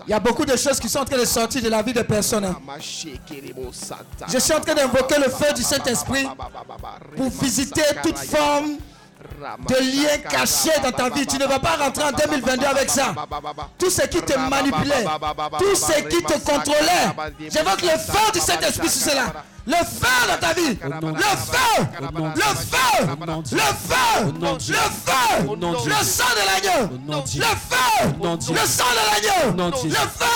Il y a beaucoup de choses qui sont en train de sortir de la vie des personnes. hein. Je suis en train d'invoquer le feu du Saint-Esprit pour visiter toute forme de lien caché dans ta vie. Tu ne vas pas rentrer en 2022 avec ça. Tout ce qui te manipulait, tout ce qui te contrôlait. J'évoque le feu du Saint-Esprit sur cela. Le feu dans ta vie. Le feu. Le feu. Le feu. Le feu. Le sang de l'agneau. Le feu. Le sang de l'agneau. Le feu.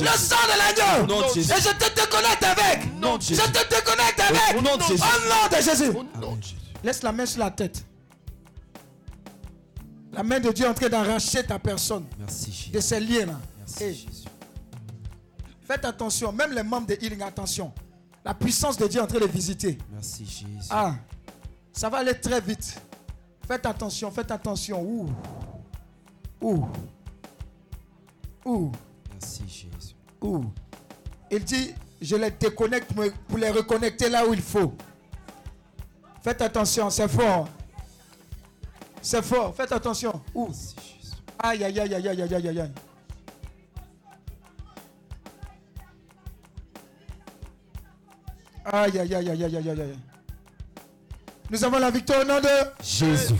Le sang de l'agneau. Et je te déconnecte avec. Je te déconnecte avec. Au nom de Jésus. Laisse la main sur la tête. La main de Dieu est en train d'arracher ta personne Merci de ces liens-là. Merci Hey, Jésus. faites attention, même les membres de Healing, attention. La puissance de Dieu est en train de visiter. Merci Jésus. Ah, ça va aller très vite. Faites attention, faites attention. Ouh. Ouh. Ouh. Merci Jésus. Ouh. Il dit, je les déconnecte pour les reconnecter là où il faut. Faites attention, c'est fort. C'est fort. Faites attention. Où oh, Aïe, aïe, aïe, aïe, aïe, aïe, aïe, aïe. Aïe, aïe, aïe, aïe, aïe, aïe, aïe. Nous avons la victoire au nom de Jésus.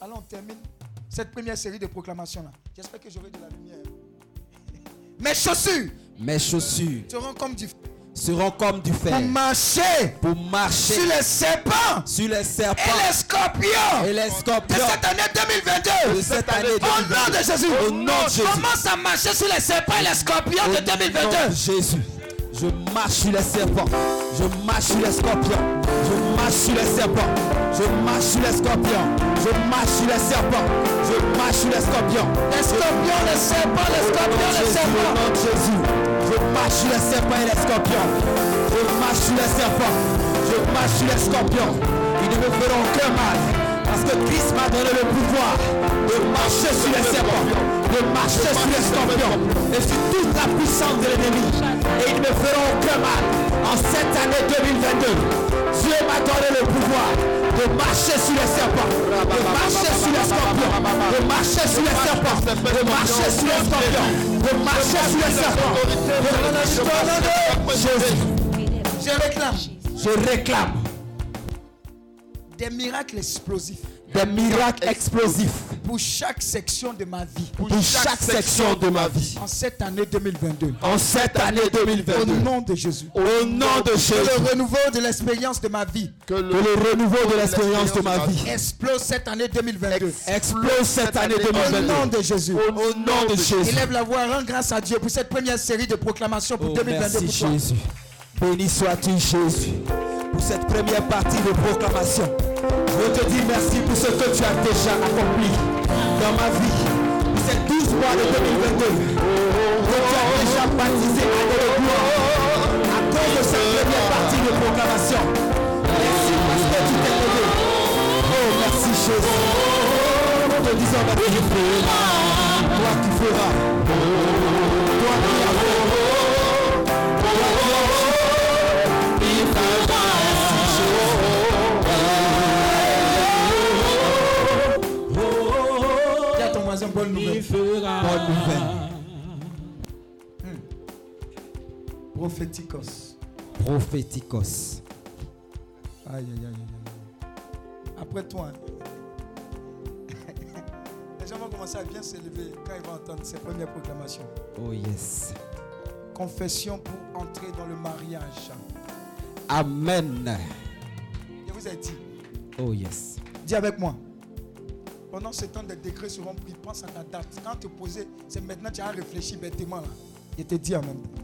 Allons, on termine cette première série de proclamations-là. J'espère que j'aurai de la lumière. Mes chaussures. Mes chaussures. Seront comme différentes seront comme du fer pour marcher pour marcher sur les serpents sur les et serpents les scorpions et les de scorpions cette année de 2022. cette année Au nom de Jésus. Au nom de Jésus. Commence à marcher sur les serpents et les scorpions Au de nom de 2022. Jésus. Je marche sur les serpents. Je marche sur les scorpions. Je marche sur les serpents. Je marche sur les scorpions. Je marche sur les serpents. Je marche sur les scorpions. Les scorpions, les serpents, les scorpions, les Jésus, au serpents. nom de Jésus. Je marche sur les serpents et les scorpions. Je marche sur les serpents. Je marche sur les scorpions. Ils ne me feront aucun mal. Parce que Christ m'a donné le pouvoir de marcher sur les serpents, de marcher sur les scorpions et sur toute la puissance de l'ennemi. Et ils ne feront aucun mal. En cette année 2022, Dieu m'a donné le pouvoir de marcher sur les serpents, de marcher sur les scorpions, de marcher sur les serpents, de marcher sur les scorpions, de marcher sur les serpents. Je réclame je réclame des miracles explosifs des miracles explosifs pour chaque section de ma vie. pour chaque section de ma vie. En cette année 2022. En cette année Au 2022, nom de Jésus. au nom de Que Jésus, le renouveau de l'expérience de ma vie que le renouveau de l'expérience de ma vie explose cette année 2022. explose cette année Au nom 2022. de Jésus. Au nom de Jésus. Élève la voix, rends grâce à Dieu pour cette première série de proclamations pour Oh, 2022 merci pour toi. Jésus. Béni sois-tu Jésus pour cette première partie de proclamation. Je te dis merci pour ce que tu as déjà accompli dans ma vie. Ces 12 mois de 2022. Que tu as déjà baptisé à de gloire. À cause de cette première partie de proclamation. Merci parce que tu t'es levé. Oh merci Jésus. Nous te disons merci. Toi qui feras. Toi qui as fait. Toi qui as Voisin, bonne nouvelle. Bonne nouvelle. Prophéticos. Prophéticos. Aïe, aïe, aïe. Après toi, les gens vont commencer à bien s'élever quand ils vont entendre ces premières proclamations. Oh yes. Confession pour entrer dans le mariage. Amen. Je vous ai dit, Oh yes. dis avec moi. Pendant ce temps, des décrets seront pris. Pense à ta date. Quand tu posais, c'est maintenant que tu as réfléchi bêtement là. Je te dis en même temps.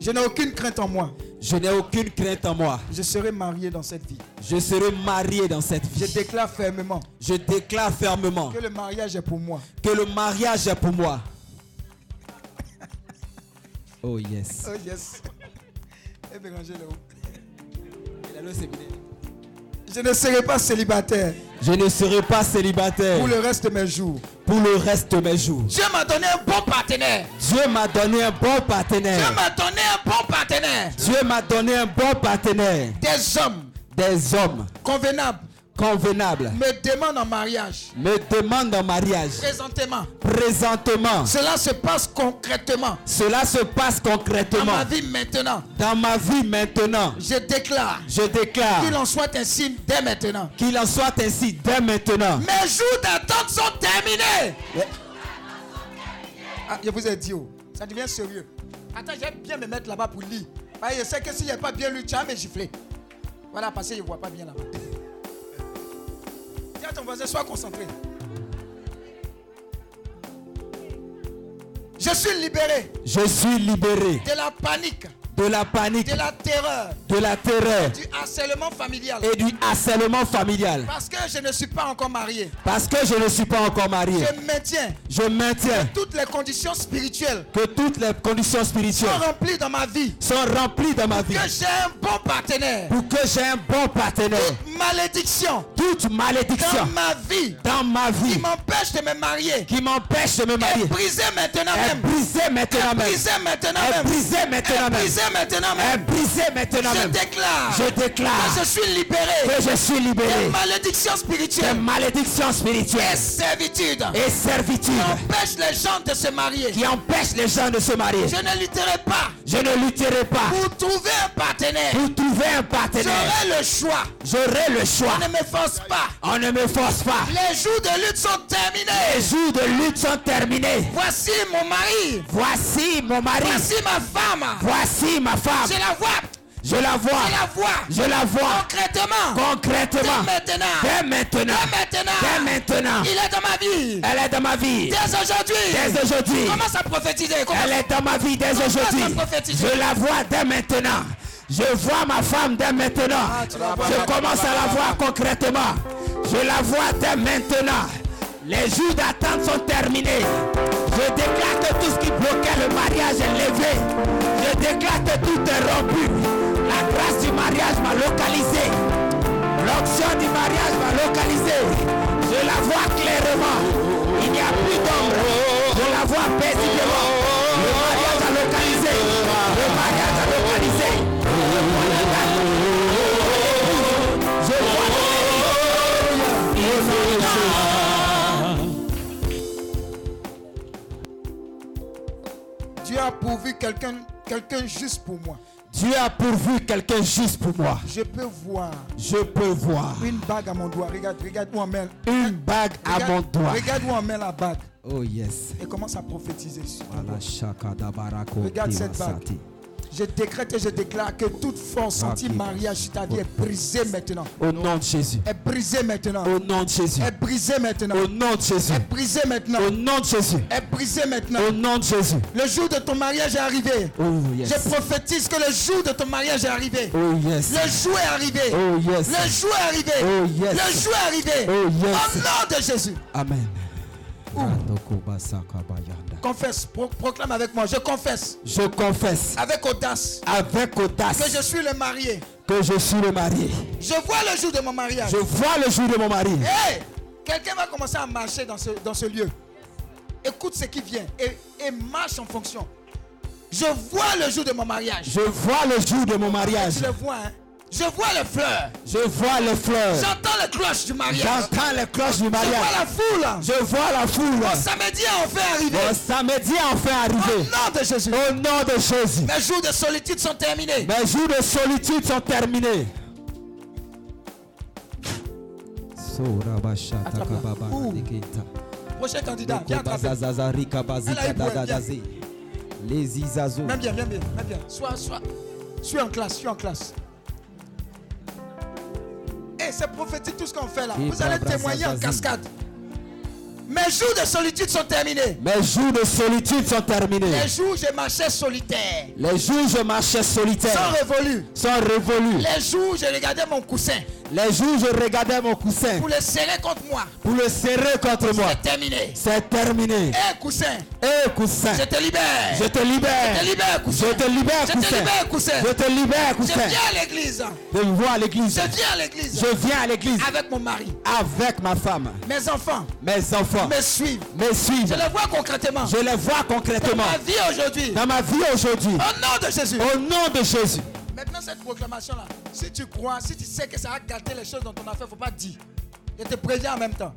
Je n'ai aucune crainte en moi. Je n'ai aucune crainte en moi. Je serai marié dans cette vie. Je serai marié dans cette Je vie. déclare fermement Je déclare fermement que le mariage est pour moi. que le mariage est pour moi. Oh yes. Oh yes. Et Béranger là-haut. Je ne serai pas célibataire Je ne serai pas célibataire pour le reste de mes jours. pour le reste de mes jours. Dieu m'a donné un bon partenaire. Dieu m'a donné un bon Dieu partenaire. m'a donné un bon partenaire. Dieu m'a donné un bon partenaire. Des hommes Des hommes convenables convenables me demandent en mariage. me demandent en mariage. Présentement. Présentement, Cela se passe concrètement cela se passe dans concrètement ma vie maintenant. dans ma vie maintenant. Je déclare Je déclare qu'il en soit ainsi dès maintenant. qu'il en soit ainsi dès maintenant. Mes jours d'attente sont terminés. Ah, je vous ai dit, oh, ça devient sérieux. Attends, j'aime bien me mettre là-bas pour lire. Ah, je sais que s'il n'y a pas bien lu, tu vas me gifler. Voilà, parce que je ne vois pas bien là-bas. Ton voisin, sois concentré. Je suis libéré Je suis libéré de la panique, de la panique, de la terreur, de la terreur du harcèlement familial. et du harcèlement familial. Parce que je ne suis pas encore marié. Parce que je ne suis pas encore marié. Je maintiens Je maintiens toutes les conditions spirituelles que toutes les conditions spirituelles sont remplies dans ma vie. sont remplies dans ma vie Que j'ai un bon partenaire. pour que j'ai un bon partenaire. Malédiction Toute malédiction dans ma vie dans ma qui vie m'empêche de me marier qui m'empêche de me est marier brisée maintenant est même. brisée maintenant Est même. brisée maintenant Est même. brisée maintenant Est même. brisée maintenant Est même. brisée maintenant Je déclare Je déclare que je suis libéré que je suis libéré des malédictions des spirituelles malédictions et spirituelles servitudes et servitudes qui empêchent les gens de se marier. qui empêchent les gens de se marier. Je ne lutterai pas Je ne lutterai pas pour trouver un partenaire. pour trouver un partenaire. J'aurai le choix. J'aurai le choix. On ne me force pas. On ne me force pas. Les jours de lutte sont terminés. Les jours de lutte sont terminés. Voici mon mari. Voici mon mari. Voici ma femme. Voici ma femme. Je la vois. Je la vois. Je la vois. Je la vois. Concrètement. Concrètement. Dès maintenant. Dès maintenant. Dès maintenant. Il est dans ma vie. Elle est dans ma vie. Dès aujourd'hui. Dès aujourd'hui. Commence à prophétiser. Elle est dans ma vie dès aujourd'hui. Je la vois dès maintenant. Je vois ma femme dès maintenant. Ah, Je commence à la voir concrètement. Je la vois dès maintenant. Les jours d'attente sont terminés. Je déclare que tout ce qui bloquait le mariage est levé. Je déclare que tout est rompu. La grâce du mariage m'a localisé. L'onction du mariage m'a localisé. Je la vois clairement. Il n'y a plus d'ombre. Je la vois paisiblement. A pourvu quelqu'un quelqu'un juste pour moi. Dieu a pourvu quelqu'un juste pour moi. Je peux voir Je peux voir une bague à mon doigt. Regarde, regarde où on met. une bague à mon doigt. Regarde où on met la bague. Oh yes. Et commence à prophétiser sur Voilà, Regarde cette tiwasati. Je décrète et je déclare que toute force anti-mariage sur ta vie est brisée maintenant. Au nom de Jésus. Est brisée maintenant. Au nom de Jésus. Est brisée maintenant. Au nom de Jésus. Est brisée maintenant. Au nom de Jésus. Est brisée maintenant. Au nom de Jésus. Le jour de ton mariage est arrivé. Oh yes. Je prophétise que le jour de ton mariage est arrivé. Oh yes. Le jour est arrivé. Oh yes. Le jour est arrivé. Oh, yes. Le jour est arrivé. Oh, yes. Au nom de Jésus. Amen. Confesse. Pro- proclame avec moi. Je confesse. Je confesse Avec audace. avec audace Que je suis le marié. que je suis le marié. Je vois le jour de mon mariage. Je vois le jour de mon mari. Hey! Quelqu'un va commencer à marcher dans ce, dans ce lieu. Écoute ce qui vient et, et marche en fonction. Je vois le jour de mon mariage. Je vois le jour de mon mariage. Tu le vois, hein? Je vois les fleurs. Je vois les fleurs. J'entends les cloches du mariage. J'entends les cloches du Je vois mariage. la foule. Je vois la foule. Au samedi, on fait arriver. Bon samedi a enfin Au arrivé. nom de Jésus. Au nom de Jésus. Mes jours de solitude sont terminés. Mes jours de solitude sont terminés. Prochain candidat, viens attraper. Les. Même bien, bien, bien, même bien. Sois, sois. Suis en classe, suis en classe. C'est prophétique tout ce qu'on fait là. Vous allez témoigner en cascade. Mes jours de solitude sont terminés. Mes jours de solitude sont terminés. Les jours où je marchais solitaire, Les jours où je marchais sont solitaire révolus. sont révolus. Les jours où je regardais mon coussin Les jours où je regardais mon coussin pour le serrer contre moi, pour le serrer contre moi. c'est terminé. C'est terminé. Hé coussin, Eh coussin, je te libère. je te libère. Je te libère, coussin. Je te libère, Je te coussin. libère, coussin. Je te libère, Je coussin. viens à l'église. Je vois à l'église. Je viens à l'église Je viens à l'église avec mon mari. avec ma femme. Mes enfants Mes enfants me suivent. me suivent. Je les vois concrètement. Je les vois Dans concrètement ma vie aujourd'hui. dans ma vie aujourd'hui. Au nom de Jésus. Au nom de Jésus. Maintenant, cette proclamation-là, si tu crois, si tu sais que ça va gâter les choses dans ton affaire, il ne faut pas dire. Je te préviens en même temps.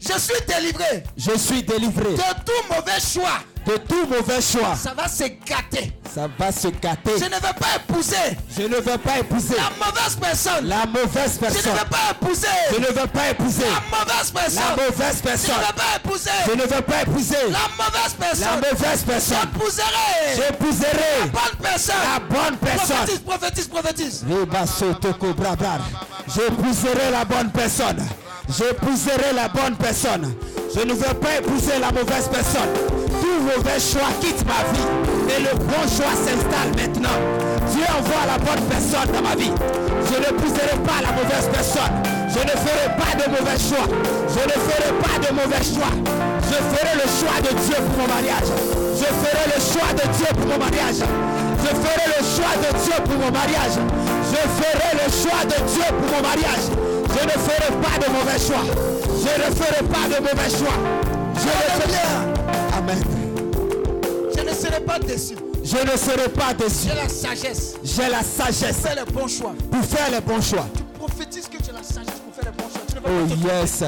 Je suis délivré Je suis délivré de tout mauvais choix. De tout mauvais choix. Ça va se gâter. Ça va se gâter. Je ne veux pas épouser Je ne veux pas épouser la mauvaise personne. la mauvaise Je ne personne. veux pas épouser Je ne veux pas épouser la mauvaise la personne. mauvaise Je personne. ne veux pas épouser Je ne veux pas épouser la mauvaise la personne. mauvaise personne. J'épouserai J'épouserai bonne personne. la bonne personne. Prophétise, prophétise, prophétise. J'épouserai la bonne personne. J'épouserai la bonne personne. Je ne veux pas épouser la mauvaise personne. Tout mauvais choix quitte ma vie. Et le bon choix s'installe maintenant. Dieu envoie la bonne personne dans ma vie. Je n'épouserai pas la mauvaise personne. Je ne ferai pas de mauvais choix. Je ne ferai pas de mauvais choix. Je ferai le choix de Dieu pour mon mariage. Je ferai le choix de Dieu pour mon mariage. Je ferai le choix de Dieu pour mon mariage. Je ferai le choix de Dieu pour mon mariage. Je ne ferai pas de mauvais choix. Je ne ferai pas de mauvais choix. Je ne ferai Amen. Je ne serai pas déçu. Je ne serai pas déçu. J'ai la sagesse. J'ai la sagesse Fais le bon choix. pour faire les bons choix. Prophétise que tu as la sagesse pour faire le bon choix. Tu ne vas Oh pas te yes.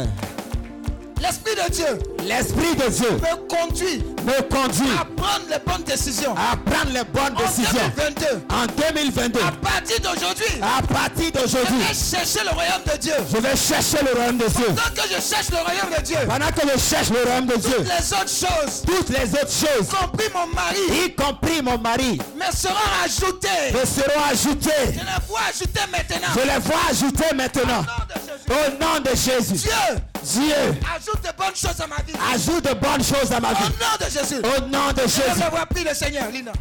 L'Esprit de Dieu L'Esprit de Dieu me conduit me conduit à prendre les bonnes décisions. à prendre les bonnes En décisions 2022, en 2022. à partir d'aujourd'hui, À partir je d'aujourd'hui, vais chercher le royaume de Dieu. je vais chercher le royaume de Dieu. Tant que je cherche le royaume de Dieu, Pendant que je cherche le royaume de Dieu, les autres choses, toutes les autres choses, compris mon mari, y compris mon mari, me seront ajoutées. me seront ajoutées. Je les vois ajouter maintenant. Je les vois ajouter maintenant. Au nom de Jésus. Au nom de Jésus. Dieu Dieu ajoute de bonnes choses à ma vie. ajoute de bonnes choses à ma Au vie. nom de Jésus. Au nom de Je Jésus. prie le Seigneur, Lina.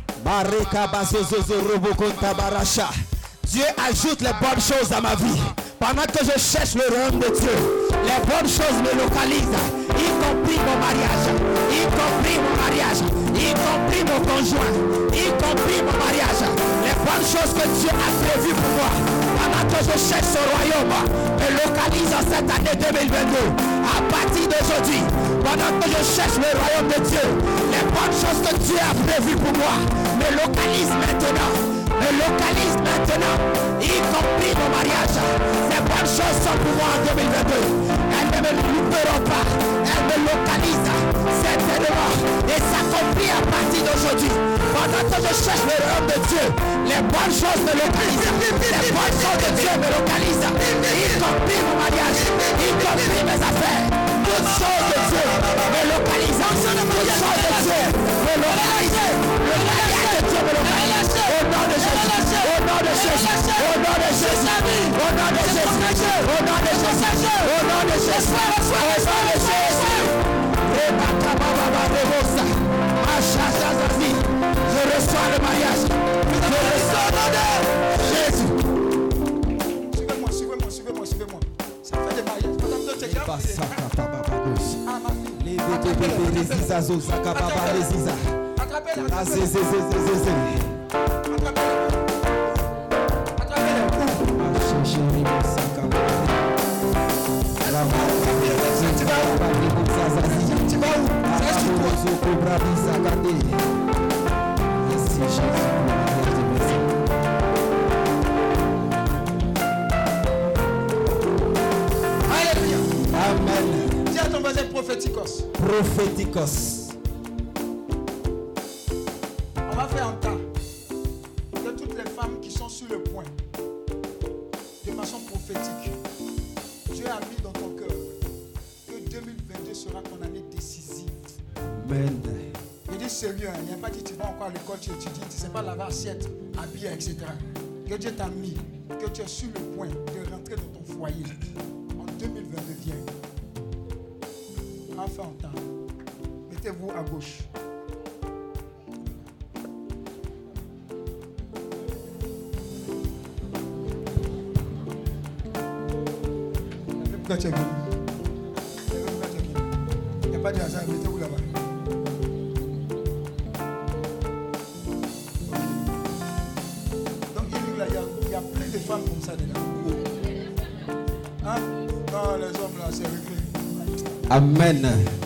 Dieu ajoute les bonnes choses à ma vie. Pendant que je cherche le royaume de Dieu, les bonnes choses me localisent, y compris mon mariage, y compris mon mariage, y compris mon conjoint, y compris mon mariage. Les bonnes choses que Dieu a prévues pour moi. Pendant que je cherche ce royaume, me localise en cette année 2022. À partir d'aujourd'hui, pendant que je cherche le royaume de Dieu, les bonnes choses que Dieu a prévues pour moi me localise maintenant. Me localise maintenant, y compris mon mariage. Ces bonnes choses sont pour moi en 2022. Elles ne me louperont pas. Elles me localisent certainement. Et s'accomplit à partir d'aujourd'hui. Pendant que je cherche le royaume de Dieu, les bonnes choses me localisent. Les bonnes choses de Dieu me localisent. Y compris mon mariage, y compris mes affaires. Toutes choses de Dieu me localisent. Toutes choses de Dieu me localisent. Le mariage de Dieu me localise. Au nom de Jésus. Au nom de Jésus. Au nom de Jésus. Au nom de Jésus. Au nom de Jésus. Au nom de Jésus. Au nom de Jésus. Attrapez-la. Ah, Attrapez-la. Attrapez-la. Attrapez-la. Ouh. Tu vas où prophéticos. Prophéticos. On va faire un tas de toutes les femmes qui sont sur le point, de façon prophétique. Dieu a mis dans ton cœur que 2022 sera ton année décisive. Amen. Je dis sérieux, hein, il n'y a pas dit tu vas encore à l'école, tu étudies, tu ne sais pas laver assiette, habiller, etc. Que Dieu t'a mis, que tu es sur le point de rentrer dans ton foyer. Venu Il n'y a pas de hasard, mettez-vous là-bas. Donc, il y, a, il y a plein de femmes comme ça dedans. Hein? Non, les hommes là, c'est réglé. Amen.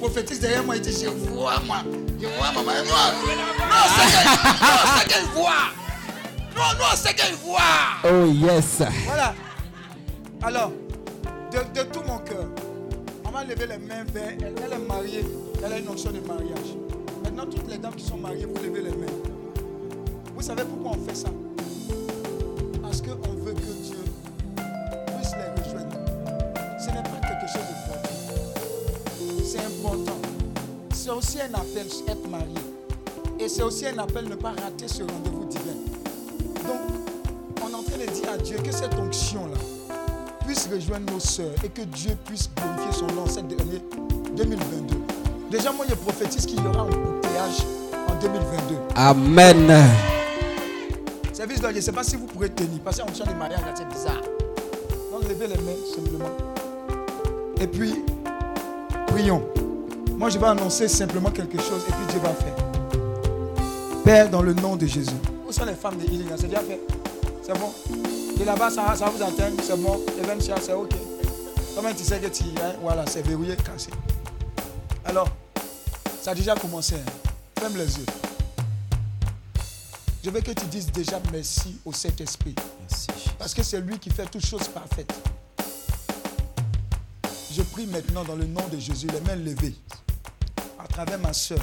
Prophétise derrière moi, il dit Je vois, moi. Je vois, maman. Et moi, non, c'est qu'elle non, c'est qu'elle voit. Non, non, c'est qu'elle voit. Oh yes. Voilà. Alors, de, de tout mon cœur, on va lever les mains vers elle. Elle est mariée. Elle a une notion de mariage. Maintenant, toutes les dames qui sont mariées, être marié. Et c'est aussi un appel ne pas rater ce rendez-vous divin. Donc, on est en train de dire à Dieu que cette onction-là puisse rejoindre nos sœurs et que Dieu puisse glorifier son nom cette année 2022. Déjà, moi, je prophétise qu'il y aura un bouteillage en 2022. Amen. Service je ne sais pas si vous pourrez tenir, parce qu'en chant de mariage, c'est bizarre. Donc, levez les mains simplement. Et puis, prions. Moi, je vais annoncer simplement quelque chose et puis Dieu va faire. Père, dans le nom de Jésus. Où sont les femmes de là? C'est déjà fait. C'est bon. Et là-bas, ça, ça vous atteint. C'est bon. Et même si c'est OK. Comment tu sais que tu hein? Voilà, c'est verrouillé, cassé. Alors, ça a déjà commencé. hein. Ferme les yeux. Je veux que tu dises déjà merci au Saint-Esprit. Merci. Parce que c'est lui qui fait toutes choses parfaites. Je prie maintenant dans le nom de Jésus, les mains levées, travers ma soeur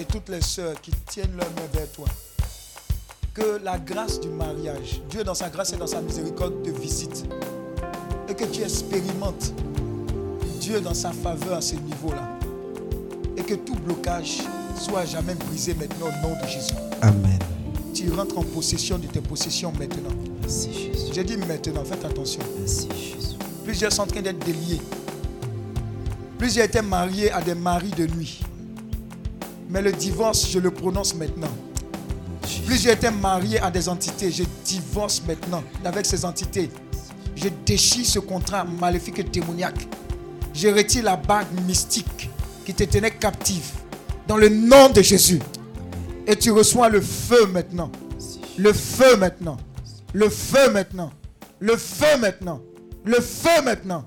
et toutes les sœurs qui tiennent leurs mains vers toi. Que la grâce du mariage, Dieu dans sa grâce et dans sa miséricorde te visite. Et que tu expérimentes Dieu dans sa faveur à ce niveau-là. Et que tout blocage soit à jamais brisé maintenant au nom de Jésus. Amen. Tu rentres en possession de tes possessions maintenant. Merci Jésus. J'ai dit maintenant, faites attention. Merci Jésus. Plusieurs sont en train d'être déliés. Plusieurs étaient mariés à des maris de nuit. Mais le divorce, je le prononce maintenant. Plusieurs étaient mariés à des entités. Je divorce maintenant avec ces entités. Je déchire ce contrat maléfique et démoniaque. Je retire la bague mystique qui te tenait captive. Dans le nom de Jésus. Et tu reçois le feu maintenant. Le feu maintenant. Le feu maintenant. Le feu maintenant. Le feu maintenant.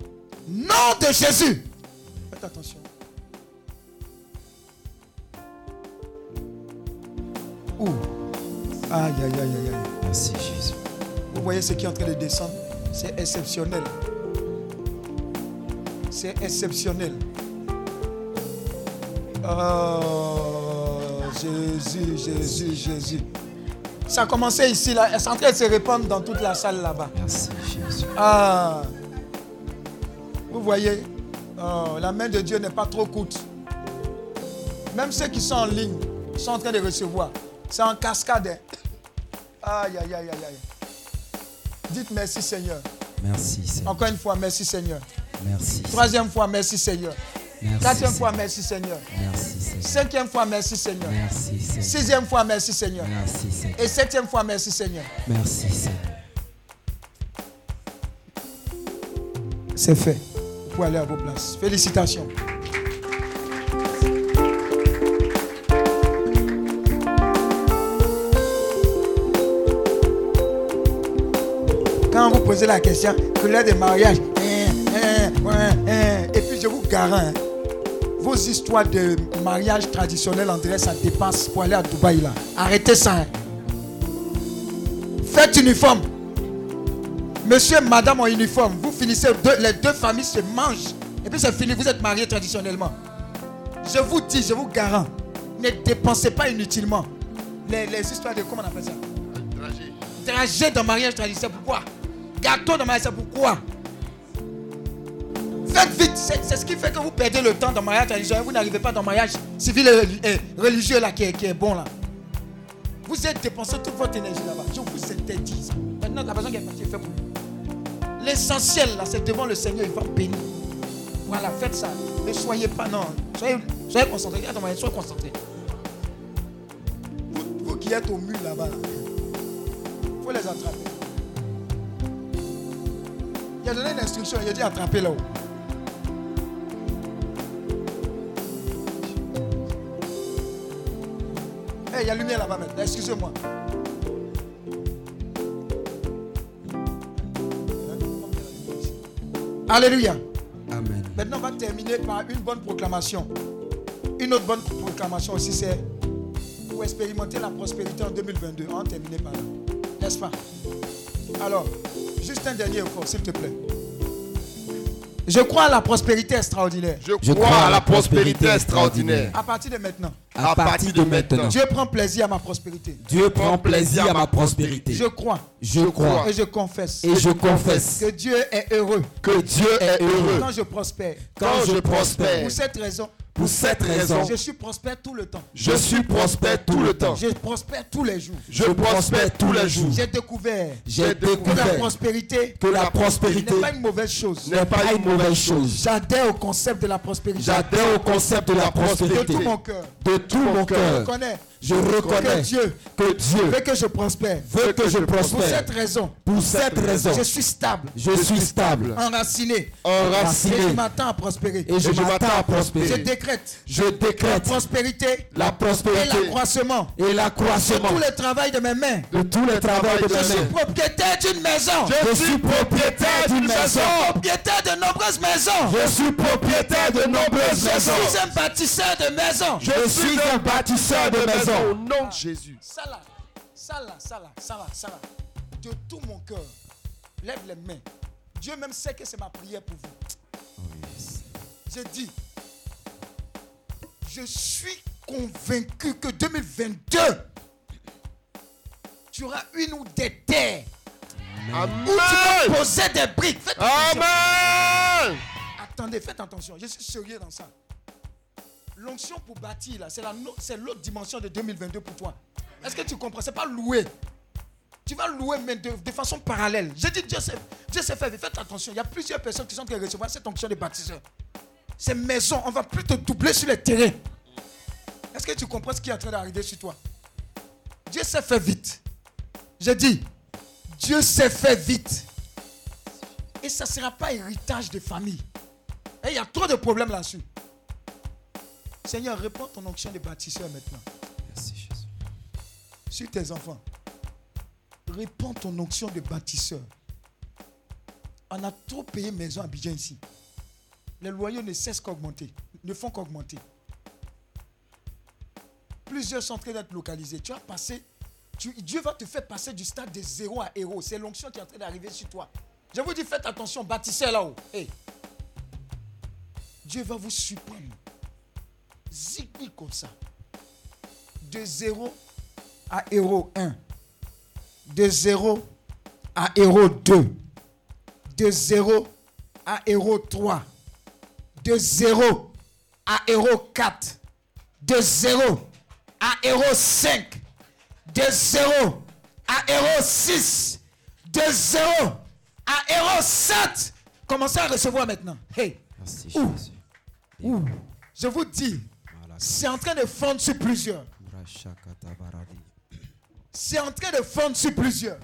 Nom de Jésus. Faites attention. Ouh. Aïe, aïe, aïe, aïe, aïe. Merci Jésus. Vous voyez ce qui est en train de descendre? C'est exceptionnel. C'est exceptionnel. Oh, Jésus, Jésus, Jésus. Ça a commencé ici, là. C'est en train de se répandre dans toute la salle là-bas. Merci Jésus. Ah. Vous voyez, oh, la main de Dieu n'est pas trop courte. Même ceux qui sont en ligne sont en train de recevoir. C'est en cascade. hein. Aïe, aïe, aïe, aïe, aïe. Dites merci Seigneur. Merci Seigneur. Encore une fois, merci Seigneur. Merci. Troisième fois, merci Seigneur. Merci, Quatrième Seigneur. fois, merci Seigneur. Merci Seigneur. Cinquième fois, merci Seigneur. Merci Seigneur. Sixième fois, merci Seigneur. Merci Seigneur. Et septième fois, merci Seigneur. Merci Seigneur. C'est fait. Aller à vos places. Félicitations. Quand vous posez la question, couleur de mariage, hein, hein, ouais, hein, et puis je vous garantis, hein, vos histoires de mariage traditionnel, dirait ça dépasse pour aller à Dubaï là. Arrêtez ça. hein. Faites uniforme. Monsieur, madame en uniforme, finissez, deux- les deux familles se mangent. Et puis c'est fini, vous êtes mariés traditionnellement. Je vous dis, je vous garantis, ne dépensez pas inutilement les, les histoires de, comment on appelle ça? Trajet dans mariage traditionnel, pourquoi? Gâteau dans mariage, pourquoi? Faites vite, c'est ce qui fait que vous perdez le temps dans mariage traditionnel, vous n'arrivez pas dans mariage civil et, et religieux là qui est, qui est bon là. Vous êtes dépensé toute votre énergie là-bas. Je vous interdis. Maintenant, la personne qui est partie est fait pour. L'essentiel là, c'est devant le Seigneur, il va bénir. Voilà, faites ça. Ne soyez pas, non. Soyez, soyez concentrés. Soyez concentrés. Vous, qui êtes au mur là-bas, il faut les attraper. Il a donné une instruction, il a dit attrapez là-haut. Eh, il y a lumière là-bas maintenant, excusez-moi. Alléluia. Amen. Maintenant, on va terminer par une bonne proclamation. Une autre bonne proclamation aussi, c'est pour expérimenter la prospérité en 2022. On va terminer par là. N'est-ce pas? Alors, juste un dernier effort, s'il te plaît. Je crois à la prospérité extraordinaire. Je crois à la prospérité extraordinaire. À partir de maintenant, À partir de maintenant, Dieu prend plaisir à ma prospérité. Dieu prend plaisir à ma prospérité. Je crois. Je crois. et je confesse. Et je confesse. Que Dieu est heureux. Que Dieu est heureux. quand je prospère. quand je prospère. Pour cette raison, Pour cette raison, je suis prospère tout le temps. je suis prospère tout le temps. Je prospère tous les jours. Je prospère tous les jours. J'ai découvert J'ai que la découvert prospérité que la prospérité n'est pas une mauvaise chose. n'est pas une mauvaise chose. J'adhère au concept de la prospérité. J'adhère au concept de la de prospérité tout mon cœur. de tout mon Je cœur. Je reconnais que Dieu que Dieu veut que je prospère. veut que je Pour cette raison, Pour cette raison, je suis stable, je suis stable, enraciné, et je m'attends à prospérer. et je m'attends à Je prospérer. décrète Je la prospérité la et prospérité l'accroissement et l'accroissement tout le travail de mes mains. de travaux de Je suis mes mains. propriétaire d'une maison. Je suis propriétaire d'une maison. Propriétaire de nombreuses maisons. Je suis propriétaire de nombreuses Je maisons. suis un bâtisseur de maisons. Je suis un bâtisseur de Au nom de Jésus. Ça là, ça là, ça là, ça là, ça là. De tout mon cœur, lève les mains. Dieu même sait que c'est ma prière pour vous. J'ai dit, je suis convaincu que 2022, tu auras une ou des terres où tu Amen. vas poser des briques. Faites attention. Amen. Attendez, faites attention. Je suis sérieux dans ça. L'onction pour bâtir, là, c'est l'autre dimension de 2022 pour toi. Est-ce que tu comprends? C'est pas louer. Tu vas louer, mais de, façon parallèle. J'ai dit, Dieu sait, Dieu sait faire. Faites attention. Il y a plusieurs personnes qui sont en train de recevoir cette onction de bâtisseur. Ces maisons, on va plus te doubler sur les terrains. Est-ce que tu comprends ce qui est en train d'arriver sur toi? Dieu sait faire vite. J'ai dit, Dieu sait faire vite. Et ça ne sera pas héritage de famille. Et il y a trop de problèmes là-dessus. Seigneur, réponds ton onction de bâtisseur maintenant. Merci Jésus. Sur tes enfants. Réponds ton onction de bâtisseur. On a trop payé maison à Abidjan ici. Les loyers ne cessent qu'augmenter. Ne font qu'augmenter. Plusieurs sont en train d'être localisés. Tu vas passer. tu- Dieu va te faire passer du stade de zéro à héros. C'est l'onction qui est en train d'arriver sur toi. Je vous dis, faites attention, bâtisseur là-haut. Hey. Dieu va vous surprendre. Zigni comme ça. De 0 à héros 1. De 0 à héros 2. De 0 à héros 3. De 0 à héros 4. De 0 à héros 5. De 0 à héros 6. De 0 à héros 7. Commencez à recevoir maintenant. Hey. Merci Ouh. Jésus. Ouh. Je vous dis, c'est en train de fondre sur plusieurs. C'est en train de fondre sur plusieurs.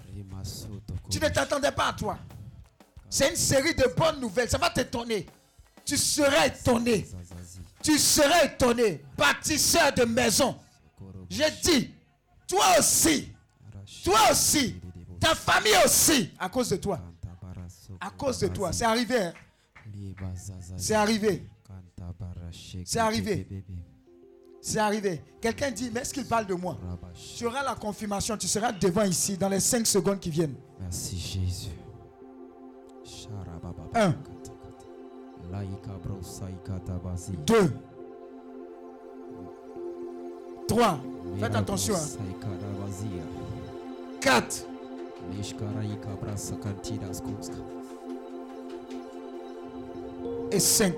Tu ne t'attendais pas à toi. C'est une série de bonnes nouvelles. Ça va t'étonner. Tu serais étonné. Tu serais étonné. Bâtisseur de maison. J'ai dit, toi aussi, toi aussi, ta famille aussi, à cause de toi. À cause de toi. C'est arrivé. hein. C'est arrivé. C'est arrivé. C'est arrivé. Quelqu'un dit, mais est-ce qu'il parle de moi? Tu auras la confirmation. Tu seras devant ici dans les 5 secondes qui viennent. Merci Jésus. Sharababa. Un. Laika brosaika tabazi. 2, 3, faites attention. hein. Saika dabazia. 4, Mishkaraika brasakantidas kuska. et 5.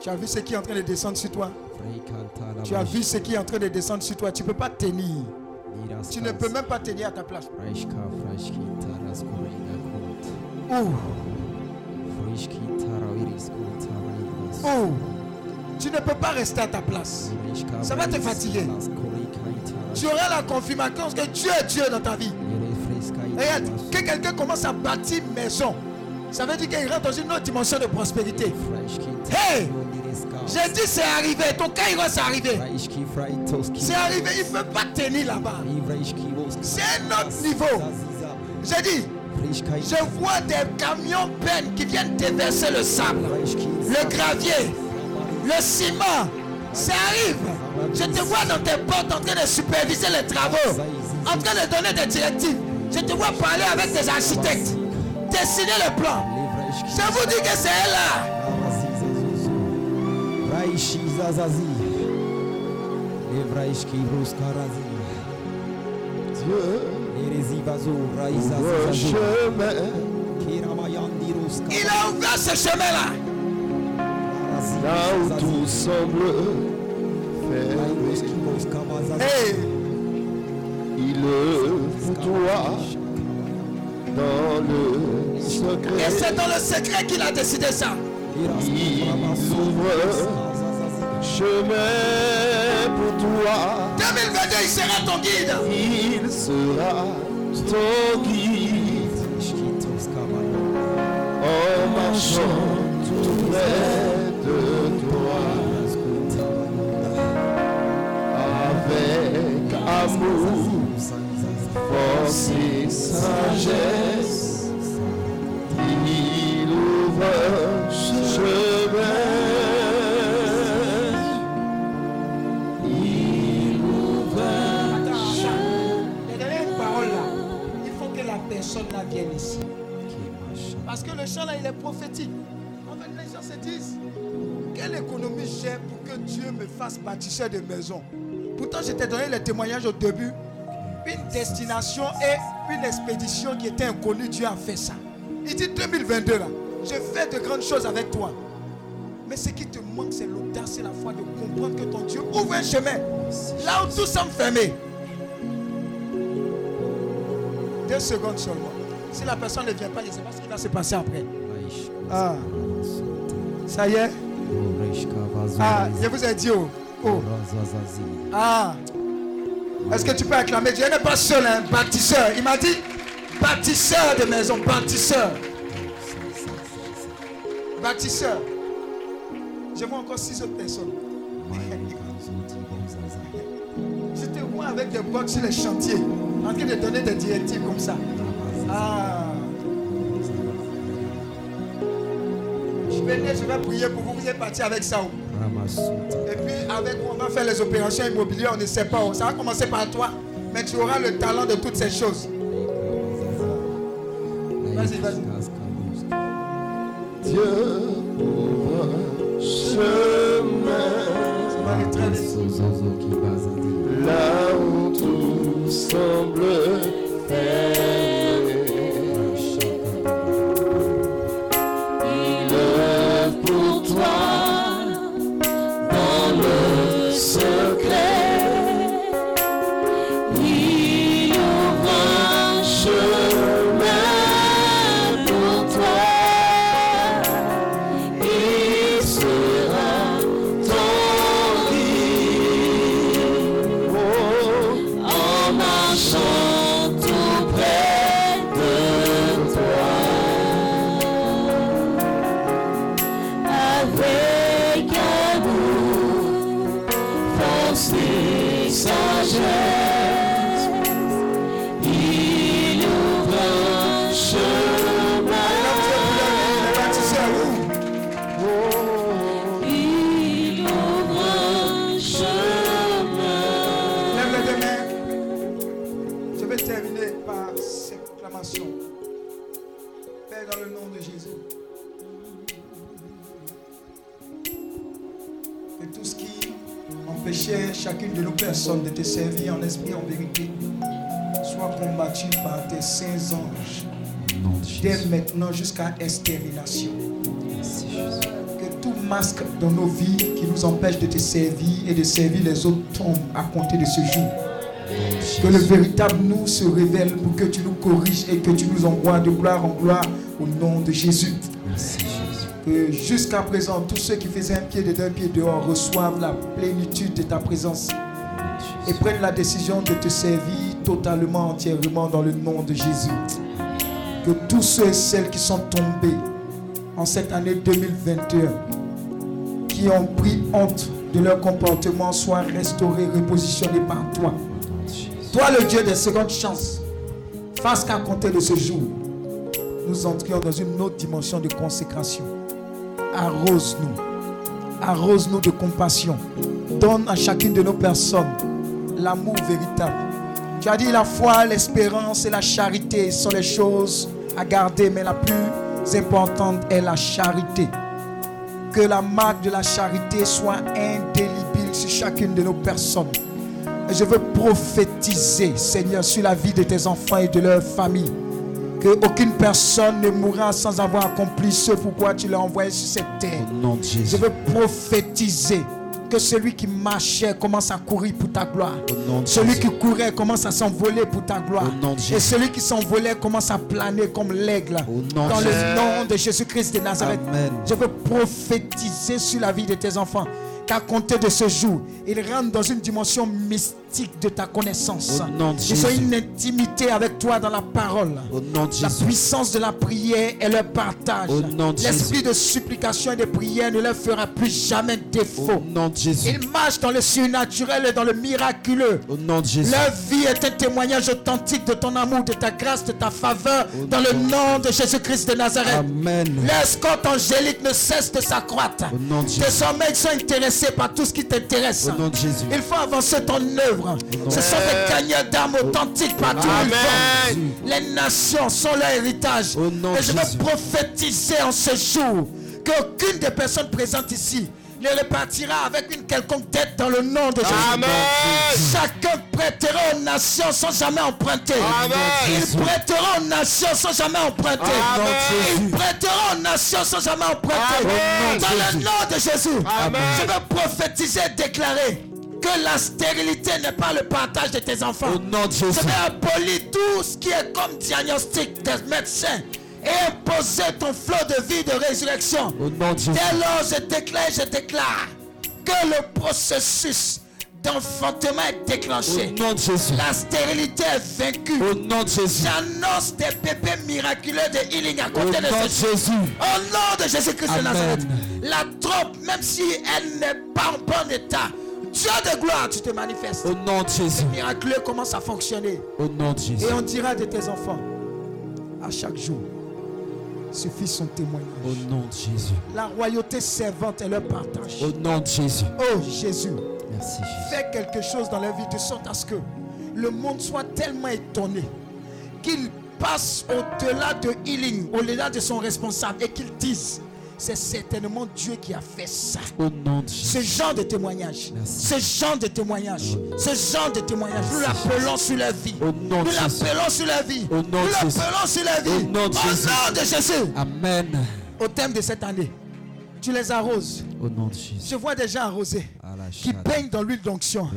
Tu as vu ce qui est en train de descendre sur toi? Tu as vu ce qui est en train de descendre sur toi Tu ne peux pas tenir. Tu ne peux même pas tenir à ta place. Raidas. Ouh. Tu ne peux pas rester à ta place. Ça va te fatiguer. Tu auras la confirmation que Dieu est Dieu dans ta vie. Regarde, que quelqu'un commence à bâtir maison, ça veut dire qu'il rentre dans une autre dimension de prospérité. Hey! J'ai dit c'est arrivé, ton il va s'arriver. C'est arrivé, il ne peut pas tenir là-bas. C'est un autre niveau. J'ai dit, je vois des camions peines qui viennent déverser le sable, le gravier, le ciment. Ça arrive. Je te vois dans tes portes en train de superviser les travaux, en train de donner des directives. Je te vois parler avec des architectes, dessiner le plan. Je vous dis que c'est elle là. Dieu. Il a ouvert ce chemin-là. là où tout semble fermé. Hey, Il pour toi dans le et secret. c'est dans le secret qu'il a décidé ça. Il ouvre chemin pour toi. 2022, il sera ton guide. Il sera ton guide en marchant tout près de toi. Avec amour, force et sagesse, il ouvre chemin. Il ouvre Les dernières paroles là, il faut que la personne là vienne ici. chant-là, il est prophétique. En fait, les gens se disent, quelle économie j'ai pour que Dieu me fasse bâtisseur de maison Pourtant, je t'ai donné les témoignages au début. Une destination et une expédition qui était inconnue, Dieu a fait ça. Il dit 2022 là, je fais de grandes choses avec toi. Mais ce qui te manque, c'est l'audace et la foi de comprendre que ton Dieu ouvre un chemin. Là où tout semble fermé. Deux secondes seulement. Si la personne ne vient pas, je ne sais pas ce qui va se passer après. Ah. Ça y est? Ah, je vous ai dit oh. oh. Ah. Est-ce que tu peux acclamer Dieu? N'est pas seul, un bâtisseur. Il m'a dit bâtisseur de maison, bâtisseur. Bâtisseur. Je vois encore six autres personnes. Je te vois avec des bottes sur les chantiers, en train de donner des directives comme ça. Ah. Je je vais prier pour vous. Vous êtes parti avec ça. oh. Et puis avec vous, on va faire les opérations immobilières, on ne sait pas. Ça va commencer par toi, mais tu auras le talent de toutes ces choses. Vas-y, vas-y. Dieu ouvre un chemin Ça va aller très vite. là où tout semble maintenant jusqu'à extermination. Que tout masque dans nos vies qui nous empêche de te servir et de servir les autres tombe à compter de ce jour. Que le véritable nous se révèle pour que tu nous corriges et que tu nous envoies de gloire en gloire au nom de Jésus. Que jusqu'à présent, tous ceux qui faisaient un pied dedans, un pied dehors reçoivent la plénitude de ta présence et prennent la décision de te servir totalement, entièrement dans le nom de Jésus. Que tous ceux et celles qui sont tombés en cette année 2021, qui ont pris honte de leur comportement, soient restaurés, repositionnés par toi. Toi, le Dieu des secondes chances, fasse qu'à compter de ce jour, nous entrions dans une autre dimension de consécration. Arrose-nous. Arrose-nous de compassion. Donne à chacune de nos personnes l'amour véritable. Tu as dit la foi, l'espérance et la charité sont les choses à garder, mais la plus importante est la charité. Que la marque de la charité soit indélébile sur chacune de nos personnes. Et je veux prophétiser, Seigneur, sur la vie de tes enfants et de leur famille. Que aucune personne ne mourra sans avoir accompli ce pourquoi tu l'as envoyé sur cette terre. Au nom de Je veux prophétiser que celui qui marchait commence à courir pour ta gloire. Celui Jésus. qui courait commence à s'envoler pour ta gloire. Et celui qui s'envolait commence à planer comme l'aigle. Dans le nom de Jésus-Christ de Nazareth. Amen. Je veux prophétiser sur la vie de tes enfants. Qu'à compter de ce jour, ils rentrent dans une dimension mystique de ta connaissance. Ils ont une intimité avec toi dans la parole. Au nom de La Jésus. puissance de la prière et le partage. De L'esprit de supplication et de prière ne leur fera plus jamais défaut. Au nom de Jésus. Ils marchent dans le surnaturel et dans le miraculeux. Au nom de Jésus. Leur vie est un témoignage authentique de ton amour, de ta grâce, de ta faveur, Au dans le nom- de Jésus-Christ de Nazareth. Amen. L'escorte angélique ne cesse de s'accroître. Désormais, ils sont intéressés avancer par tout ce qui t'intéresse. Au nom de Jésus. Il faut avancer ton œuvre. Ce sont des gagnants d'âme authentiques partout vont. Les nations sont leur héritage. Au nom Et je veux prophétiser en ce jour qu'aucune des personnes présentes ici ne repartira avec une quelconque dette dans le nom de Jésus. Amen. Chacun prêtera aux nations sans jamais emprunter. Amen. Il prêtera aux nations sans jamais emprunter. Amen. Il prêtera aux nations sans jamais emprunter. Amen. Dans le nom de Jésus, Amen. je veux prophétiser et déclarer que la stérilité n'est pas le partage de tes enfants. Au nom de Je vais abolir tout ce qui est comme diagnostic des médecins imposer ton flot de vie de résurrection. Au nom de Jésus. Dès lors, je déclare, je déclare que le processus d'enfantement est déclenché. Au nom de Jésus. La stérilité est vaincue. Au nom de Jésus. J'annonce des bébés miraculeux de healing à Au côté de nom de ce jour. Jésus. Au nom de Jésus-Christ de. Nazareth. La trompe, même si elle n'est pas en bon état, Dieu de gloire, tu te manifestes. Au nom de Jésus. Miraculeux commence à fonctionner. Au nom de Jésus. Et on dira de tes enfants, à chaque jour, suffit son témoignage. Au nom de Jésus. La royauté servante et leur partage. Au nom de Jésus. Oh Jésus, Merci Jésus. fais quelque chose dans leur vie de sorte à ce que le monde soit tellement étonné qu'il passe au-delà de healing, au-delà de son responsable et qu'il dise c'est certainement Dieu qui a fait ça. Au nom de Jésus. Ce genre de témoignage, Merci. ce genre de témoignage, ce genre de témoignage, nous l'appelons sur la vie. Au nom de Nous Jésus. l'appelons sur la vie. Au nom Nous l'appelons sur la vie. Au nom de Jésus. nom de Jésus. Amen. Au thème de cette année, tu les arroses. Au nom de Jésus. Je vois des gens arrosés qui Alachada. baignent dans l'huile d'onction.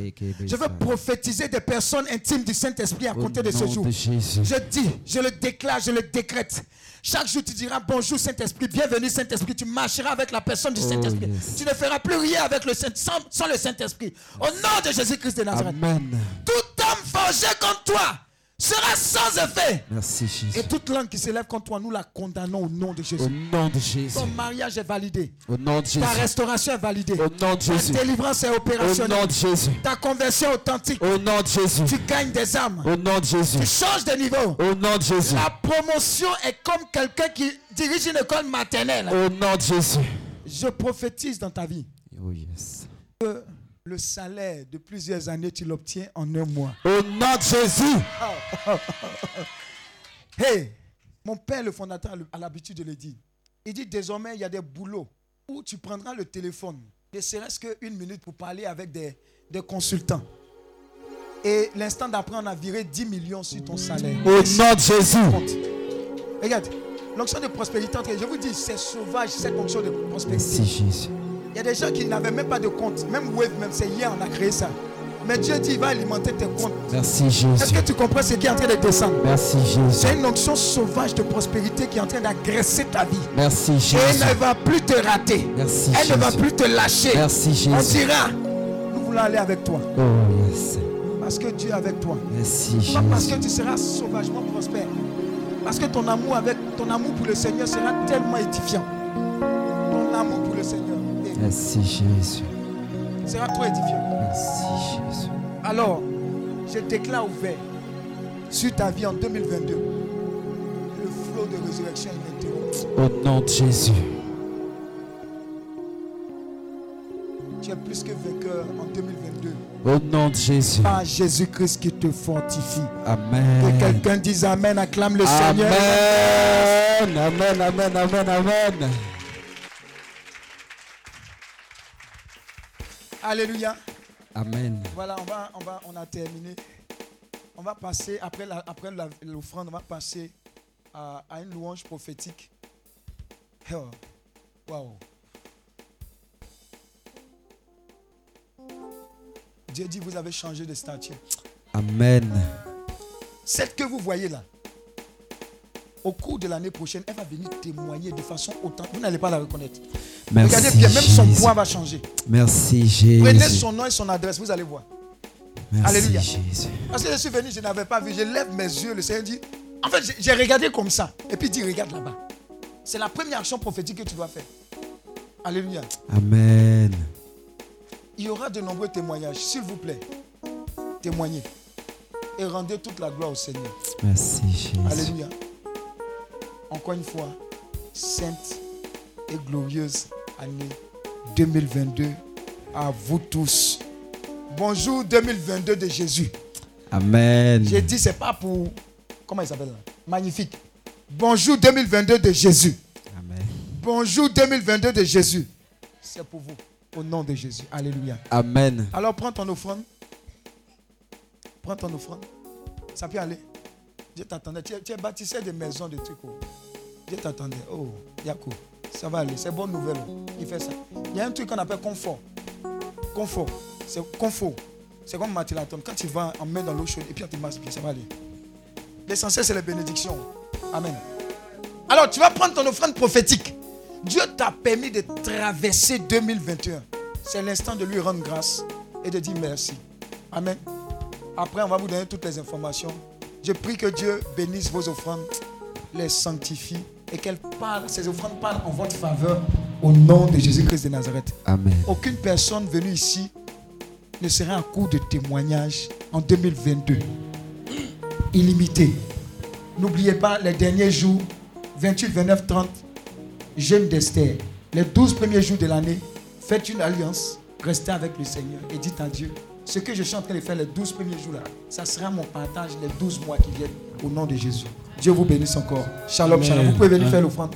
Je veux prophétiser des personnes intimes du Saint-Esprit à compter de ce jour. de. Je dis, je le déclare, je le décrète. Chaque jour, tu diras bonjour Saint-Esprit, bienvenue Saint-Esprit. Tu marcheras avec la personne du Oh, Saint-Esprit. yes. Tu ne feras plus rien avec le Saint, sans, sans le Saint-Esprit. Au nom de Jésus-Christ de Nazareth. Amen. Tout homme forgé contre toi sera sans effet. Merci Et Jésus. toute langue qui s'élève contre toi, nous la condamnons au nom de Au Jésus. nom de Jésus. Ton mariage est validé. Au nom de Jésus. Ta restauration est validée. Au nom de Ta Jésus. délivrance est Au nom opérationnelle. de Jésus. Ta conversion est authentique. Au nom de Jésus. Tu gagnes des âmes. Au nom de Jésus. Tu changes de niveau. Au nom de Jésus. La promotion est comme quelqu'un qui dirige une école maternelle. Au nom de Jésus. Je prophétise dans ta vie Oh yes. que le salaire de plusieurs années, tu l'obtiens en un mois. Au nom de Jésus. Hey, mon père, le fondateur, a l'habitude de le dire. Il dit désormais, il y a des boulots où tu prendras le téléphone, ne serait-ce qu'une minute pour parler avec des, des consultants. Et l'instant d'après, on a viré 10 millions sur ton salaire. Au nom de Jésus. Regarde, l'onction de prospérité, je vous dis, c'est sauvage cette onction de prospérité. Merci Jésus. Il y a des gens qui n'avaient même pas de compte. Même Wave, même c'est hier, on a créé ça. Mais Dieu dit, il va alimenter tes comptes. Merci Est-ce Jésus. que tu comprends ce qui est en train de descendre? Merci C'est Jésus. une onction sauvage de prospérité qui est en train d'agresser ta vie. Merci Et elle Jésus. ne va plus te rater. Merci Elle ne va Jésus. plus te lâcher. Merci On Jésus. dira, nous voulons aller avec toi. Oh yes. Parce que Dieu est avec toi. Merci Pas parce que Jésus. tu seras sauvagement prospère. Parce que ton amour, avec, ton amour pour le Seigneur sera tellement édifiant. Ton amour pour le Seigneur Merci Jésus. sera trop édifiant. Merci Jésus. Alors, je déclare ouvert sur ta vie en 2022 le flot de résurrection ininterrompu. Au nom de Jésus. Tu es plus que vainqueur en 2022 Au nom de Jésus. par Jésus-Christ qui te fortifie. Que Amen. quelqu'un dise Amen, acclame le Seigneur. Amen. Amen. Amen. Amen. Amen. Alléluia. Amen. Voilà, on va, on va, on a terminé. On va passer après la, après la- l'offrande, on va passer à, à une louange prophétique. Oh, Wow. Dieu dit vous avez changé de statut. Amen. Celle que vous voyez là, au cours de l'année prochaine, elle va venir témoigner de façon authentique. Vous n'allez pas la reconnaître. Merci Regardez bien, même son poids va changer. Merci Jésus. Prenez son nom et son adresse, vous allez voir. Merci Alléluia. Jésus. Parce que je suis venu, je n'avais pas vu. Je lève mes yeux, le Seigneur dit. En fait, j'ai- j'ai regardé comme ça. Et puis il dit, regarde là-bas. C'est la première action prophétique que tu dois faire. Alléluia. Amen. Il y aura de nombreux témoignages. S'il vous plaît, témoignez. Et rendez toute la gloire au Seigneur. Merci Jésus. Alléluia. Encore une fois, sainte et glorieuse année 2022 à vous tous. Bonjour 2022 de Jésus. Amen. J'ai dit, c'est pas pour. Comment il s'appelle là Magnifique. Bonjour 2022 de Jésus. Amen. Bonjour 2022 de Jésus. C'est pour vous. Au nom de Jésus. Alléluia. Amen. Alors prends ton offrande. Prends ton offrande. Ça peut aller. Dieu t'attendait. Tu, tu es bâtisseur de maisons, de trucs. oh. Dieu t'attendait. Oh, Yako. Ça va aller. C'est bonne nouvelle. Il fait ça. Il y a un truc qu'on appelle confort. Confort. C'est confort. C'est comme Mathilaton. Quand tu vas en main dans l'eau chaude et puis on te masse ça va aller. L'essentiel, c'est les bénédictions. Amen. Alors, tu vas prendre ton offrande prophétique. Dieu t'a permis de traverser 2021. C'est l'instant de lui rendre grâce et de dire merci. Amen. Après, on va vous donner toutes les informations. Je prie que Dieu bénisse vos offrandes, les sanctifie et qu'elles parlent, ces offrandes parlent en votre faveur au nom de Jésus-Christ de Nazareth. Amen. Aucune personne venue ici ne sera en cours de témoignage en 2022. Illimité. N'oubliez pas les derniers jours, 28, 29, 30, jeûne d'Esther. Les 12 premiers jours de l'année, faites une alliance, restez avec le Seigneur et dites à Dieu, ce que je suis en train de faire les 12 premiers jours là, ça sera mon partage les 12 mois qui viennent au nom de Jésus. Dieu vous bénisse encore. Shalom, shalom. Vous pouvez venir faire l'offrande.